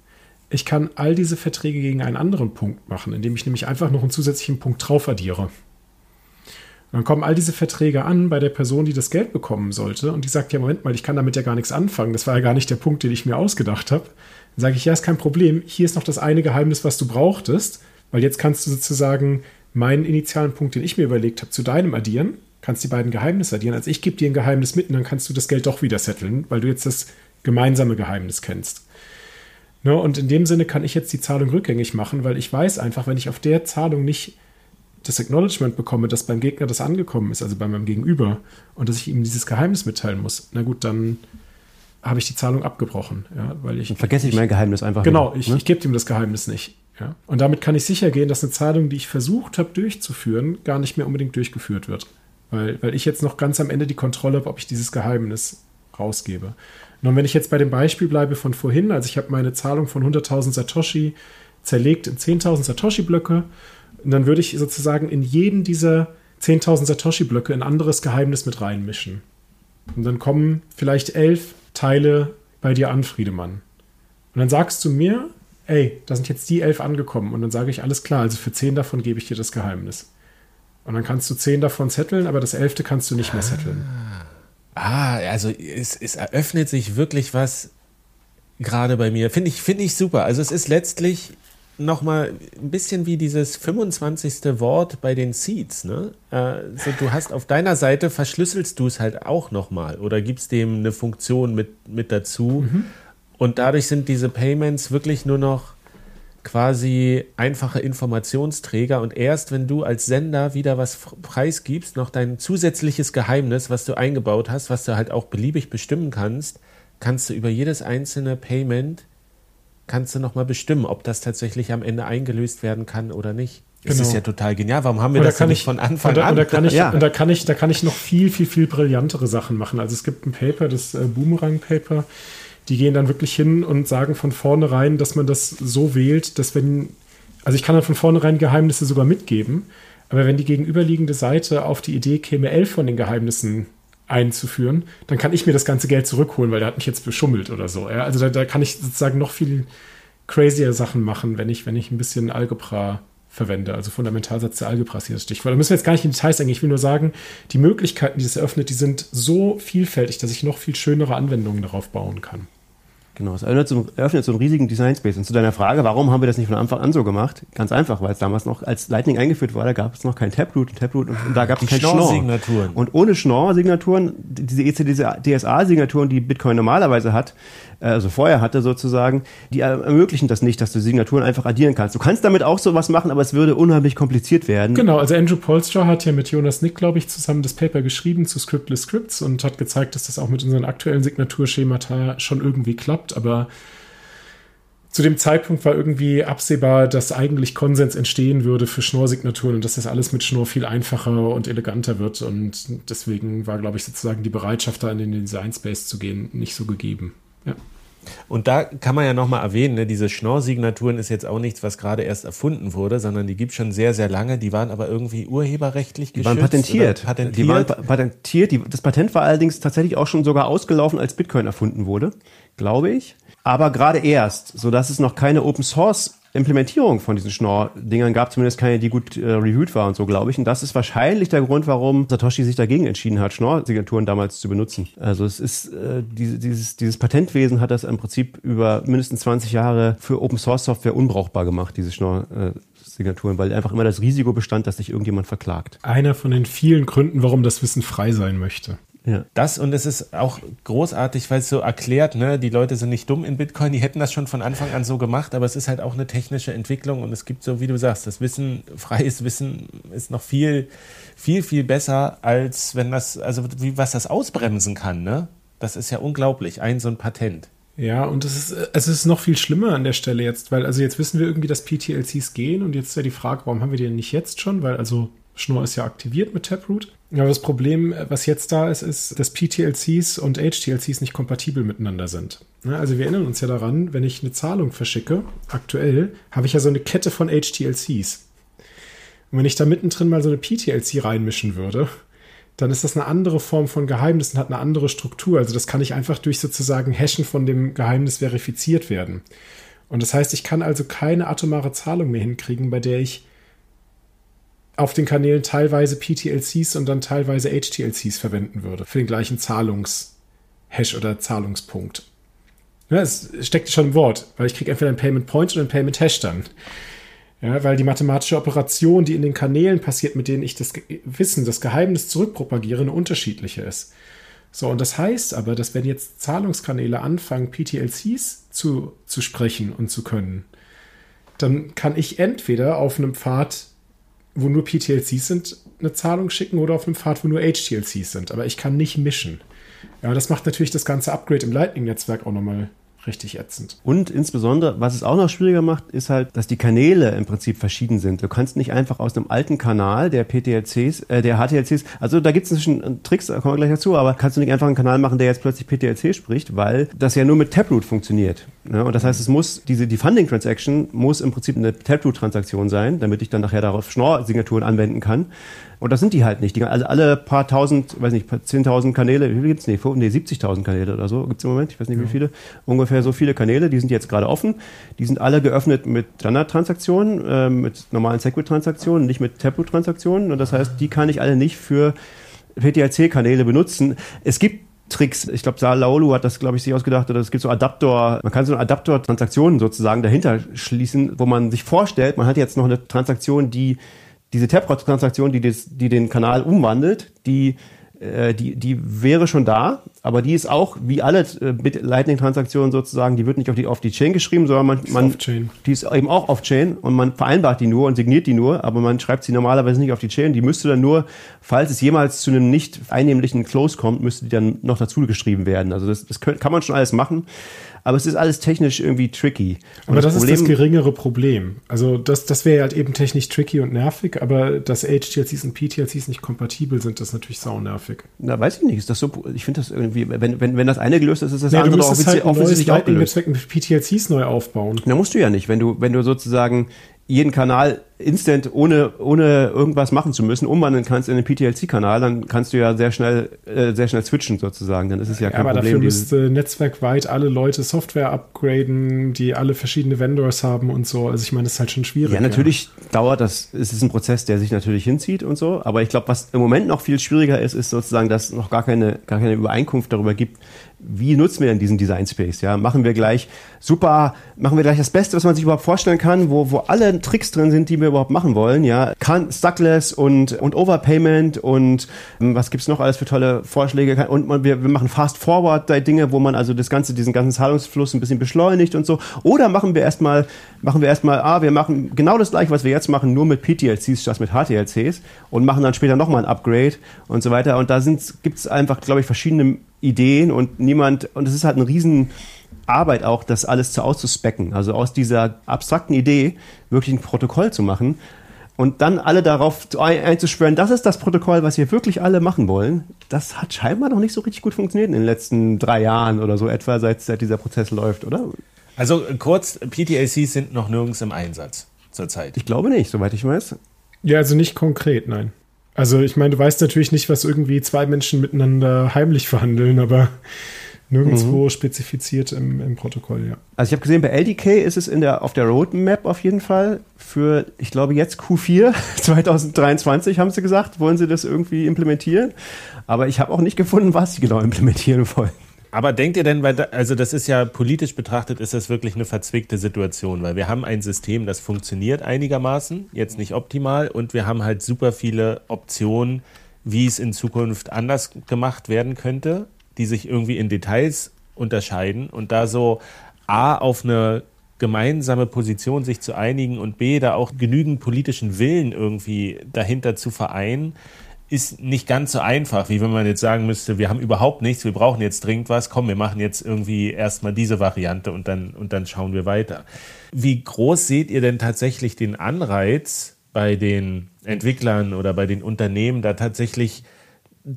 Ich kann all diese Verträge gegen einen anderen Punkt machen, indem ich nämlich einfach noch einen zusätzlichen Punkt drauf addiere. Dann kommen all diese Verträge an bei der Person, die das Geld bekommen sollte. Und die sagt, ja, Moment mal, ich kann damit ja gar nichts anfangen. Das war ja gar nicht der Punkt, den ich mir ausgedacht habe. Dann sage ich, ja, ist kein Problem. Hier ist noch das eine Geheimnis, was du brauchtest. Weil jetzt kannst du sozusagen meinen initialen Punkt, den ich mir überlegt habe, zu deinem addieren. Kannst die beiden Geheimnisse addieren. Also ich gebe dir ein Geheimnis mit und dann kannst du das Geld doch wieder setteln, weil du jetzt das gemeinsame Geheimnis kennst. Ne, und in dem Sinne kann ich jetzt die Zahlung rückgängig machen, weil ich weiß einfach, wenn ich auf der Zahlung nicht das Acknowledgement bekomme, dass beim Gegner das angekommen ist, also bei meinem Gegenüber, und dass ich ihm dieses Geheimnis mitteilen muss, na gut, dann habe ich die Zahlung abgebrochen. Ja, weil ich, Dann vergesse ich mein Geheimnis einfach. Genau, wieder, ich, ne? ich gebe ihm das Geheimnis nicht. Ja? Und damit kann ich sicher gehen, dass eine Zahlung, die ich versucht habe durchzuführen, gar nicht mehr unbedingt durchgeführt wird. Weil, weil ich jetzt noch ganz am Ende die Kontrolle habe, ob ich dieses Geheimnis rausgebe. Und wenn ich jetzt bei dem Beispiel bleibe von vorhin, also ich habe meine Zahlung von 100.000 Satoshi zerlegt in 10.000 Satoshi-Blöcke dann würde ich sozusagen in jeden dieser 10.000 Satoshi-Blöcke ein anderes Geheimnis mit reinmischen. Und dann kommen vielleicht elf Teile bei dir an, Friedemann. Und dann sagst du mir, ey, da sind jetzt die elf angekommen. Und dann sage ich, alles klar, also für zehn davon gebe ich dir das Geheimnis. Und dann kannst du zehn davon zetteln, aber das elfte kannst du nicht mehr zetteln. Ah, also es, es eröffnet sich wirklich was gerade bei mir. Finde ich, finde ich super. Also es ist letztlich nochmal ein bisschen wie dieses 25. Wort bei den Seeds. Ne? Äh, so, du hast auf deiner Seite, verschlüsselst du es halt auch nochmal oder gibst dem eine Funktion mit, mit dazu. Und dadurch sind diese Payments wirklich nur noch quasi einfache Informationsträger und erst wenn du als Sender wieder was preisgibst, noch dein zusätzliches Geheimnis, was du eingebaut hast, was du halt auch beliebig bestimmen kannst, kannst du über jedes einzelne Payment kannst du noch mal bestimmen, ob das tatsächlich am Ende eingelöst werden kann oder nicht. Das Genau. ist ja total genial. Warum haben wir da das kann nicht ich von Anfang da, an? Und da kann ich, Ja. und da kann ich, da kann ich noch viel, viel, viel brillantere Sachen machen. Also es gibt ein Paper, das äh, Boomerang-Paper, die gehen dann wirklich hin und sagen von vornherein, dass man das so wählt, dass wenn, also ich kann dann von vornherein Geheimnisse sogar mitgeben, aber wenn die gegenüberliegende Seite auf die Idee käme, elf von den Geheimnissen einzuführen, dann kann ich mir das ganze Geld zurückholen, weil der hat mich jetzt beschummelt oder so. Ja? Also da, da kann ich sozusagen noch viel crazier Sachen machen, wenn ich, wenn ich ein bisschen Algebra verwende, also Fundamentalsatz der Algebra ist hier das Stichwort. Da müssen wir jetzt gar nicht in Details eingehen. Ich will nur sagen, die Möglichkeiten, die das eröffnet, die sind so vielfältig, dass ich noch viel schönere Anwendungen darauf bauen kann. Genau, es eröffnet so, eröffnet so einen riesigen Design Space. Und zu deiner Frage, warum haben wir das nicht von Anfang an so gemacht? Ganz einfach, weil es damals noch, als Lightning eingeführt war, da gab es noch kein Taproot und Taproot und, und da gab es kein Schnorr. Schnorr-Signaturen. Und ohne Schnorr-Signaturen, diese ECDSA-Signaturen, die Bitcoin normalerweise hat, also vorher hatte sozusagen, die äh, ermöglichen das nicht, dass du Signaturen einfach addieren kannst. Du kannst damit auch sowas machen, aber es würde unheimlich kompliziert werden. Genau, also Andrew Polstra hat ja mit Jonas Nick, glaube ich, zusammen das Paper geschrieben zu Scriptless Scripts und hat gezeigt, dass das auch mit unseren aktuellen Signaturschemata schon irgendwie klappt, aber zu dem Zeitpunkt war irgendwie absehbar, dass eigentlich Konsens entstehen würde für Schnorr-Signaturen und dass das alles mit Schnorr viel einfacher und eleganter wird. Und deswegen war, glaube ich, sozusagen die Bereitschaft, da in den Design Space zu gehen, nicht so gegeben. Ja. Und da kann man ja nochmal erwähnen, ne, diese Schnorr-Signaturen ist jetzt auch nichts, was gerade erst erfunden wurde, sondern die gibt es schon sehr, sehr lange. Die waren aber irgendwie urheberrechtlich Die geschützt. waren patentiert. patentiert. Die waren pa patentiert. Die, das Patent war allerdings tatsächlich auch schon sogar ausgelaufen, als Bitcoin erfunden wurde, glaube ich. Aber gerade erst, so dass es noch keine Open Source Implementierung von diesen Schnorr-Dingern gab, zumindest keine, die gut äh, reviewed war und so, glaube ich. Und das ist wahrscheinlich der Grund, warum Satoshi sich dagegen entschieden hat, Schnorr-Signaturen damals zu benutzen. Also es ist, äh, diese, dieses, dieses Patentwesen hat das im Prinzip über mindestens 20 Jahre für Open Source Software unbrauchbar gemacht, diese Schnorr-Signaturen, weil einfach immer das Risiko bestand, dass sich irgendjemand verklagt. Einer von den vielen Gründen, warum das Wissen frei sein möchte. Ja. Das und es ist auch großartig, weil es so erklärt, ne, die Leute sind nicht dumm in Bitcoin, die hätten das schon von Anfang an so gemacht, aber es ist halt auch eine technische Entwicklung und es gibt so, wie du sagst, das Wissen, freies Wissen ist noch viel, viel, viel besser, als wenn das, also wie was das ausbremsen kann, ne? Das ist ja unglaublich, ein so ein Patent. Ja, und es ist, es ist noch viel schlimmer an der Stelle jetzt, weil also jetzt wissen wir irgendwie, dass PTLCs gehen und jetzt ist ja die Frage, warum haben wir die denn nicht jetzt schon? Weil also Schnorr ist ja aktiviert mit Taproot. Aber das Problem, was jetzt da ist, ist, dass PTLCs und HTLCs nicht kompatibel miteinander sind. Ne, Also wir erinnern uns ja daran, wenn ich eine Zahlung verschicke, aktuell, habe ich ja so eine Kette von HTLCs. Und wenn ich da mittendrin mal so eine PTLC reinmischen würde, dann ist das eine andere Form von Geheimnis und hat eine andere Struktur. Also das kann ich einfach durch sozusagen Hashen von dem Geheimnis verifiziert werden. Und das heißt, ich kann also keine atomare Zahlung mehr hinkriegen, bei der ich auf den Kanälen teilweise PTLCs und dann teilweise HTLCs verwenden würde für den gleichen Zahlungshash oder Zahlungspunkt. Ja, es steckt schon im Wort, weil ich kriege entweder ein Payment Point oder ein Payment Hash dann. Ja, weil die mathematische Operation, die in den Kanälen passiert, mit denen ich das Wissen, das Geheimnis zurückpropagiere, eine unterschiedliche ist. So, und das heißt aber, dass wenn jetzt Zahlungskanäle anfangen, PTLCs zu, zu sprechen und zu können, dann kann ich entweder auf einem Pfad, wo nur PTLCs sind, eine Zahlung schicken oder auf einem Pfad, wo nur HTLCs sind. Aber ich kann nicht mischen. Ja, das macht natürlich das ganze Upgrade im Lightning-Netzwerk auch nochmal richtig ätzend. Und insbesondere, was es auch noch schwieriger macht, ist halt, dass die Kanäle im Prinzip verschieden sind. Du kannst nicht einfach aus einem alten Kanal der PTLCs, äh, der HTLCs, also da gibt es inzwischen Tricks, da kommen wir gleich dazu, aber kannst du nicht einfach einen Kanal machen, der jetzt plötzlich PTLC spricht, weil das ja nur mit Taproot funktioniert. Ja, und das heißt, es muss, diese, die Funding Transaction muss im Prinzip eine Taproot-Transaktion sein, damit ich dann nachher darauf Schnorr-Signaturen anwenden kann. Und das sind die halt nicht. Die, also alle paar tausend, weiß nicht, 10.000 Kanäle, wie viel gibt's? Nee, nee 70.000 Kanäle oder so gibt's im Moment. Ich weiß nicht, wie viele. Ungefähr so viele Kanäle, die sind jetzt gerade offen. Die sind alle geöffnet mit Standard-Transaktionen, äh, mit normalen Segwit-Transaktionen, nicht mit Taproot-Transaktionen. Und das heißt, die kann ich alle nicht für PTLC-Kanäle benutzen. Es gibt Tricks. Ich glaube, Laolu hat das, glaube ich, sich ausgedacht. Oder es gibt so Adapter, man kann so Adapter-Transaktionen sozusagen dahinter schließen, wo man sich vorstellt, man hat jetzt noch eine Transaktion, die diese Taproot-Transaktion, die, die den Kanal umwandelt, die, äh, die, die wäre schon da, aber die ist auch, wie alle äh, Lightning-Transaktionen sozusagen, die wird nicht auf die, auf die Chain geschrieben, sondern man, man die ist eben auch auf Chain und man vereinbart die nur und signiert die nur, aber man schreibt sie normalerweise nicht auf die Chain. Die müsste dann nur, falls es jemals zu einem nicht einnehmlichen Close kommt, müsste die dann noch dazu geschrieben werden. Also das, das kann man schon alles machen aber es ist alles technisch irgendwie tricky. Und aber das, das ist das geringere Problem. Also das, das wäre halt eben technisch tricky und nervig, aber dass HTLCs und PTLCs nicht kompatibel sind, das ist natürlich sau nervig. Na, weiß ich nicht. Ist das so, ich finde das irgendwie, wenn, wenn, wenn das eine gelöst ist, ist das nee, andere doch offensichtlich, halt offensichtlich auch gelöst. mit PTLCs neu aufbauen. Na, musst du ja nicht. Wenn du, wenn du sozusagen jeden Kanal instant ohne, ohne irgendwas machen zu müssen umwandeln kannst in den PTLC-Kanal, dann kannst du ja sehr schnell, äh, sehr schnell switchen sozusagen. Dann ist es ja kein aber Problem. Aber dafür müsste netzwerkweit alle Leute Software upgraden, die alle verschiedene Vendors haben und so. Also ich meine, das ist halt schon schwierig. Ja, natürlich ja. dauert das, es ist ein Prozess, der sich natürlich hinzieht und so. Aber ich glaube, was im Moment noch viel schwieriger ist, ist sozusagen, dass es noch gar keine, gar keine Übereinkunft darüber gibt, wie nutzen wir denn diesen Design Space? Ja, machen wir gleich super, machen wir gleich das Beste, was man sich überhaupt vorstellen kann, wo, wo alle Tricks drin sind, die wir überhaupt machen wollen. Ja, kann, und, und Overpayment und ähm, was gibt's noch alles für tolle Vorschläge? Und man, wir, wir machen Fast Forward Dinge, wo man also das ganze, diesen ganzen Zahlungsfluss ein bisschen beschleunigt und so. Oder machen wir erstmal, machen wir erstmal, ah, wir machen genau das gleiche, was wir jetzt machen, nur mit PTLCs statt mit HTLCs und machen dann später nochmal ein Upgrade und so weiter. Und da gibt es einfach, glaube ich, verschiedene Ideen und niemand, und es ist halt eine riesen Arbeit auch, das alles zu auszuspecken. Also aus dieser abstrakten Idee wirklich ein Protokoll zu machen und dann alle darauf einzuschwören, das ist das Protokoll, was wir wirklich alle machen wollen. Das hat scheinbar noch nicht so richtig gut funktioniert in den letzten drei Jahren oder so etwa, seit, seit dieser Prozess läuft, oder? Also kurz, PTACs sind noch nirgends im Einsatz zurzeit. Ich glaube nicht, soweit ich weiß. Ja, also nicht konkret, nein. Also ich meine, du weißt natürlich nicht, was irgendwie zwei Menschen miteinander heimlich verhandeln, aber nirgendwo mhm. spezifiziert im, im, Protokoll, ja. Also ich habe gesehen, bei LDK ist es in der, auf der Roadmap auf jeden Fall für, ich glaube jetzt Q4 2023 haben sie gesagt, wollen sie das irgendwie implementieren. Aber ich habe auch nicht gefunden, was sie genau implementieren wollen. Aber denkt ihr denn, weil da, also das ist ja politisch betrachtet, ist das wirklich eine verzwickte Situation, weil wir haben ein System, das funktioniert einigermaßen, jetzt nicht optimal, und wir haben halt super viele Optionen, wie es in Zukunft anders gemacht werden könnte, die sich irgendwie in Details unterscheiden und da so A auf eine gemeinsame Position sich zu einigen und B da auch genügend politischen Willen irgendwie dahinter zu vereinen, ist nicht ganz so einfach, wie wenn man jetzt sagen müsste, wir haben überhaupt nichts, wir brauchen jetzt dringend was, komm, wir machen jetzt irgendwie erstmal diese Variante und dann, und dann schauen wir weiter. Wie groß seht ihr denn tatsächlich den Anreiz bei den Entwicklern oder bei den Unternehmen, da tatsächlich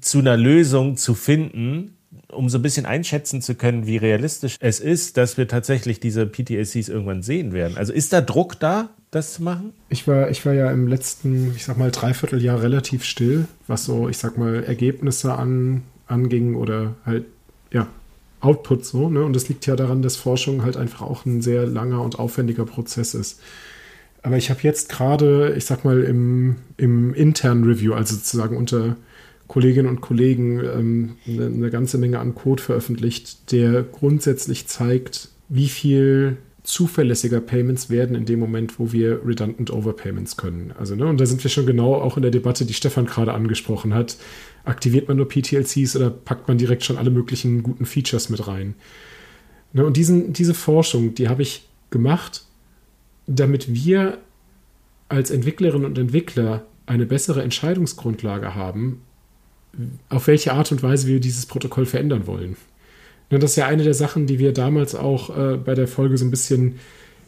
zu einer Lösung zu finden, um so ein bisschen einschätzen zu können, wie realistisch es ist, dass wir tatsächlich diese PTACs irgendwann sehen werden. Also ist da Druck da, das zu machen? Ich war, ich war ja im letzten, ich sag mal, Dreivierteljahr relativ still, was so, ich sag mal, Ergebnisse an, anging oder halt, ja, Output so, ne? Und das liegt ja daran, dass Forschung halt einfach auch ein sehr langer und aufwendiger Prozess ist. aber ich habe jetzt gerade, ich sag mal, im, im internen Review, also sozusagen unter Kolleginnen und Kollegen, ähm, eine, eine ganze Menge an Code veröffentlicht, der grundsätzlich zeigt, wie viel zuverlässiger Payments werden in dem Moment, wo wir redundant Overpayments können. Also, ne, und da sind wir schon genau auch in der Debatte, die Stefan gerade angesprochen hat. Aktiviert man nur PTLCs oder packt man direkt schon alle möglichen guten Features mit rein? Ne, und diesen, diese Forschung, die habe ich gemacht, damit wir als Entwicklerinnen und Entwickler eine bessere Entscheidungsgrundlage haben, auf welche Art und Weise wir dieses Protokoll verändern wollen. Und das ist ja eine der Sachen, die wir damals auch äh, bei der Folge so ein bisschen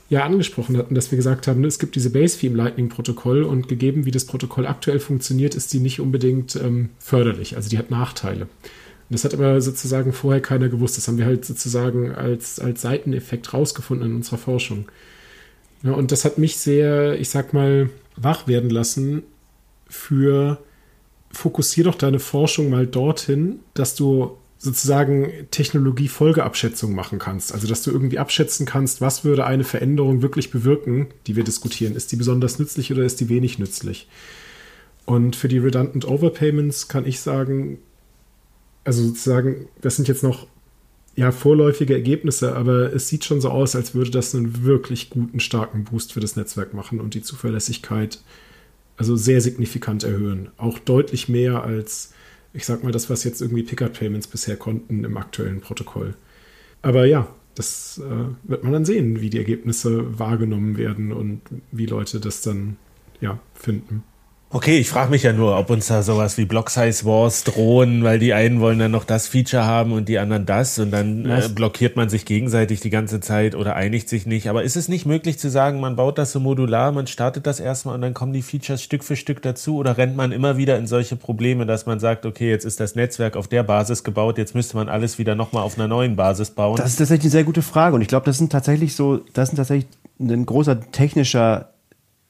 ja angesprochen hatten, dass wir gesagt haben, ne, es gibt diese Base-Fee im Lightning-Protokoll und gegeben, wie das Protokoll aktuell funktioniert, ist die nicht unbedingt ähm, förderlich. Also die hat Nachteile. Das hat aber sozusagen vorher keiner gewusst. Das haben wir halt sozusagen als, als Seiteneffekt rausgefunden in unserer Forschung. Ja, und das hat mich sehr, ich sag mal, wach werden lassen für fokussier doch deine Forschung mal dorthin, dass du sozusagen Technologie-Folgeabschätzung machen kannst. Also, dass du irgendwie abschätzen kannst, was würde eine Veränderung wirklich bewirken, die wir diskutieren. Ist die besonders nützlich oder ist die wenig nützlich? Und für die Redundant Overpayments kann ich sagen, also sozusagen, das sind jetzt noch ja, vorläufige Ergebnisse, aber es sieht schon so aus, als würde das einen wirklich guten, starken Boost für das Netzwerk machen und die Zuverlässigkeit also sehr signifikant erhöhen. Auch deutlich mehr als ich sag mal, das, was jetzt irgendwie Pickup-Payments bisher konnten im aktuellen Protokoll. Aber ja, das äh, wird man dann sehen, wie die Ergebnisse wahrgenommen werden und wie Leute das dann ja, finden. Okay, ich frage mich ja nur, ob uns da sowas wie Block Size Wars drohen, weil die einen wollen dann noch das Feature haben und die anderen das und dann äh, blockiert man sich gegenseitig die ganze Zeit oder einigt sich nicht. Aber ist es nicht möglich zu sagen, man baut das so modular, man startet das erstmal und dann kommen die Features Stück für Stück dazu oder rennt man immer wieder in solche Probleme, dass man sagt, okay, jetzt ist das Netzwerk auf der Basis gebaut, jetzt müsste man alles wieder nochmal auf einer neuen Basis bauen? Das ist tatsächlich eine sehr gute Frage und ich glaube, das sind tatsächlich so, das sind tatsächlich ein großer technischer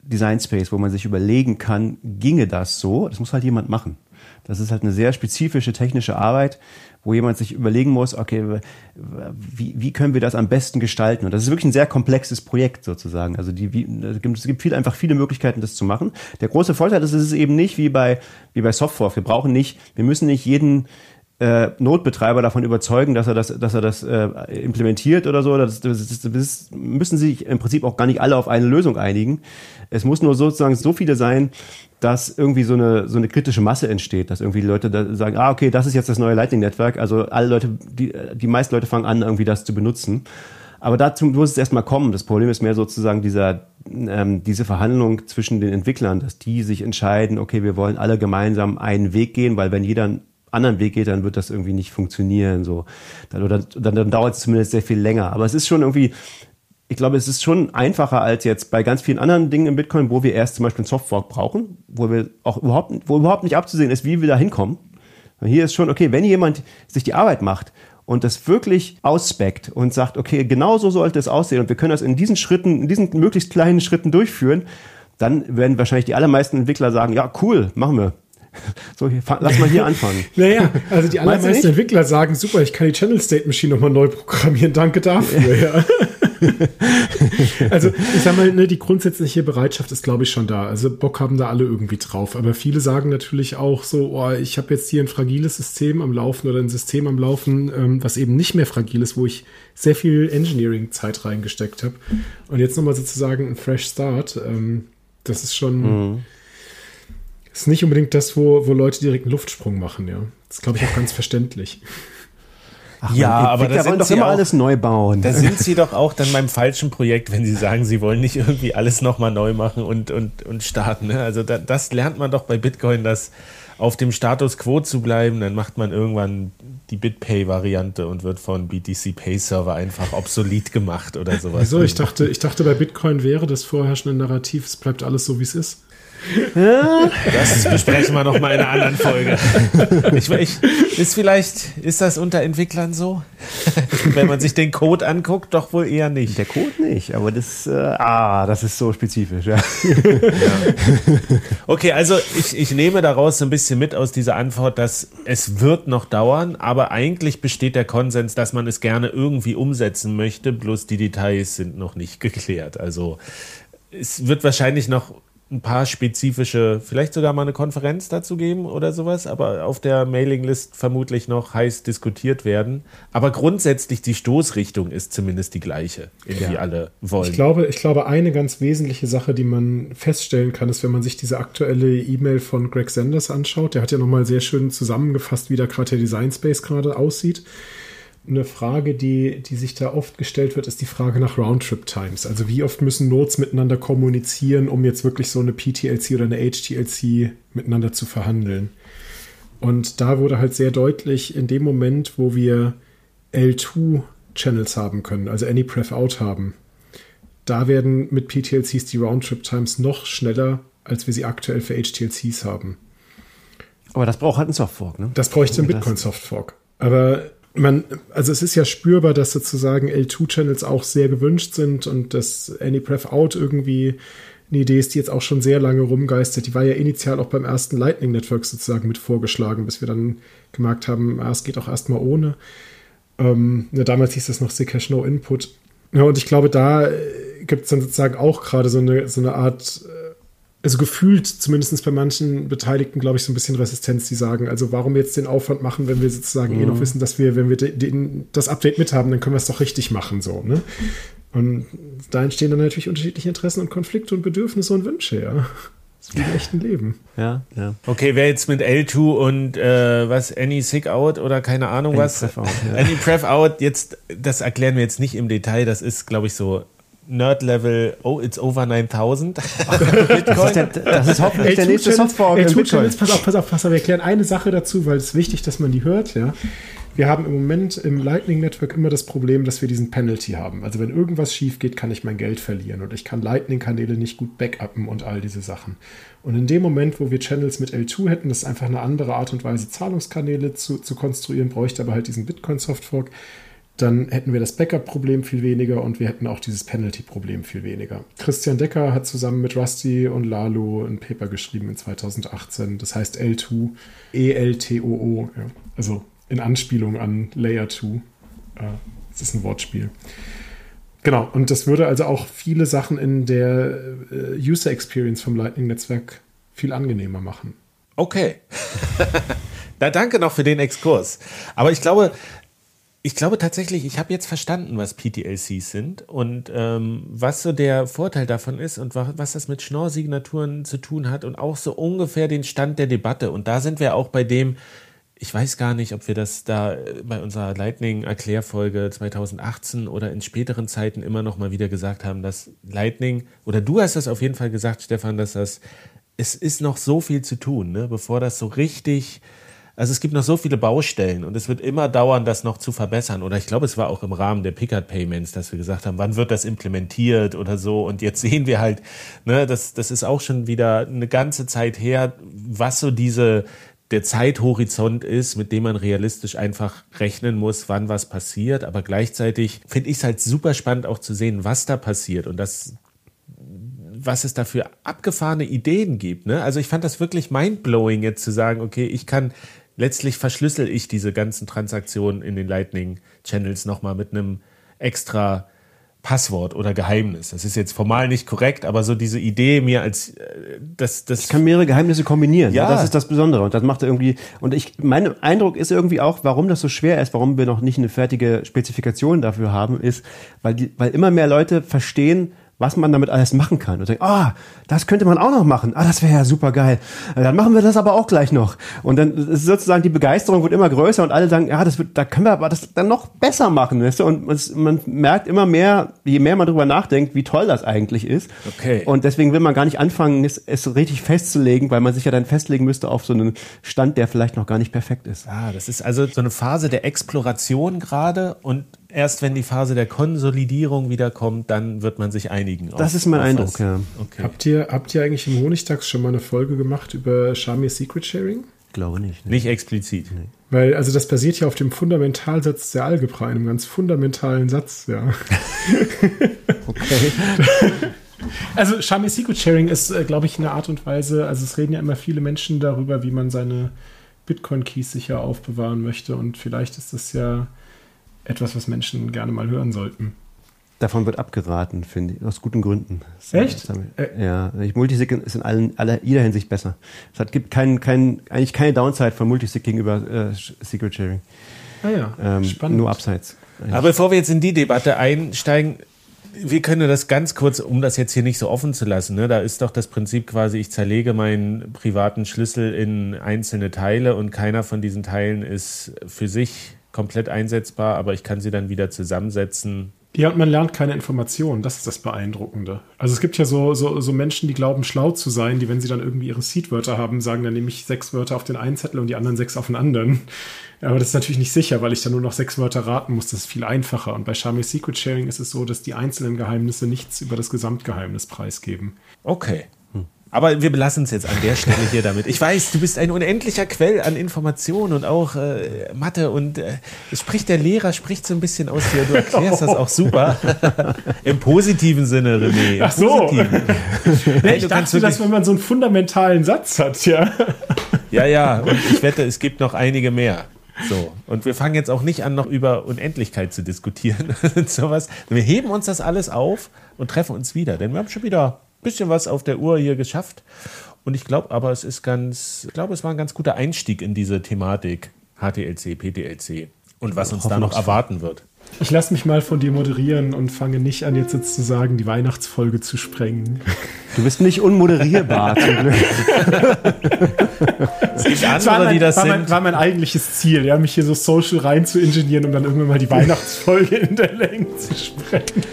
Design Space, wo man sich überlegen kann, ginge das so? Das muss halt jemand machen. Das ist halt eine sehr spezifische technische Arbeit, wo jemand sich überlegen muss, okay, wie, wie können wir das am besten gestalten? Und das ist wirklich ein sehr komplexes Projekt sozusagen. Also die, wie, es gibt viel, einfach viele Möglichkeiten, das zu machen. Der große Vorteil ist, es ist eben nicht wie bei, wie bei Software. Wir brauchen nicht, wir müssen nicht jeden äh, Notbetreiber davon überzeugen, dass er das, dass er das äh, implementiert oder so. Das, das, das, müssen sich im Prinzip auch gar nicht alle auf eine Lösung einigen. Es muss nur sozusagen so viele sein, dass irgendwie so eine, so eine kritische Masse entsteht, dass irgendwie Leute da sagen, ah, okay, das ist jetzt das neue Lightning-Netzwerk. Also alle Leute, die, die meisten Leute fangen an, irgendwie das zu benutzen. Aber dazu muss es erstmal kommen. Das Problem ist mehr sozusagen dieser, ähm, diese Verhandlung zwischen den Entwicklern, dass die sich entscheiden, okay, wir wollen alle gemeinsam einen Weg gehen, weil wenn jeder anderen Weg geht, dann wird das irgendwie nicht funktionieren. So. Dann, oder, dann, dann dauert es zumindest sehr viel länger. Aber es ist schon irgendwie, ich glaube, es ist schon einfacher als jetzt bei ganz vielen anderen Dingen im Bitcoin, wo wir erst zum Beispiel einen Softfork brauchen, wo wir auch überhaupt, wo überhaupt nicht abzusehen ist, wie wir da hinkommen. Hier ist schon, okay, wenn jemand sich die Arbeit macht und das wirklich ausspeckt und sagt, okay, genau so sollte es aussehen und wir können das in diesen Schritten, in diesen möglichst kleinen Schritten durchführen, dann werden wahrscheinlich die allermeisten Entwickler sagen, ja, cool, machen wir. So, hier, lass mal hier anfangen. naja, also die allermeisten Entwickler sagen, super, ich kann die Channel State Machine nochmal neu programmieren, danke dafür. Ja. also ich sag mal, ne, die grundsätzliche Bereitschaft ist, glaube ich, schon da. Also Bock haben da alle irgendwie drauf. Aber viele sagen natürlich auch so, oh, ich habe jetzt hier ein fragiles System am Laufen oder ein System am Laufen, ähm, was eben nicht mehr fragil ist, wo ich sehr viel Engineering-Zeit reingesteckt habe. Und jetzt nochmal sozusagen ein Fresh Start. Ähm, das ist schon. Mhm. Ist nicht unbedingt das, wo, wo Leute direkt einen Luftsprung machen, ja. Das ist, glaube ich, auch ganz verständlich. Ach, ja, aber da wollen doch immer auch, alles neu bauen. Da sind sie doch auch dann beim falschen Projekt, wenn sie sagen, sie wollen nicht irgendwie alles nochmal neu machen und, und, und starten. Ne? Also da, das lernt man doch bei Bitcoin, dass auf dem Status quo zu bleiben, dann macht man irgendwann die BitPay-Variante und wird von BTC Pay Server einfach obsolet gemacht oder sowas. Wieso? Ich dachte, ich dachte, bei Bitcoin wäre das vorherrschende Narrativ, es bleibt alles so, wie es ist. Das besprechen wir noch mal in einer anderen Folge. Ich, ich, ist vielleicht, ist das unter Entwicklern so? Wenn man sich den Code anguckt, doch wohl eher nicht. Der Code nicht, aber das, äh, ah, das ist so spezifisch. Ja. ja. Okay, also ich, ich nehme daraus so ein bisschen mit aus dieser Antwort, dass es wird noch dauern, aber eigentlich besteht der Konsens, dass man es gerne irgendwie umsetzen möchte, bloß die Details sind noch nicht geklärt. Also es wird wahrscheinlich noch ein paar spezifische, vielleicht sogar mal eine Konferenz dazu geben oder sowas, aber auf der Mailinglist vermutlich noch heiß diskutiert werden. Aber grundsätzlich die Stoßrichtung ist zumindest die gleiche, in die alle wollen. Ich glaube, ich glaube, eine ganz wesentliche Sache, die man feststellen kann, ist, wenn man sich diese aktuelle E-Mail von Greg Sanders anschaut, der hat ja nochmal sehr schön zusammengefasst, wie da gerade der Design Space gerade aussieht eine Frage, die, die sich da oft gestellt wird, ist die Frage nach Roundtrip-Times. Also wie oft müssen Nodes miteinander kommunizieren, um jetzt wirklich so eine PTLC oder eine HTLC miteinander zu verhandeln. Und da wurde halt sehr deutlich, in dem Moment, wo wir L2-Channels haben können, also AnyPref-Out haben, da werden mit PTLCs die Roundtrip-Times noch schneller, als wir sie aktuell für HTLCs haben. Aber das braucht halt einen Softfork, ne? Das bräuchte einen Bitcoin-Softfork. Aber man, also es ist ja spürbar, dass sozusagen L2-Channels auch sehr gewünscht sind und dass AnyPref Out irgendwie eine Idee ist, die jetzt auch schon sehr lange rumgeistert. Die war ja initial auch beim ersten Lightning Network sozusagen mit vorgeschlagen, bis wir dann gemerkt haben, ah, es geht auch erstmal ohne. Ähm, ja, damals hieß das noch Zcash No Input. Ja, und ich glaube, da äh, gibt es dann sozusagen auch gerade so eine, so eine Art äh, also gefühlt zumindest bei manchen Beteiligten, glaube ich, so ein bisschen Resistenz, die sagen, also warum jetzt den Aufwand machen, wenn wir sozusagen mhm. eh noch mhm. wissen, dass wir, wenn wir den, das Update mithaben, dann können wir es doch richtig machen, so, ne? Und da entstehen dann natürlich unterschiedliche Interessen und Konflikte und Bedürfnisse und Wünsche, ja. Das ist wie im echten Leben. Ja, ja. Okay, wer jetzt mit L2 und äh, was, Any Sick Out oder keine Ahnung Any was, Pref Out, ja. Any Pref Out, jetzt, das erklären wir jetzt nicht im Detail, das ist, glaube ich, so Nerd-Level, oh, it's over 9000. das, ist der, das ist hoffentlich der nächste Software. Pass auf, pass auf, pass auf. Wir erklären eine Sache dazu, weil es ist wichtig, dass man die hört. Ja. Wir haben im Moment im Lightning Network immer das Problem, dass wir diesen Penalty haben. Also wenn irgendwas schief geht, kann ich mein Geld verlieren und ich kann Lightning-Kanäle nicht gut backuppen und all diese Sachen. Und in dem Moment, wo wir Channels mit L2 hätten, das ist einfach eine andere Art und Weise, Zahlungskanäle zu, zu konstruieren, bräuchte aber halt diesen Bitcoin-Softfork dann hätten wir das Backup-Problem viel weniger und wir hätten auch dieses Penalty-Problem viel weniger. Christian Decker hat zusammen mit Rusty und Lalo ein Paper geschrieben in 2018, das heißt L2, E-L-T-O-O, ja. also in Anspielung an Layer 2. Äh, das ist ein Wortspiel. Genau, und das würde also auch viele Sachen in der äh, User Experience vom Lightning-Netzwerk viel angenehmer machen. Okay. Na, danke noch für den Exkurs. Aber ich glaube, ich glaube tatsächlich, ich habe jetzt verstanden, was PTLCs sind und ähm, was so der Vorteil davon ist und was, was das mit Schnorr-Signaturen zu tun hat und auch so ungefähr den Stand der Debatte. Und da sind wir auch bei dem, ich weiß gar nicht, ob wir das da bei unserer Lightning-Erklärfolge 2018 oder in späteren Zeiten immer noch mal wieder gesagt haben, dass Lightning, oder du hast das auf jeden Fall gesagt, Stefan, dass das, es ist noch so viel zu tun, ne, bevor das so richtig also es gibt noch so viele Baustellen und es wird immer dauern, das noch zu verbessern. Oder ich glaube, es war auch im Rahmen der Pickard Payments, dass wir gesagt haben, wann wird das implementiert oder so. Und jetzt sehen wir halt, ne, das, das ist auch schon wieder eine ganze Zeit her, was so diese, der Zeithorizont ist, mit dem man realistisch einfach rechnen muss, wann was passiert. Aber gleichzeitig finde ich es halt super spannend auch zu sehen, was da passiert und das was es da für abgefahrene Ideen gibt. Ne? Also ich fand das wirklich mindblowing jetzt zu sagen, okay, ich kann letztlich verschlüssel ich diese ganzen Transaktionen in den Lightning-Channels nochmal mit einem extra Passwort oder Geheimnis. Das ist jetzt formal nicht korrekt, aber so diese Idee mir als äh, das das ich kann mehrere Geheimnisse kombinieren. Ja, das ist das Besondere und das macht irgendwie und ich mein Eindruck ist irgendwie auch, warum das so schwer ist, warum wir noch nicht eine fertige Spezifikation dafür haben, ist, weil die, weil immer mehr Leute verstehen, was man damit alles machen kann. Und denkt, ah, oh, das könnte man auch noch machen. Ah, das wäre ja super geil. Äh, dann machen wir das aber auch gleich noch. Und dann ist sozusagen die Begeisterung wird immer größer und alle sagen, ja, das wird, da können wir aber das dann noch besser machen. Weißt du? Und es, man merkt immer mehr, je mehr man darüber nachdenkt, wie toll das eigentlich ist. Okay. Und deswegen will man gar nicht anfangen, es, es richtig festzulegen, weil man sich ja dann festlegen müsste auf so einen Stand, der vielleicht noch gar nicht perfekt ist. Ah, das ist also so eine Phase der Exploration gerade und erst wenn die Phase der Konsolidierung wieder kommt, dann wird man sich einigen. Das ist mein Eindruck, ja. Okay. Habt, ihr, habt ihr eigentlich im Honigtags schon mal eine Folge gemacht über Shamir Secret Sharing? Glaube nicht. Ne? Nicht explizit. Nee. Weil, also das basiert ja auf dem Fundamentalsatz der Algebra, einem ganz fundamentalen Satz, ja. okay. also Shamir Secret Sharing ist, äh, glaube ich, eine Art und Weise, also es reden ja immer viele Menschen darüber, wie man seine Bitcoin-Keys sicher aufbewahren möchte und vielleicht ist das ja etwas, was Menschen gerne mal hören sollten. Davon wird abgeraten, finde ich, aus guten Gründen. Echt? Wir- Ja, ich- Multisig ist in allen, aller, jeder Hinsicht besser. Es hat, gibt kein, kein, eigentlich keine Downside von Multisig gegenüber äh, Secret Sharing. Ah ja, Ähm, spannend. nur Upsides. Aber bevor wir jetzt in die Debatte einsteigen, wir können das ganz kurz, um das jetzt hier nicht so offen zu lassen, ne, da ist doch das Prinzip quasi, ich zerlege meinen privaten Schlüssel in einzelne Teile und keiner von diesen Teilen ist für sich komplett einsetzbar, aber ich kann sie dann wieder zusammensetzen. Ja, und man lernt keine Informationen. Das ist das Beeindruckende. Also es gibt ja so, so, so Menschen, die glauben, schlau zu sein, die, wenn sie dann irgendwie ihre Seed-Wörter haben, sagen, dann nehme ich sechs Wörter auf den einen Zettel und die anderen sechs auf den anderen. Aber das ist natürlich nicht sicher, weil ich dann nur noch sechs Wörter raten muss. Das ist viel einfacher. Und bei Charming Secret Sharing ist es so, dass die einzelnen Geheimnisse nichts über das Gesamtgeheimnis preisgeben. Okay. Aber wir belassen es jetzt an der Stelle hier damit. Ich weiß, du bist ein unendlicher Quell an Informationen und auch äh, Mathe und äh, spricht der Lehrer, spricht so ein bisschen aus dir. Du erklärst das auch super. Im positiven Sinne, René. Im Ach so. Positiven. Hey, Ich dachte, wirklich, dass wenn man so einen fundamentalen Satz hat, ja. ja, ja, und ich wette, es gibt noch einige mehr. So. Und wir fangen jetzt auch nicht an, noch über Unendlichkeit zu diskutieren und sowas. Wir heben uns das alles auf und treffen uns wieder, denn wir haben schon wieder bisschen was auf der Uhr hier geschafft. Und ich glaube aber, es ist ganz, ich glaube, es war ein ganz guter Einstieg in diese Thematik HTLC, PTLC und was uns da noch erwarten wird. Ich lasse mich mal von dir moderieren und fange nicht an, jetzt sozusagen die Weihnachtsfolge zu sprengen. Du bist nicht unmoderierbar, zum Glück. Es gibt Das war andere, mein, die das war, mein, sind. war mein eigentliches Ziel, ja, mich hier so social rein zu ingenieren, um dann irgendwann mal die Weihnachtsfolge in der Länge zu sprengen.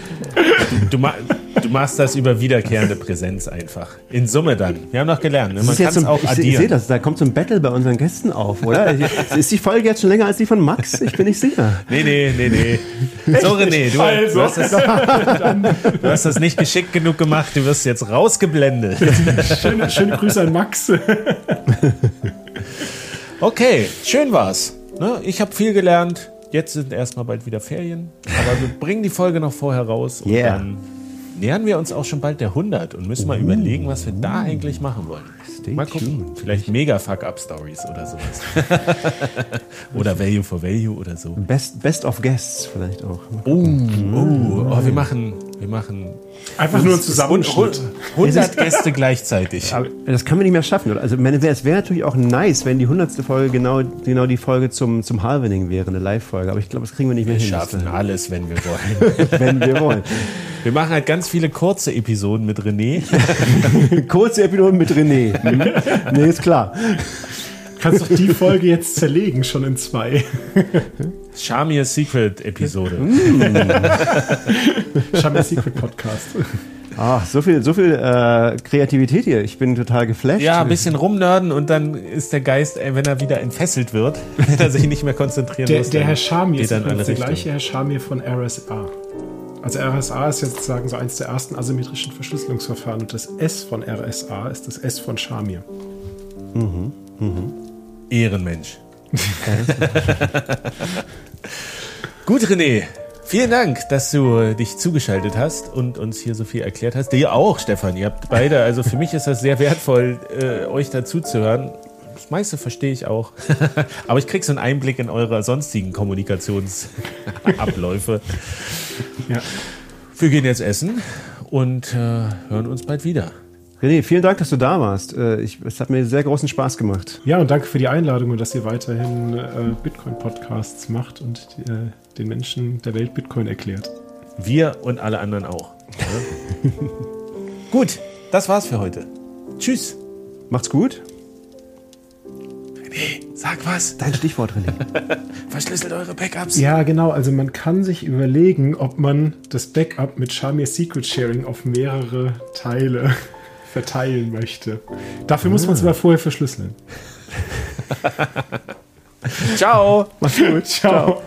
Du, ma du machst das über wiederkehrende Präsenz einfach. In Summe dann. Wir haben noch gelernt, ne? Man jetzt kann es so, auch ich, ich sehe das, da kommt so ein Battle bei unseren Gästen auf, oder? ist die Folge jetzt schon länger als die von Max? Ich bin nicht sicher. Nee, nee, nee, nee. So, René, du, Also. du, hast das, du hast das nicht geschickt genug gemacht. Du wirst jetzt rausgeblendet. Schöne, schöne Grüße an Max. Okay, schön war's. Ne? Ich habe viel gelernt. Jetzt sind erstmal bald wieder Ferien. Aber wir bringen die Folge noch vorher raus. Und Yeah. dann nähern wir uns auch schon bald der 100 und müssen mal überlegen, was wir da eigentlich machen wollen. Stay mal gucken. Vielleicht mega Fuck-Up-Stories oder sowas. oder Value for Value oder so. Best, Best of Guests vielleicht auch. Oh, oh, oh wir machen, wir machen Einfach nur ein Zusammenschnitt. 100 Gäste gleichzeitig. Aber das kann man nicht mehr schaffen. Oder? Also es wäre natürlich auch nice, wenn die hundertste Folge genau, genau die Folge zum, zum Halvening wäre, eine Live-Folge. Aber ich glaube, das kriegen wir nicht mehr Wir hin. schaffen alles, wenn wir wollen. wenn wir wollen. Wir machen halt ganz viele kurze Episoden mit René. Kurze Episode mit René. Nee, ist klar. Kannst doch die Folge jetzt zerlegen, schon in zwei. Shamir Secret Episode. Shamir Secret Podcast. Ach, so viel, so viel äh, Kreativität hier. Ich bin total geflasht. Ja, ein bisschen rumnörden und dann ist der Geist, ey, wenn er wieder entfesselt wird, wenn er sich nicht mehr konzentrieren Der, muss. der Herr Schamir geht ist er der gleiche Herr Schamir von RSA. Also RSA ist jetzt sozusagen so eins der ersten asymmetrischen Verschlüsselungsverfahren und das S von RSA ist das S von Schamir. Ehrenmensch. Gut, René. Vielen Dank, dass du dich zugeschaltet hast und uns hier so viel erklärt hast. Dir auch, Stefan. Ihr habt beide, also für mich ist das sehr wertvoll, äh, euch dazu zu hören. Das meiste verstehe ich auch. Aber ich krieg so einen Einblick in eure sonstigen Kommunikationsabläufe. Ja. Wir gehen jetzt essen und äh, hören uns bald wieder. René, vielen Dank, dass du da warst. Äh, ich, es hat mir sehr großen Spaß gemacht. ja, und danke für die Einladung und dass ihr weiterhin äh, Bitcoin-Podcasts macht und äh, den Menschen der Welt Bitcoin erklärt. Wir und alle anderen auch. Gut, das war's für heute. Tschüss. Macht's gut. René, sag was. Dein Stichwort, René. Verschlüsselt eure Backups. Ja, genau. Also man kann sich überlegen, ob man das Backup mit Shamir Secret Sharing auf mehrere Teile verteilen möchte. Dafür muss man es aber vorher verschlüsseln. Ciao. Mach's gut. Ciao.